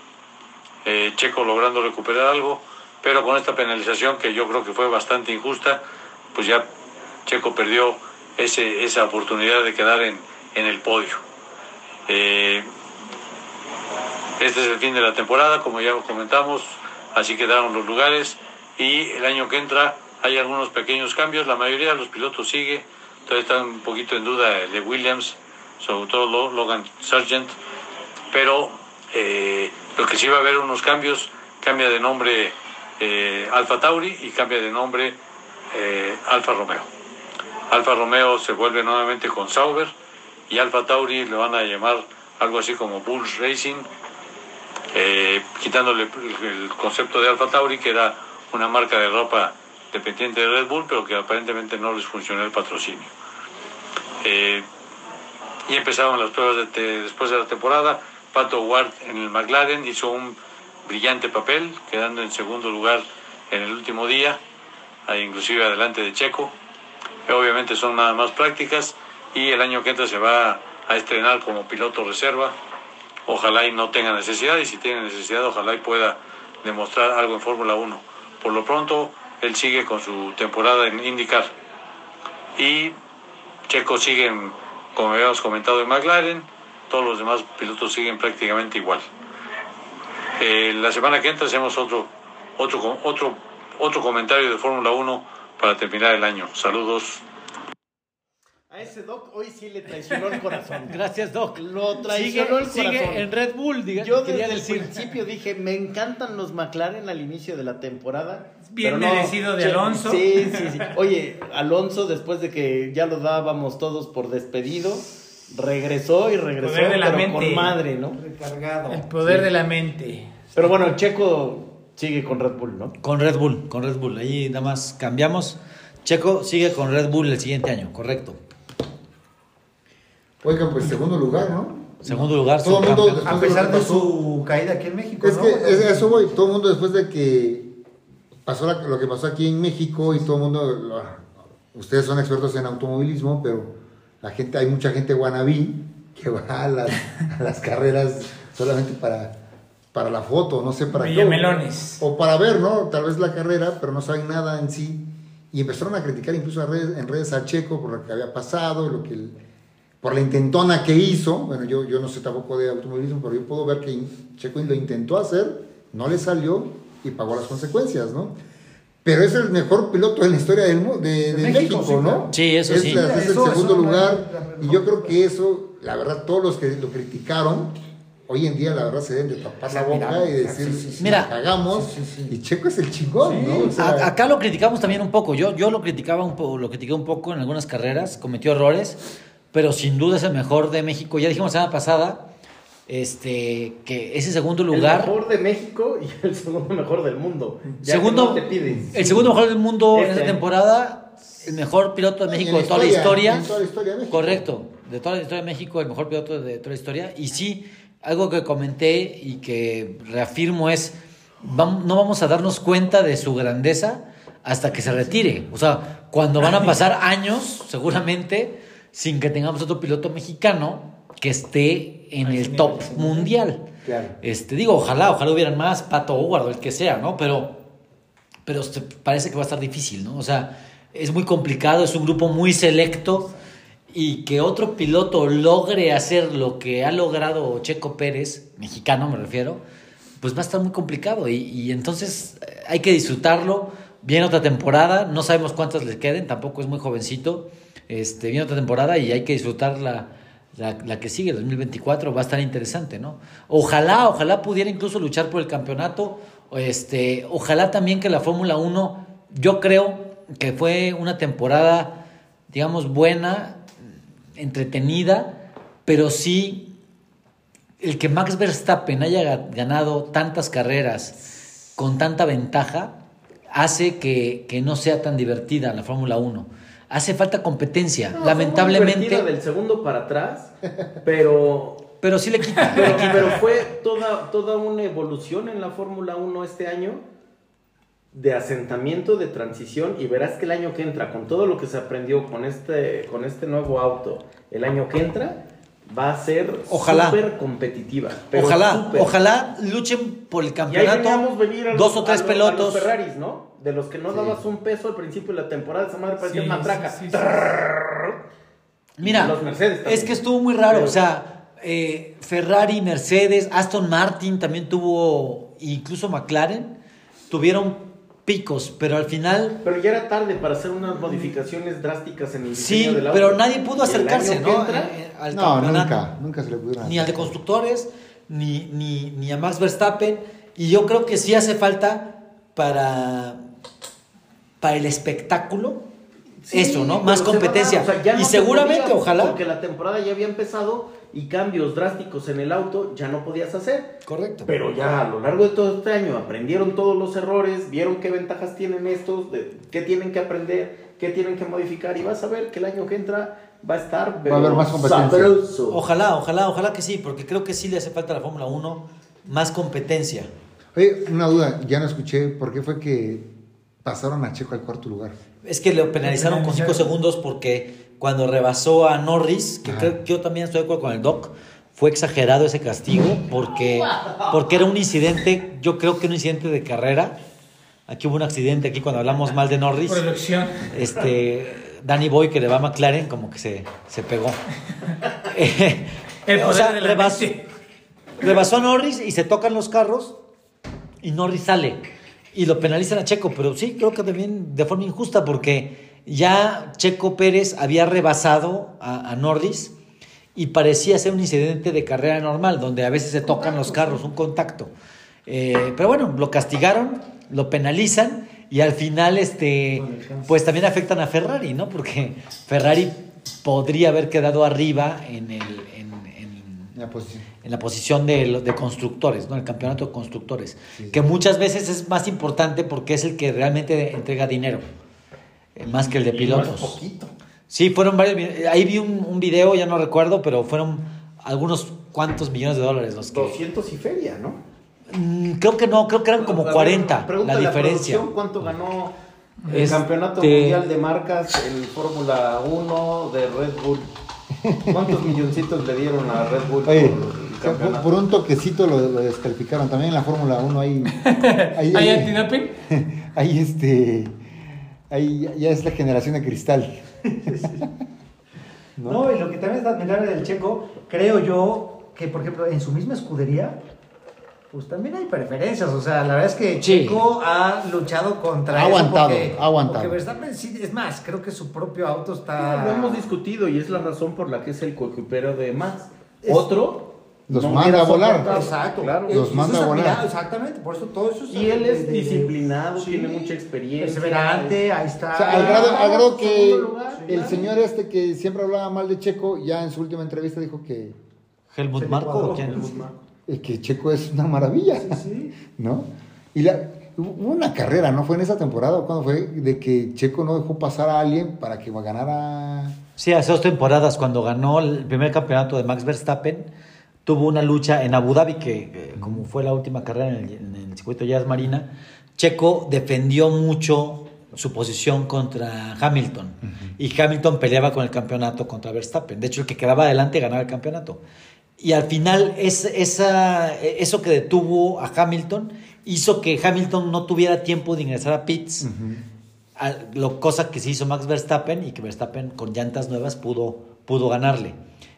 S6: eh, Checo logrando recuperar algo, pero con esta penalización que yo creo que fue bastante injusta, pues ya Checo perdió ese, esa oportunidad de quedar en, en el podio. Eh, este es el fin de la temporada, como ya comentamos, así quedaron los lugares. Y el año que entra hay algunos pequeños cambios, la mayoría de los pilotos sigue, todavía está un poquito en duda el de Williams, sobre todo Logan Sargent, pero eh, lo que sí va a haber unos cambios, cambia de nombre eh, Alfa Tauri y cambia de nombre eh, Alfa Romeo. Alfa Romeo se vuelve nuevamente con Sauber y Alfa Tauri le van a llamar algo así como Bulls Racing, eh, quitándole el concepto de Alfa Tauri, que era una marca de ropa dependiente de Red Bull, pero que aparentemente no les funcionó el patrocinio. Eh, y empezaron las pruebas de, de, después de la temporada. Pato Ward en el McLaren hizo un brillante papel, quedando en segundo lugar en el último día, inclusive adelante de Checo. Obviamente son nada más prácticas y el año que entra se va a estrenar como piloto reserva. Ojalá y no tenga necesidad y si tiene necesidad ojalá y pueda demostrar algo en Fórmula 1. Por lo pronto él sigue con su temporada en IndyCar y Checo sigue, como habíamos comentado, en McLaren. Todos los demás pilotos siguen prácticamente igual. Eh, la semana que entra hacemos otro, otro, otro, otro comentario de Fórmula 1 para terminar el año. Saludos.
S3: A ese Doc hoy sí le traicionó el corazón. *laughs*
S1: Gracias, Doc.
S3: Lo traicionó
S1: Sigue,
S3: el corazón.
S1: sigue en Red Bull, diga,
S3: Yo desde el
S1: decir.
S3: principio dije, me encantan los McLaren al inicio de la temporada.
S5: Bien
S3: pero no,
S5: merecido de
S3: che-
S5: Alonso.
S3: Sí, sí, sí. Oye, Alonso, después de que ya lo dábamos todos por despedido, regresó y regresó
S5: Poder de la
S3: pero
S5: mente.
S3: con madre, ¿no?
S4: Recargado.
S5: El poder
S3: Sí.
S5: de la mente.
S3: Pero bueno, el Checo sigue con Red Bull, ¿no?
S1: Con Red Bull, con Red Bull. Ahí nada más cambiamos. Checo sigue con Red Bull el siguiente año, correcto.
S2: Oigan, pues segundo lugar, ¿no?
S1: Segundo lugar,
S2: Todo el mundo
S4: A pesar de su caída aquí en México.
S2: Es
S4: ¿no?
S2: que es, eso voy. Todo el mundo después de que pasó la- lo que pasó aquí en México y todo el mundo, lo- ustedes son expertos en automovilismo, pero la gente, hay mucha gente guanabí que va a las, a las carreras solamente para, para la foto, no sé para qué.
S5: Villamelones.
S2: O para ver, ¿no? Tal vez la carrera, pero no saben nada en sí. Y empezaron a criticar incluso a redes- en redes a Checo por lo que había pasado, lo que el- por la intentona que hizo. Bueno, yo, yo no sé tampoco de automovilismo, pero yo puedo ver que Checo lo intentó hacer, no le salió y pagó las consecuencias, ¿no? Pero es el mejor piloto en la historia del de, de
S4: México,
S2: México,
S4: sí,
S2: ¿no?
S1: Sí, eso
S2: es
S1: sí.
S2: la- es el
S4: Eso-
S2: segundo
S4: eso no
S2: lugar.
S4: hay-
S2: Y yo creo que eso, la verdad, todos los que lo criticaron, hoy en día, la verdad, se deben de tapar la boca
S4: Mira,
S2: y decir,
S4: sí, sí, sí.
S1: Mira.
S2: la cagamos.
S4: Sí, sí, sí.
S2: Y Checo es el chingón,
S4: Sí.
S2: ¿no? O sea,
S1: A- acá lo criticamos también un poco. Yo, yo lo criticaba un poco, lo critiqué un poco en algunas carreras, cometió errores, pero sin duda es el mejor de México. Ya dijimos la semana pasada, este, que ese segundo lugar,
S3: El mejor de México y el segundo mejor del mundo. Ya
S1: segundo,
S3: te pides.
S1: el segundo mejor del mundo en
S3: Este
S1: esta
S3: año.
S1: temporada, el mejor piloto de
S2: en
S1: México de toda la historia.
S2: En toda la historia de México.
S1: Correcto, de toda la historia de México, el mejor piloto de toda la historia. Y sí, algo que comenté y que reafirmo es, no vamos a darnos cuenta de su grandeza hasta que se retire. O sea, cuando van a pasar años, seguramente, sin que tengamos otro piloto mexicano que esté en el top mundial.
S2: Claro.
S1: Este, digo, ojalá, ojalá hubieran más, Pato Howard o el que sea, ¿no? Pero, pero parece que va a estar difícil, ¿no? O sea, es muy complicado, es un grupo muy selecto y que otro piloto logre hacer lo que ha logrado Checo Pérez, mexicano me refiero, pues va a estar muy complicado y, y entonces eh, hay que disfrutarlo. Viene otra temporada, no sabemos cuántas le queden, tampoco es muy jovencito. Este, viene otra temporada y hay que disfrutar la, la, la que sigue, el 2024, va a estar interesante, ¿no? Ojalá, ojalá pudiera incluso luchar por el campeonato. Este, ojalá también que la Fórmula 1, yo creo que fue una temporada, digamos, buena, entretenida, pero sí el que Max Verstappen haya ga- ganado tantas carreras con tanta ventaja hace que, que no sea tan divertida la Fórmula 1. Hace falta competencia,
S3: No, fue
S1: lamentablemente,
S3: divertida del segundo para atrás, pero *laughs*
S1: pero sí le quita. le
S3: Pero,
S1: quita.
S3: pero fue toda, toda una evolución en la Fórmula 1 este año de asentamiento, de transición, y verás que el año que entra, con todo lo que se aprendió con este, con este nuevo auto, el año que entra va a ser
S1: Ojalá.
S3: súper competitiva. pero
S1: ojalá, ojalá luchen por el
S3: Y ahí veníamos
S1: campeonato,
S3: venir a los-
S1: dos o tres
S3: a los- a los
S1: pelotos.
S3: Ferraris, ¿no? De los que no dabas un peso al principio de la temporada, esa madre parecía
S5: Sí,
S3: una traca.
S5: sí, sí, sí.
S1: Mira,
S3: Los Mercedes también.
S1: es que estuvo muy raro,
S3: Pero-
S1: o sea, eh, Ferrari, Mercedes, Aston Martin también tuvo, incluso McLaren, tuvieron picos, pero al final
S3: Pero ya era tarde para hacer unas modificaciones drásticas en el
S1: sí,
S3: diseño del auto.
S1: pero nadie pudo acercarse, ¿no?
S3: entra,
S1: Eh, eh, al
S2: No, nunca, nunca se le pudieron
S1: Ni al de constructores, ni, ni, ni a Max Verstappen. Y yo creo que sí hace falta para, para el espectáculo.
S3: Sí,
S1: eso, ¿no? Más competencia.
S3: o sea, ya no
S1: y
S3: se
S1: seguramente,
S3: podía,
S1: ojalá.
S3: Porque la temporada ya había empezado y cambios drásticos en el auto ya no podías hacer.
S1: Correcto.
S3: Pero ya a lo largo de todo este año aprendieron todos los errores, vieron qué ventajas tienen estos, de, qué tienen que aprender, qué tienen que modificar y vas a ver que el año que entra va a estar
S2: Va a haber más competencia.
S3: sabroso.
S1: Ojalá, ojalá, ojalá que sí, porque creo que sí le hace falta a la Fórmula 1 más competencia.
S2: Oye, una duda, ya no escuché, ¿por qué fue que pasaron a Checo al cuarto lugar?
S1: Es que lo penalizaron con 5 segundos porque cuando rebasó a Norris, que
S2: Ajá.
S1: creo que yo también estoy de acuerdo con el Doc, fue exagerado ese castigo porque, porque era un incidente, yo creo que un incidente de carrera. Aquí hubo un accidente, aquí cuando hablamos mal de Norris,
S5: Producción.
S1: este, Danny Boy que le va a McLaren como que se, se pegó. *laughs* O sea,
S5: de la
S1: rebasó,
S5: mente.
S1: rebasó a Norris y se tocan los carros y Norris sale y lo penalizan a Checo, pero sí creo que también de forma injusta porque ya Checo Pérez había rebasado a, a Norris y parecía ser un incidente de carrera normal donde a veces se tocan los carros, un contacto. Eh, pero bueno, lo castigaron, lo penalizan y al final este pues también afectan a Ferrari, ¿no? Porque Ferrari podría haber quedado arriba en el en- en-
S2: La posición.
S1: en la posición de, constructores, ¿no? El campeonato de constructores, que muchas veces es más importante porque es el que realmente entrega dinero, más que el de pilotos.
S3: poquito.
S1: Sí, fueron varios, ahí vi un, un video, ya no recuerdo, pero fueron algunos cuantos millones de dólares los que...
S3: 200 y feria, ¿no?
S1: Mm, creo que no, creo que eran como
S3: A ver,
S1: 40 la diferencia.
S3: ¿Cuánto ganó el
S1: Este-
S3: campeonato mundial de marcas en Fórmula 1 de Red Bull? ¿Cuántos milloncitos le dieron a Red Bull
S2: Oye,
S3: por
S2: por, un toquecito lo, lo descalificaron. También en la Fórmula 1 hay. hay,
S5: ¿Hay antidoping?
S2: hay este. Ahí ya- ya es la generación de cristal. *laughs* ¿No?
S4: No, y lo que también es admirable del checo, creo yo que, por ejemplo, en su misma escudería, Pues también hay preferencias, o sea, la verdad es que
S1: Sí.
S4: Checo ha luchado contra
S2: Ha
S4: eso
S2: aguantado,
S4: porque-
S2: ha aguantado.
S4: Porque Verstappen sí, es más, creo que su propio auto está...
S3: Lo hemos discutido y es la razón por la que es el coequipero de Max.
S4: Es-
S3: Otro
S2: Los
S3: no
S2: manda a volar.
S3: soportado.
S4: Exacto.
S3: Claro.
S2: Los manda a volar.
S4: Exactamente, por eso todo eso es
S3: Y él es
S4: de-
S3: disciplinado,
S4: sí,
S3: tiene mucha experiencia.
S4: Perseverante, ahí está.
S2: O sea, al grado, al grado que el
S3: claro.
S2: señor este que siempre hablaba mal de Checo, ya en su última entrevista dijo que,
S1: Helmut
S4: Felipe
S1: Marco o quién?
S3: Helmut Marko.
S2: eh, que Checo es una maravilla.
S4: Sí.
S2: ¿No? Y la, hubo una carrera, ¿no? Fue en esa temporada o cuando fue, de que Checo no dejó pasar a alguien para que ganara.
S1: Sí, hace dos temporadas, cuando ganó el primer campeonato de Max Verstappen, tuvo una lucha en Abu Dhabi, que eh, como fue la última carrera en el, en el circuito Jazz Marina, Checo defendió mucho su posición contra Hamilton. Y Hamilton peleaba con el campeonato contra Verstappen. De hecho, el que quedaba adelante ganaba el campeonato. Y al final, es, esa, eso que detuvo a Hamilton hizo que Hamilton no tuviera tiempo de ingresar a pits. A- lo, cosa que se hizo Max Verstappen y que Verstappen con llantas nuevas pudo, pudo ganarle.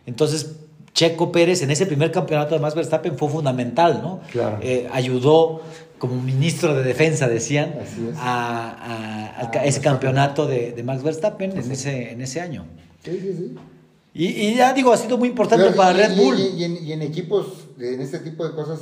S1: Entonces, Checo Pérez en ese primer campeonato de Max Verstappen fue fundamental, ¿no?
S2: Claro.
S1: Eh, ayudó como ministro de defensa, decían,
S2: Así es.
S1: a, a-
S2: Ah,
S1: ca- ese campeonato de, de Max Verstappen en, ese, en ese año.
S2: Sí, sí, sí.
S1: Y, y ya digo, ha sido muy importante
S2: Pero,
S1: para
S2: y-
S1: Red Bull.
S2: Y, y en, y en equipos, en este tipo de cosas,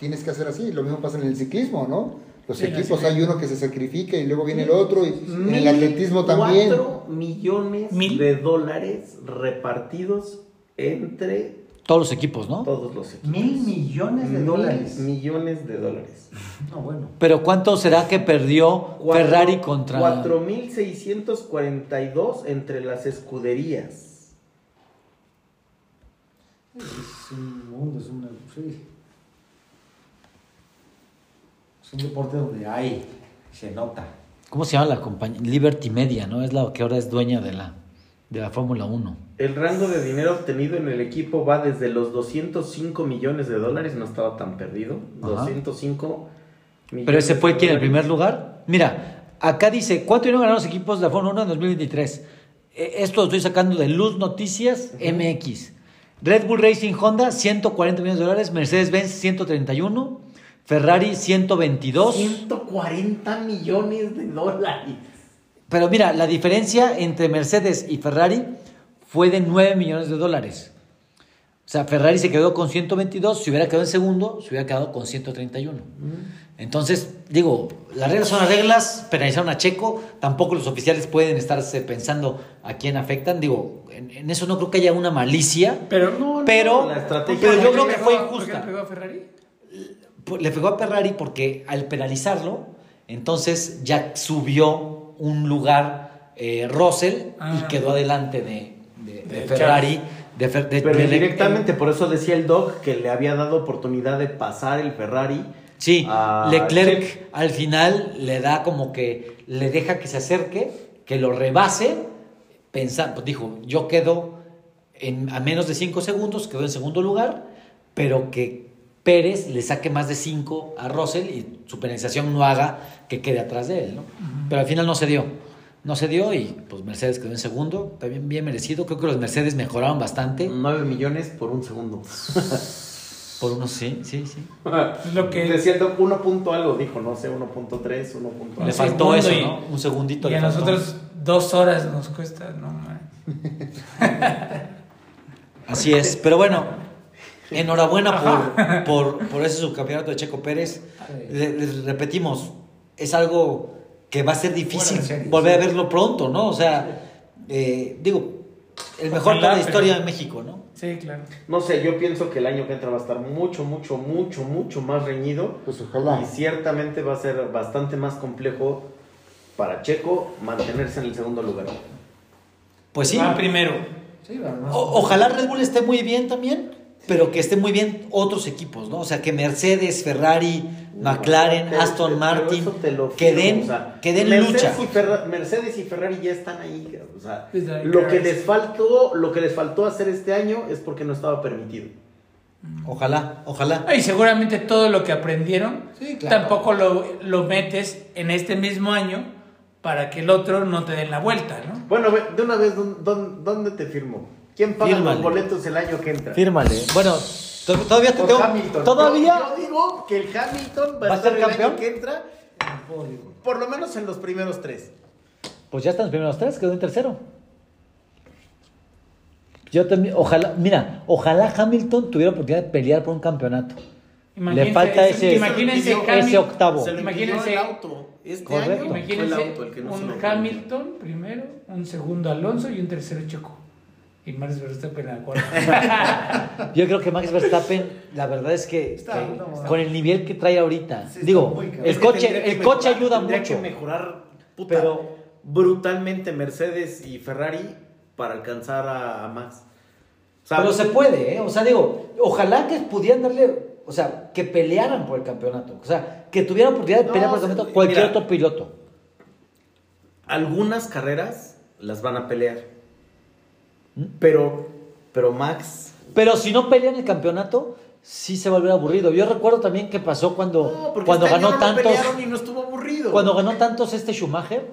S2: tienes que hacer así. Lo mismo pasa en el ciclismo, ¿no? Los equipos, hay uno que se sacrifica y luego viene el otro. Y en el atletismo también.
S3: cuatro millones
S5: Mil.
S3: de dólares repartidos entre
S1: Todos los equipos, ¿no?
S3: todos los equipos.
S4: Mil millones de
S3: Mil
S4: dólares.
S3: millones de dólares. *laughs*
S4: No, bueno.
S1: Pero ¿cuánto será que perdió
S3: Cuatro-
S1: Ferrari contra...
S3: 4.642 entre las escuderías.
S4: Es un mundo, es una. Sí. Es un deporte donde hay, se nota.
S1: ¿Cómo se llama la compañía? Liberty Media, ¿no? Es la que ahora es dueña de la, de la Fórmula 1.
S3: El rango de dinero obtenido en el equipo va desde los 205 millones de dólares, no estaba tan perdido.
S1: Ajá.
S3: 205 millones.
S1: Pero ese fue quien en
S3: dólares.
S1: primer lugar. Mira, acá dice, ¿cuánto dinero ganaron los equipos de la Fórmula 1 en 2023? Eh, Esto lo estoy sacando de Luz Noticias MX. Red Bull Racing Honda, 140 millones de dólares. Mercedes-Benz, 131. Ferrari, 122.
S3: 140 millones de dólares.
S1: Pero mira, la diferencia entre Mercedes y Ferrari fue de 9 millones de dólares. O sea, Ferrari se quedó con 122, si hubiera quedado en segundo, se hubiera quedado con 131. Entonces, digo, las reglas son las reglas, penalizaron a Checo, tampoco los oficiales pueden estarse pensando a quién afectan. Digo, en, en eso no creo que haya una malicia,
S5: Pero,
S3: No, no,
S1: pero,
S3: la estrategia
S1: pero yo creo que fue
S5: ¿Por qué le
S1: injusta.
S5: pegó a Ferrari?
S1: Le pegó a Ferrari porque al penalizarlo, entonces ya subió un lugar eh, Russell y
S5: Ah.
S1: quedó adelante de, de- de
S5: De
S1: Ferrari. De, Fer- de-
S3: Pero
S1: de-
S3: indirectamente, por eso decía el Doc que le había dado oportunidad de pasar el Ferrari.
S1: Sí,
S3: a
S1: Leclerc al final le da como que le deja que se acerque, que lo rebase, pensando, pues dijo, yo quedo en, a menos de 5 segundos, quedó en segundo lugar, pero que Pérez le saque más de 5 a Russell y su penalización no haga que quede atrás de él, ¿no? Pero al final no se dio. No se dio y pues Mercedes quedó en segundo, también bien merecido. Creo que los Mercedes mejoraron bastante.
S3: 9 millones por un segundo. *laughs*
S1: Por unos sí, sí, sí.
S5: Lo que-
S3: Doc, 1 punto algo, dijo, no sé, 1.3, 1 punto
S1: Le
S3: algo.
S1: faltó eso,
S5: y-
S1: ¿no? Un segundito
S5: Y
S1: le
S5: a
S1: faltó.
S5: nosotros dos horas nos cuesta, no man.
S1: Así es, pero bueno, enhorabuena por, por, por ese subcampeonato de Checo Pérez. Le- Les repetimos, es algo que va a ser difícil
S4: de serie,
S1: volver
S4: sí.
S1: a verlo pronto, ¿no? O sea, eh, digo, el mejor para la historia
S5: pero-
S1: de México, ¿no?
S5: Sí, claro.
S3: No sé, yo pienso que el año que entra va a estar mucho, mucho, mucho, mucho más reñido.
S2: Pues ojalá.
S3: Y ciertamente va a ser bastante más complejo para Checo mantenerse en el segundo lugar.
S1: Pues sí.
S5: Va primero.
S4: Sí, pero no-
S1: O- ojalá Red Bull esté muy bien también, pero que esté muy bien otros equipos, ¿no? O sea, que Mercedes, Ferrari, McLaren,
S3: Pero-
S1: Aston Martin,
S3: eso te lo
S1: que den,
S3: o sea,
S1: que den
S3: Mercedes
S1: lucha.
S3: y Ferra- Mercedes y Ferrari ya están ahí. O sea, lo que les faltó, lo que les faltó hacer este año es porque no estaba permitido.
S1: Ojalá, ojalá.
S5: Y seguramente todo lo que aprendieron
S4: Sí, claro.
S5: tampoco lo, lo metes en este mismo año para que el otro no te den la vuelta, ¿no?
S3: Bueno, de una vez, ¿dónde, dónde- dónde te firmo? ¿Quién paga
S1: Fírmale.
S3: los boletos el año que entra?
S1: Fírmale. Bueno, To- Todavía te
S3: Por
S1: tengo.
S3: Hamilton.
S1: Todavía.
S3: Yo, yo digo que el Hamilton va,
S1: ¿Va
S3: a
S1: ser
S3: el año
S1: campeón?
S3: que entra, por lo menos en los primeros tres.
S1: Pues ya están los primeros tres, quedó en tercero. Yo también, ojalá, mira, ojalá Hamilton tuviera oportunidad de pelear por un campeonato.
S5: Imagínense-
S1: Le falta ese,
S5: imagínense
S1: ese octavo.
S3: Se le
S5: Imagínense-
S3: imagínense el auto. Este
S1: Correcto.
S3: año fue el
S5: Imagínense
S3: auto el que no se
S5: un
S3: lo.
S5: Hamilton primero, un segundo Alonso y un tercero Checo. Y Max Verstappen a la cuarta. *laughs*
S1: Yo creo que Max Verstappen, la verdad es que,
S4: Está-
S1: que
S4: no, no.
S1: con el nivel que trae ahorita,
S4: Sí,
S1: digo, el coche, el coche ayuda mucho.
S3: que mejorar puta,
S1: Pero-
S3: brutalmente Mercedes y Ferrari para alcanzar a, a Max. O sea,
S1: Pero se puede, ¿eh? O sea, digo, ojalá que pudieran darle, o sea, que pelearan por el campeonato. O sea, que tuvieran oportunidad de
S3: No,
S1: pelear por el campeonato cualquier
S3: mira.
S1: otro piloto.
S3: algunas carreras las van a pelear. Pero, pero Max.
S1: Pero si no pelean el campeonato, sí se va a volver aburrido. Yo recuerdo también que pasó cuando,
S3: No,
S1: cuando
S3: este
S1: ganó
S3: no
S1: tantos.
S3: y no estuvo aburrido.
S1: Cuando ganó tantos este Schumacher,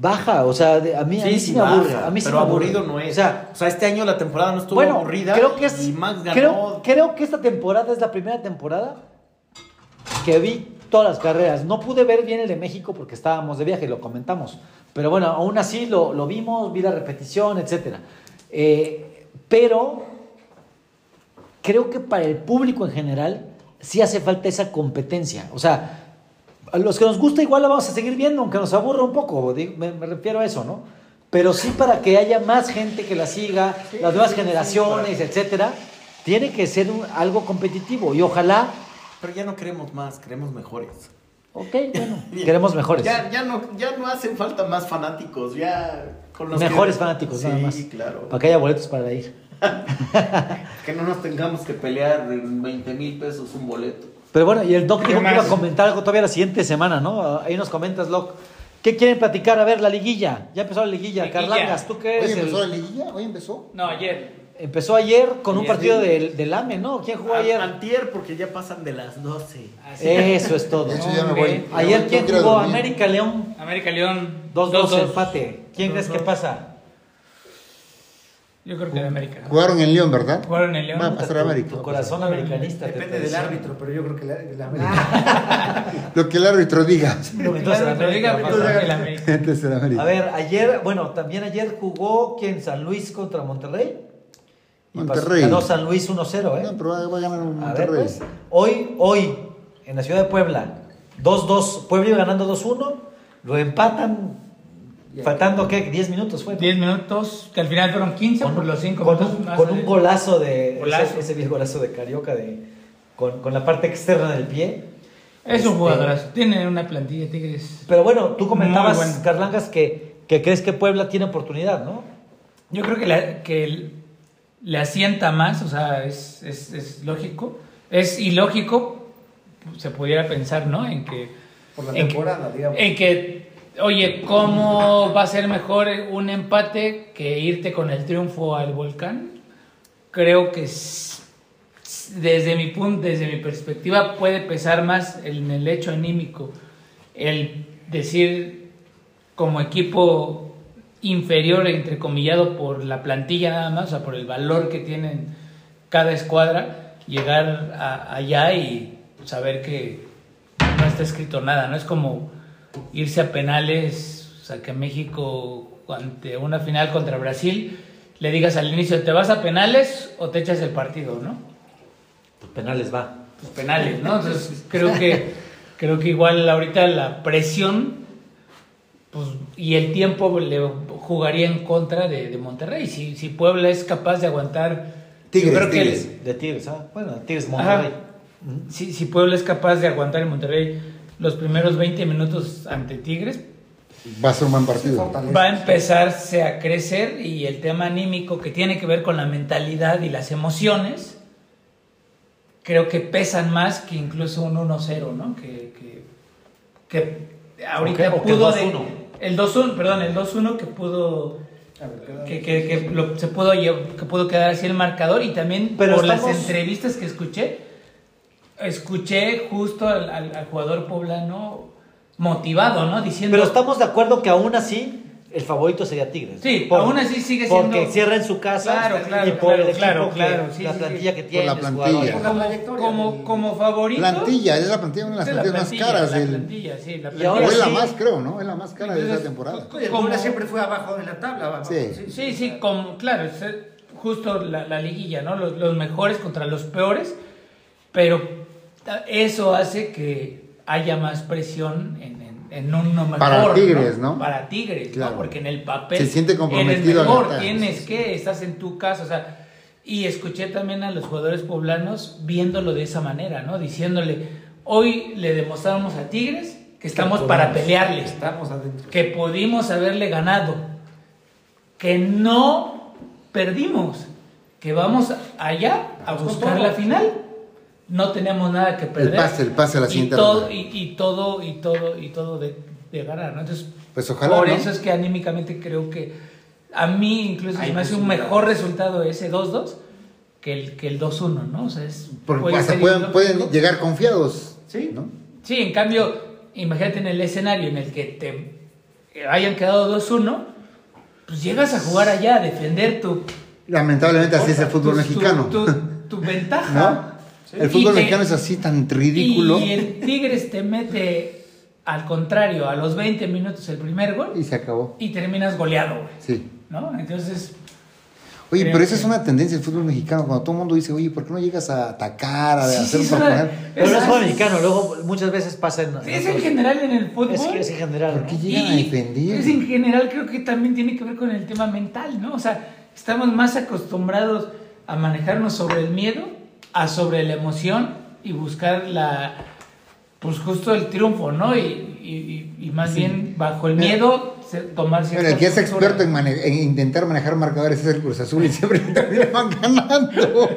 S1: baja. O sea, de- a mí, a mí sí, me
S3: baja,
S1: aburre. A mí sí
S3: pero
S1: aburre.
S3: aburrido no es.
S1: O sea,
S3: o sea, este año la temporada no estuvo
S1: bueno,
S3: aburrida.
S1: creo que es.
S3: Y Max ganó.
S1: Creo, creo que esta temporada es la primera temporada que vi todas las carreras. No pude ver bien el de México porque estábamos de viaje, lo comentamos. Pero bueno, aún así lo, lo vimos, vi la repetición, etc. pero creo que para el público en general sí hace falta esa competencia. O sea, a los que nos gusta igual la vamos a seguir viendo, aunque nos aburra un poco, me, me refiero a eso, ¿no? Pero sí para que haya más gente que la siga, las nuevas generaciones, etcétera, tiene que ser un- algo competitivo y ojalá,
S3: Pero ya no queremos más, queremos mejores.
S1: Ok, bueno, *laughs* queremos mejores.
S3: Ya, ya, no, ya no hacen falta más fanáticos, ya con los
S1: Mejores
S3: que-
S1: fanáticos,
S3: sí,
S1: nada más.
S3: claro.
S1: Para que haya boletos para ir. *laughs*
S3: Que no nos tengamos que pelear en 20 mil pesos un boleto.
S1: Pero bueno, y el Doc
S5: ¿Qué
S1: dijo que iba a comentar algo todavía la siguiente semana, ¿no? Ahí nos comentas, Doc. ¿Qué quieren platicar? A ver, la liguilla. Ya empezó la liguilla.
S5: Liguilla.
S1: Carlangas, ¿tú qué
S2: Hoy
S1: eres? el-
S2: empezó la liguilla, hoy empezó.
S5: No, ayer.
S1: Empezó ayer con un partido del, del AME, ¿no? ¿Quién jugó ayer?
S3: Antier, porque ya pasan de las 12.
S5: Así.
S1: Eso es todo.
S2: Hecho, ya me voy.
S1: Ayer, ¿quién jugó?
S2: dormir.
S1: América León.
S5: América León
S1: 2-2
S5: 2-2.
S1: empate. ¿Quién crees que
S5: 2-2.
S1: pasa?
S5: Yo creo que de América.
S2: Jugaron en León, ¿verdad?
S5: Jugaron en León.
S2: Va a pasar a América.
S1: Tu corazón americanista.
S4: Depende del árbitro, pero yo creo que la, la América. *laughs*
S2: Lo que el árbitro diga.
S1: Entonces,
S5: el América.
S2: Entonces el América.
S1: A ver, ayer, bueno, también ayer jugó ¿quién? San Luis contra Monterrey.
S2: Monterrey.
S1: Ganó San Luis 1-0, ¿eh?
S2: No, pero va a ganar un
S1: A ver,
S2: Monterrey.
S1: pues, hoy, hoy, en la ciudad de Puebla, 2-2, Puebla iba ganando 2-1, lo empatan, faltando, ¿qué? 10 minutos fue. ¿no?
S5: 10 minutos, que al final fueron 15 por los 5
S1: con
S5: minutos.
S1: un,
S5: más
S1: con un golazo de,
S5: Golazo.
S1: Ese, ese viejo golazo de Carioca, de, con, con la parte externa del pie.
S5: Es un
S1: Este,
S5: jugadorazo. Tiene una plantilla de Tigres.
S1: Pero bueno, tú comentabas,
S5: bueno.
S1: Carlangas, que, que crees que Puebla tiene oportunidad, ¿no?
S5: Yo creo que, la- que el- le asienta más, o sea, es, es, es lógico. Es ilógico, se pudiera pensar, ¿no? En que.
S4: Por la
S5: en que-
S4: temporada, digamos.
S5: En que, oye, ¿cómo va a ser mejor un empate que irte con el triunfo al volcán? Creo que desde mi punto, desde mi perspectiva, puede pesar más en el hecho anímico el decir como equipo inferior, entrecomillado, por la plantilla nada más, o sea, por el valor que tienen cada escuadra, llegar a- allá y saber que no está escrito nada, ¿no? Es como irse a penales, o sea, que México ante una final contra Brasil le digas al inicio, ¿te vas a penales o te echas el partido, no?
S1: Pues penales va.
S5: Pues penales, ¿no? Entonces creo que creo que igual ahorita la presión pues, y el tiempo le jugaría en contra de, de Monterrey. Si, si Puebla es capaz de aguantar,
S2: Tigres,
S5: yo creo que
S2: Tigres.
S1: De Tigres, ¿ah? Bueno, Tigres. Monterrey.
S5: si, si Puebla es capaz de aguantar en Monterrey los primeros 20 minutos ante Tigres,
S2: Va a ser un buen partido.
S5: Va a empezarse a crecer y el tema anímico que tiene que ver con la mentalidad y las emociones, creo que pesan más que incluso un 1-0, ¿no? Que, que, que ahorita pudo...
S1: 2-1.
S5: de- el 2-1, perdón, el 2-1 que pudo...
S4: A ver, queda-
S5: Que, que, que lo- se pudo, que pudo quedar así el marcador y también
S1: Pero
S5: por
S1: estamos-
S5: las entrevistas que escuché, escuché justo al, al- al jugador poblano motivado, ¿no? Diciendo...
S1: Pero estamos de acuerdo que aún así el favorito sería Tigres.
S5: Sí, aún así sigue siendo-
S1: Porque cierra en su casa
S5: Claro, claro,
S1: y por
S5: claro,
S1: el equipo
S5: claro,
S1: que-
S5: claro, sí,
S1: la plantilla
S5: sí.
S1: que
S2: Por
S1: tiene.
S2: la plantilla.
S4: Por la
S5: como,
S4: trayectoria
S5: como,
S4: y-
S5: como favorito.
S2: Plantilla, es la plantilla, una de las
S5: Sí, la
S2: plantillas más
S5: plantilla,
S2: caras
S5: la
S2: del.
S5: plantilla, sí, la
S1: Y
S5: plantilla.
S1: ahora
S2: o es la más, creo, ¿no? Es la más cara de esa temporada.
S4: El
S5: Como-
S4: siempre fue abajo en la tabla. abajo,
S2: Sí.
S5: Sí, sí, como, claro, es eh, justo la, la liguilla, ¿no? Los, los mejores contra los peores, pero ta- eso hace que haya más presión en, en, uno mejor.
S2: Para Tigres, ¿no?
S5: Para Tigres,
S2: Claro.
S5: ¿no? Porque en el papel.
S2: Se siente comprometido
S5: En
S2: a
S5: el mejor, tienes que, estás en tu casa, o sea. Y escuché también a los jugadores poblanos viéndolo de esa manera, ¿no? Diciéndole, hoy le demostramos a Tigres que estamos para pelearles
S4: Estamos adentro.
S5: que pudimos haberle ganado, que no perdimos, que vamos allá a buscar la final, no tenemos nada que perder.
S2: pase, el pase a la
S5: y
S2: siguiente
S5: todo,
S2: ronda.
S5: y, y todo, y todo, y todo de, de ganar, ¿no? Entonces,
S2: Pues ojalá,
S5: por
S2: ¿no?
S5: eso es que anímicamente creo que a mí incluso se me hace un mejor resultado ese 2-2 que el, que el 2-1, ¿no? O sea, es,
S2: Porque
S5: puede
S2: hasta pueden, pueden llegar confiados.
S4: Sí.
S2: ¿no?
S5: Sí, en cambio, imagínate en el escenario en el que te hayan quedado 2-1, pues llegas a jugar allá, a defender tu...
S2: Lamentablemente así es el fútbol
S5: tu-
S2: mexicano.
S5: Tu, tu- tu *laughs* ventaja.
S2: ¿No? El fútbol
S5: te-
S2: mexicano es así tan ridículo.
S5: Y el Tigres te mete al contrario, a los 20 minutos el primer gol
S2: Y se acabó.
S5: y terminas goleado, güey.
S2: Sí.
S5: ¿No? Entonces,
S2: Oye, pero esa
S5: que-
S2: es una tendencia del fútbol mexicano. Cuando todo el mundo dice, oye, ¿por qué no llegas a atacar, a
S5: Sí,
S2: hacer
S5: sí,
S2: proponer?
S1: Pero no es fútbol mexicano, luego muchas veces pasa en.
S5: es en general en el fútbol.
S1: Es que es en general.
S2: ¿Por
S1: ¿no?
S2: qué llegan a defender?
S5: Es en general creo que también tiene que ver con el tema mental, ¿no? O sea, estamos más acostumbrados a manejarnos sobre el miedo, a sobre la emoción y buscar la, pues justo el triunfo, ¿no? Y, y- más bien bajo el miedo se- tomar
S2: Bueno, el que es experto en, mane- en intentar manejar marcadores es el Cruz Azul y siempre terminan *laughs* ganando.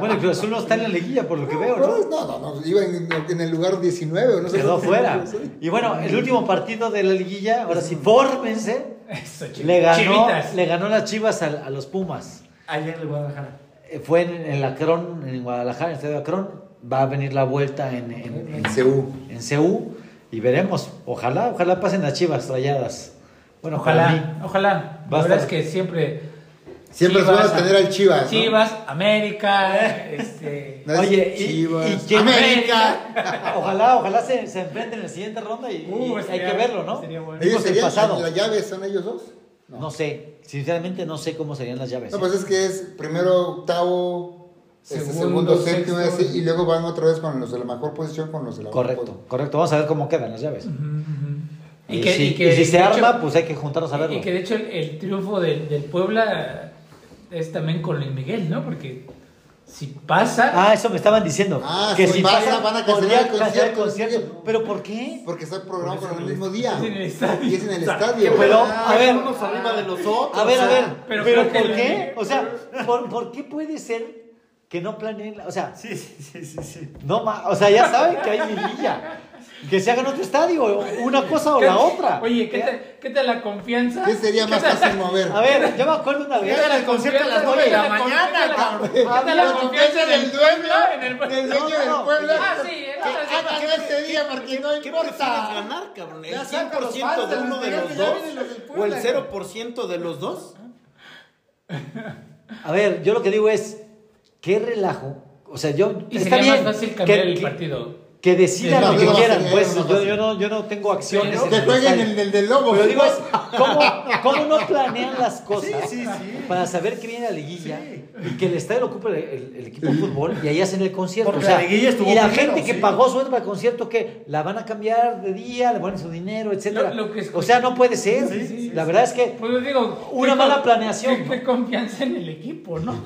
S1: Bueno, el Cruz Azul no está en la liguilla, por lo que veo, ¿no?
S2: No, no, no, iba en, en el lugar 19 o no sé.
S1: Quedó fuera. Y bueno, el último partido de la liguilla, ahora sí, fórmense,
S5: Eso,
S1: le ganó,
S5: chivitas.
S1: le ganó las chivas a, a los Pumas.
S4: Allá en el Guadalajara.
S1: Eh, Fue en, en la Acron, en Guadalajara, en el estadio Acron. Va a venir la vuelta en, en,
S2: En CU.
S1: en CU y veremos. Ojalá, ojalá pasen las chivas rayadas. Bueno.
S5: Ojalá, ojalá. La verdad es que siempre.
S2: Siempre es
S5: Chivas,
S2: bueno tener al Chivas. ¿no?
S5: Chivas, América, este.
S2: No es
S1: Oye, y-
S2: Chivas.
S1: y quién-
S2: América.
S1: Ojalá, ojalá se, se enfrenten en la siguiente ronda y, y
S5: Uh,
S1: hay que verlo, ¿no?
S5: sería bueno.
S2: Ellos serían,
S1: pasado.
S2: las llaves son ellos dos.
S1: No sé, sinceramente no sé cómo serían las llaves.
S2: No, pues es que es primero octavo, este,
S5: Segundo,
S2: séptimo,
S5: sexto.
S2: y luego van otra vez con los de la mejor posición con los de la
S1: Correcto, correcto. Vamos a ver cómo quedan las llaves.
S5: Y
S1: Y,
S5: que-
S1: si,
S5: y que,
S1: y si se
S5: hecho-
S1: arma, pues hay que juntarnos a verlo.
S5: Y que de hecho el, el triunfo del, del Puebla es también con Luis Miguel, ¿no? Porque si pasa.
S1: Ah, eso me estaban diciendo.
S2: Ah,
S1: que
S2: si
S1: si
S2: pasa,
S1: pasa,
S2: van a cancelar el concierto.
S1: ¿Pero por qué?
S2: Porque está programado con el mismo día.
S5: es en el estadio.
S2: Y es en el
S5: O sea,
S2: estadio.
S1: Pero,
S3: Ah,
S1: a ver,
S3: unos arriba de los otros.
S1: a ver, a
S3: o sea,
S1: ver,
S5: pero
S1: pero,
S5: que
S1: ¿por qué? O sea, ¿por, por qué puede ser que no planeen? la- O sea,
S4: Sí, sí, sí, sí. sí.
S1: no ma- o sea, ya saben que hay liguilla. Que se haga en otro estadio, una cosa o la otra.
S5: Oye, ¿qué tal, ¿qué tal la confianza?
S2: ¿Qué sería más fácil mover?
S1: A ver, yo me acuerdo una
S5: ¿Qué
S1: vez.
S5: tal la
S4: concierto a las
S5: confianza?
S4: nueve de la
S5: Oye,
S4: mañana,
S5: ¿qué tal la-
S4: cabrón?
S5: ¿Qué tal la confianza
S2: del dueño,
S5: En el
S2: del dueño del pueblo.
S5: Ah, sí,
S2: hagan ese día porque no
S3: ¿Qué
S2: importa.
S3: ganar, cabrón? ¿El
S4: Ya saca los
S3: 100% de uno de los dos? ¿O el
S4: Puebla,
S3: 0% de los dos?
S1: A ver, yo lo que digo es, qué relajo. O sea, yo.
S5: Y
S1: está
S5: sería más fácil cambiar el partido.
S1: Que decidan lo que quieran, pues yo,
S2: no.
S1: yo, no, yo no tengo acciones.
S2: Que
S1: el
S2: jueguen el del del lobo.
S1: Pero digo, es, ¿cómo, *laughs* ¿cómo no planean las cosas
S4: Sí, sí, sí.
S1: para saber que viene la liguilla y que el estadio lo ocupe el, el- el equipo de fútbol y ahí hacen el concierto?
S4: Porque
S1: o sea,
S4: la liguilla estuvo
S1: y la
S4: primero,
S1: gente que
S4: sí.
S1: pagó su entrada al concierto, que ¿La van a cambiar de día? ¿Le ponen su dinero, etcétera?
S5: Lo- lo que
S1: o sea, no puede ser.
S5: Sí, sí,
S1: la verdad es que,
S5: Pues digo,
S1: Una mala planeación,
S5: Qué,
S1: ¿no?
S5: qué confianza en el equipo, ¿no?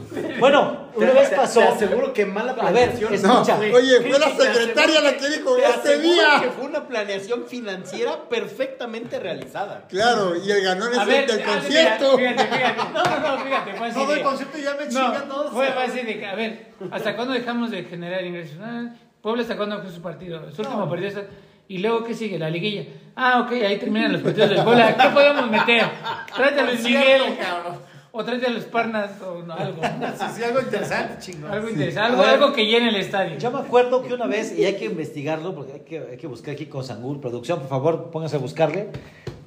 S1: bueno, una
S3: Te-
S1: vez pasó.
S3: Te aseguro que mala
S1: A ver,
S3: planeación.
S1: es-
S2: No,
S1: Escucha.
S2: oye, fue la secretaria la que dijo
S3: te
S2: este
S3: aseguro
S2: día.
S3: que fue una planeación financiera perfectamente realizada.
S2: Claro, y el ganón es
S5: A ver,
S2: el del concierto.
S5: Fíjate, fíjate. No, no, no, fíjate. Fue así
S4: Todo el concierto ya me
S5: No,
S4: chingan todos.
S5: fue así de que, a ver, ¿hasta cuándo dejamos de generar ingresos? Ah, Puebla, ¿hasta cuándo fue su partido? Su último partido. está- ¿Y luego qué sigue? La liguilla. Ah, ok, ahí terminan los partidos del Puebla. ¿Qué podemos meter? *laughs* Luis Miguel. O tráete a los Parnas o no, algo. *laughs*
S4: Sí, sí, algo interesante, chingón.
S5: Algo interesante. Algo,
S1: A ver.
S5: algo que llene el estadio.
S1: Yo me acuerdo que una vez, y hay que investigarlo, porque hay que, hay que buscar aquí con Sangul, producción, por favor, pónganse a buscarle.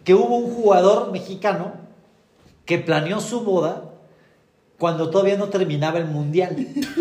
S1: que hubo un jugador mexicano que planeó su boda cuando todavía no terminaba el mundial.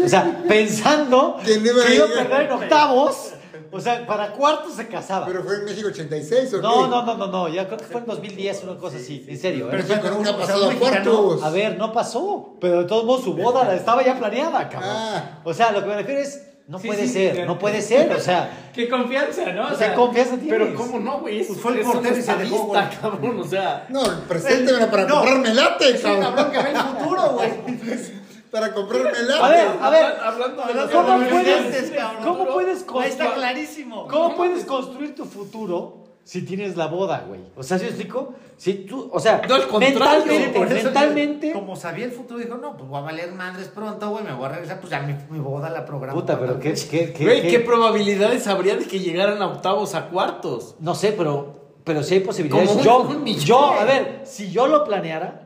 S1: O sea, pensando
S2: Que iba a
S1: perder en octavos. O sea, para cuartos se casaba.
S2: Pero fue en México 86 o
S1: No,
S2: qué?
S1: no, no, no, no, ya creo que fue en 2010, una cosa así, en serio. ¿eh?
S2: México nunca ha
S4: o sea,
S2: pasado
S4: un
S2: a cuartos.
S1: A ver, no pasó, pero de todos modos su boda la- estaba ya planeada, cabrón.
S2: Ah.
S1: O sea, lo que me refiero es, no
S5: Sí,
S1: puede
S5: sí,
S1: ser,
S5: sí.
S1: no puede ser, o sea, *laughs*
S5: Qué confianza, ¿no? O
S1: ¿qué
S5: sea,
S1: confianza tienes?
S3: Pero cómo no, güey. Es-
S4: Pues fue el portero y se dejó,
S3: estadista,
S4: güey.
S3: cabrón. O sea,
S2: No, preséntemela para *laughs*
S4: No.
S2: comprarme late, cabrón.
S4: cabrón que ve el futuro, güey. *laughs*
S2: Para comprarme
S1: A ver, a ver,
S3: hablando
S1: ¿cómo puedes. ¿cómo puedes construir,
S4: está clarísimo.
S1: cómo puedes construir tu futuro si tienes la boda, güey? O sea, ¿sí me explico? Si tú, o sea,
S3: No,
S1: mentalmente, mentalmente,
S4: yo, como sabía el futuro, dijo, no, pues voy a valer madres pronto, güey, me voy a regresar, pues ya mi, mi boda la programo.
S1: puta, pero qué, qué, qué,
S3: Güey,
S1: qué-
S3: ¿qué probabilidades habría de que llegaran a octavos a cuartos?
S1: no sé, pero, pero sí hay posibilidades. Yo, yo, a ver, si yo lo planeara,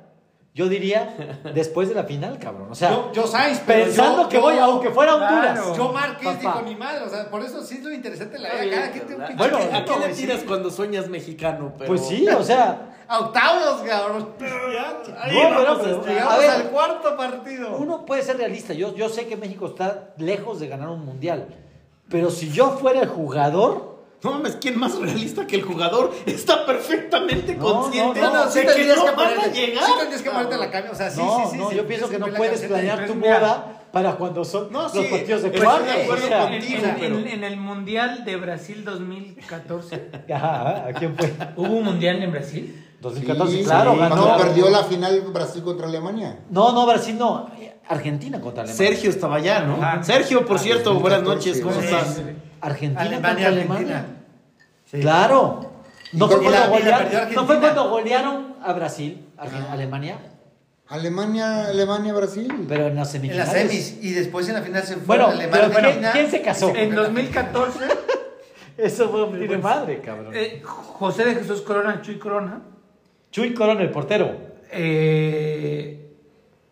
S1: yo diría *laughs* después de la final, cabrón. O sea,
S4: Yo, yo Sainz, pero
S1: pensando
S4: yo-
S1: que
S4: yo-
S1: voy, aunque fuera Honduras.
S5: Claro.
S4: Yo Márquez dijo ni mal, o sea, por eso sí es lo interesante la vida. Cada quien tiene un pinche
S1: Bueno,
S3: ¿a qué le tiras
S4: sí.
S3: cuando sueñas mexicano? Pero...
S1: Pues sí, o sea, *laughs*
S4: A octavos, cabrón.
S3: Ahí
S1: No, pero-
S3: vamos,
S1: pero-
S4: Llegamos
S1: a ver,
S4: al cuarto partido.
S1: uno puede ser realista. Yo, yo sé que México está lejos de ganar un mundial. Pero si yo fuera el jugador,
S3: No mames, ¿quién más realista que el jugador? Está perfectamente
S1: No,
S3: consciente
S1: no, no,
S3: de
S4: sí
S3: que no
S4: que
S3: van a llegar.
S4: sí tendrías que ponerte la cambio, o sea, sí,
S1: no,
S4: sí, sí.
S1: no,
S4: sí,
S1: yo pienso que no puedes planear tu boda para cuando son
S3: No,
S1: los
S3: sí,
S1: partidos de cuartos.
S3: de acuerdo
S1: o sea,
S5: En,
S3: contigo,
S5: en-
S3: pero-
S5: en- en el Mundial de Brasil 2014. *laughs*
S1: Ajá, ¿a quién fue?
S5: ¿Hubo un Mundial en Brasil?
S1: 2014,
S2: Sí,
S1: claro,
S2: sí,
S1: ganó.
S2: Cuando perdió la final Brasil contra Alemania.
S1: No, no, Brasil no. Argentina contra Alemania.
S3: Sergio estaba allá, ¿no? Sergio, por
S2: Ah,
S3: cierto,
S2: 2014,
S3: buenas noches, ¿cómo
S2: sí,
S3: estás?
S1: Argentina
S4: Alemania,
S1: contra Alemania.
S4: Argentina. Sí.
S1: Claro. No fue,
S4: la-
S1: golearon- no fue cuando golearon a Brasil, Argen- Alemania,
S2: Alemania, Alemania, Brasil.
S1: pero en las
S4: En
S1: semifinales.
S4: las semis y después en la final se fue
S1: Bueno,
S4: Alemania,
S1: pero ¿quién- se casó?
S5: En 2014, *laughs*
S1: Eso fue un tiro madre, cabrón.
S5: eh, José de Jesús Corona, Chuy Corona,
S1: Chuy Corona, el portero.
S5: eh,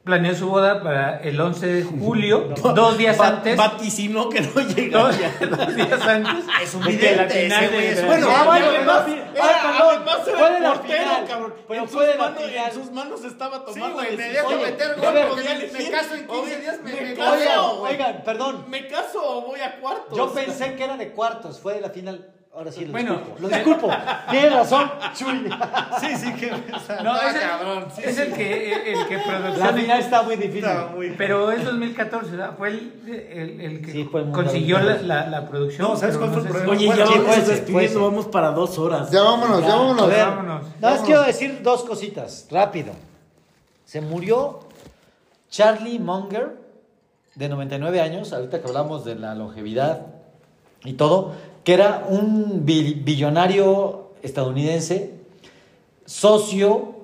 S5: planeó su boda para el 11 de julio, dos días
S3: Va-
S5: antes.
S3: Vaticinó que no
S5: Dos,
S3: llegaría. *laughs*
S5: dos días antes.
S4: Es un vidente,
S5: la final
S4: ese güey es
S3: Bueno,
S1: Ah, bueno,
S3: además,
S1: no, ah, perdón, fue de la
S3: portero,
S1: final,
S3: cabrón.
S1: pero
S3: en,
S1: fue
S3: sus
S1: de la
S3: manos, en sus manos estaba
S4: Sí,
S3: tomando
S4: güey, me dejo meter gol porque me caso en 15
S3: oye,
S4: días, me,
S3: me
S4: me
S3: caso,
S1: oigan, perdón.
S3: ¿Me caso o voy a cuartos?
S1: Yo pensé que era de cuartos, fue de la final. Ahora sí, lo
S5: Bueno,
S1: disculpo. Lo *laughs* disculpo. Tienes razón, Chuy.
S4: Sí, sí, que. o sea,
S5: No, es el,
S4: cabrón. sí,
S5: es
S4: sí.
S5: el que, el que
S1: La final está muy difícil.
S4: Está muy-
S5: Pero es 2014, ¿verdad? Fue el, el, el que
S1: Sí, fue el Mundial
S5: consiguió la,
S1: 2014.
S5: la, la producción.
S4: No, ¿sabes cuál fue el problema?
S3: Oye,
S4: Bueno,
S3: ya
S1: sí,
S3: vamos
S1: puede ser,
S3: despidiendo,
S1: puede ser.
S3: vamos para dos horas.
S2: Ya vámonos, ya,
S1: Ya,
S2: vámonos.
S1: a ver,
S5: Vámonos.
S1: Nada más quiero decir dos cositas, rápido. Se murió Charlie Munger, de 99 años, ahorita que hablamos de la longevidad y todo, que era un bi- billonario estadounidense, socio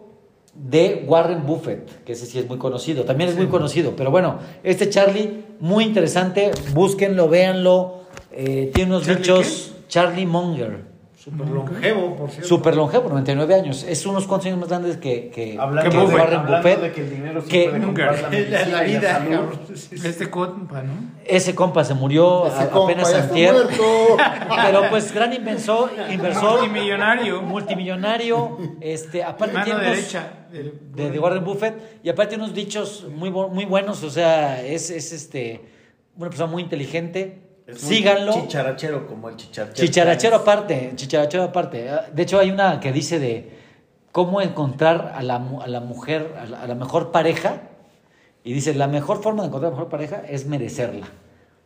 S1: de Warren Buffett, que ese sí es muy conocido, también es muy conocido, pero bueno, este Charlie, muy interesante, búsquenlo, véanlo, eh, tiene unos
S5: ¿Charlie
S1: dichos, Charlie Munger.
S4: Súper longevo, por cierto.
S1: Súper longevo, 99 años. Es unos cuantos años más grandes que, que,
S3: Hablando,
S1: que
S3: de,
S1: Warren
S3: hablando
S1: Buffett.
S3: de que el dinero
S1: que-
S3: puede comprar *laughs* la
S4: La,
S3: medicina
S4: la
S3: y la
S4: vida, sí.
S5: Este compa, ¿no?
S1: Ese compa se murió
S2: Ese
S1: a-
S2: compa
S1: apenas antier. *laughs* Pero pues gran inversor, inversor
S5: Multimillonario.
S1: multimillonario, este, aparte
S5: Mano
S1: tiene unos-
S5: derecha. del-
S1: de, de Warren Buffett y aparte unos dichos muy muy buenos, o sea, es, es este una persona muy inteligente.
S3: Es muy
S1: Síganlo.
S3: Chicharachero como el chicharachero.
S1: Chicharachero aparte, chicharachero aparte. Ah, De hecho, hay una que dice de cómo encontrar a la, a la mujer, a la, a la mejor pareja. Y dice, la mejor forma de encontrar a la mejor pareja es merecerla.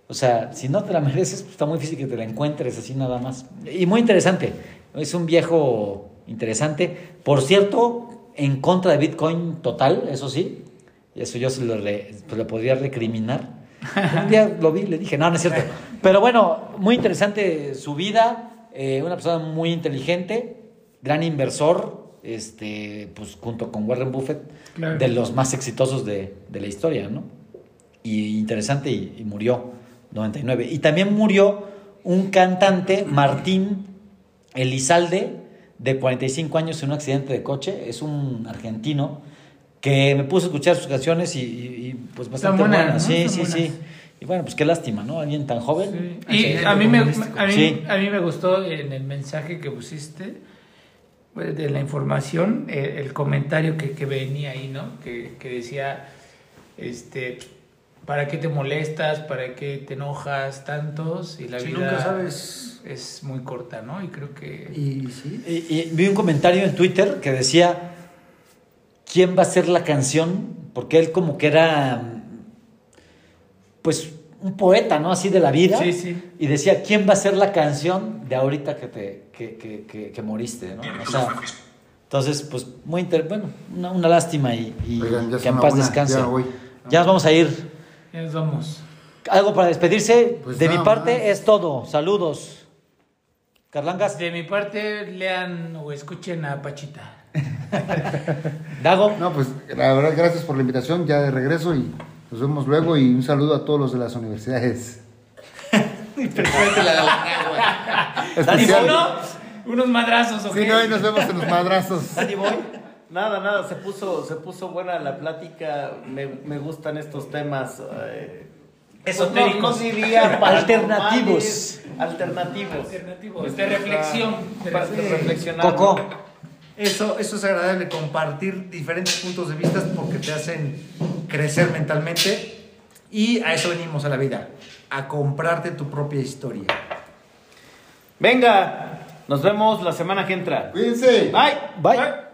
S1: O sea, si no te la *laughs* mereces, pues está muy difícil que te la encuentres así nada más. Y muy interesante. Es un viejo interesante. Por cierto, en contra de Bitcoin total, eso sí. Y eso yo se lo, re- pues, lo podría recriminar. Un día lo vi y le dije, no, no es cierto. Pero bueno, muy interesante su vida. eh, una persona muy inteligente, gran inversor, este, pues junto con Warren Buffett,
S5: Claro.
S1: de los más exitosos de, de la historia, ¿no? Y interesante, y, y murió, 99. Y también murió un cantante, Martín Elizalde, de 45 años en un accidente de coche. Es un argentino que me puse a escuchar sus canciones y, y- y, pues bastante
S5: buenas,
S1: buenas.
S5: ¿no?
S1: Sí, sí, sí. Y bueno, pues qué lástima, ¿no? Alguien tan joven.
S5: Y a mí, me, a, mí,
S1: Sí.
S5: a mí me gustó en el mensaje que pusiste. pues, de la información, eh, el comentario que, que venía ahí, ¿no? Que, que decía, este, ¿para qué te molestas? ¿Para qué te enojas tantos? Y la
S4: Si
S5: vida
S4: nunca sabes.
S5: es muy corta, ¿no? Y creo que...
S4: Y sí.
S1: Y, y vi un comentario en Twitter que decía, ¿quién va a ser la canción? Porque él como que era, pues, un poeta, ¿no? Así de la vida.
S5: Sí, sí.
S1: Y decía, ¿quién va a ser la canción de ahorita que te que, que, que, que moriste, ¿no? O sea, entonces, pues, muy inter... Bueno, una, una lástima y, y
S2: Oigan, ya
S1: que en paz
S2: una,
S1: descanse.
S2: ya
S1: nos vamos a ir.
S5: Ya nos vamos.
S1: Algo para despedirse.
S2: Pues
S1: de mi parte
S2: más.
S1: es todo. Saludos. Carlangas.
S5: De mi parte, lean o escuchen a Pachita. *laughs*
S1: Dago.
S2: No, pues la verdad, gracias por la invitación, ya de regreso y nos vemos luego y un saludo a todos los de las universidades. *laughs* *laughs*
S1: Dani
S2: Especial.
S1: Bono.
S5: Unos madrazos, ¿ok?
S2: Sí, no, y nos vemos en los madrazos.
S1: Dani Boy.
S3: Nada, nada, se puso, se puso buena la plática. Me, me gustan estos temas. eh,
S5: Esotéricos.
S3: No, no diría
S1: Alternativos.
S3: Alternativos.
S5: Alternativos, de reflexión, de
S3: Para
S5: reflexión.
S3: reflexionar.
S1: Coco.
S4: Eso, eso es agradable, compartir diferentes puntos de vista porque te hacen crecer mentalmente y a eso venimos a la vida, a comprarte tu propia historia.
S3: Venga, nos vemos la semana que entra.
S2: Cuídense.
S3: Bye.
S1: Bye.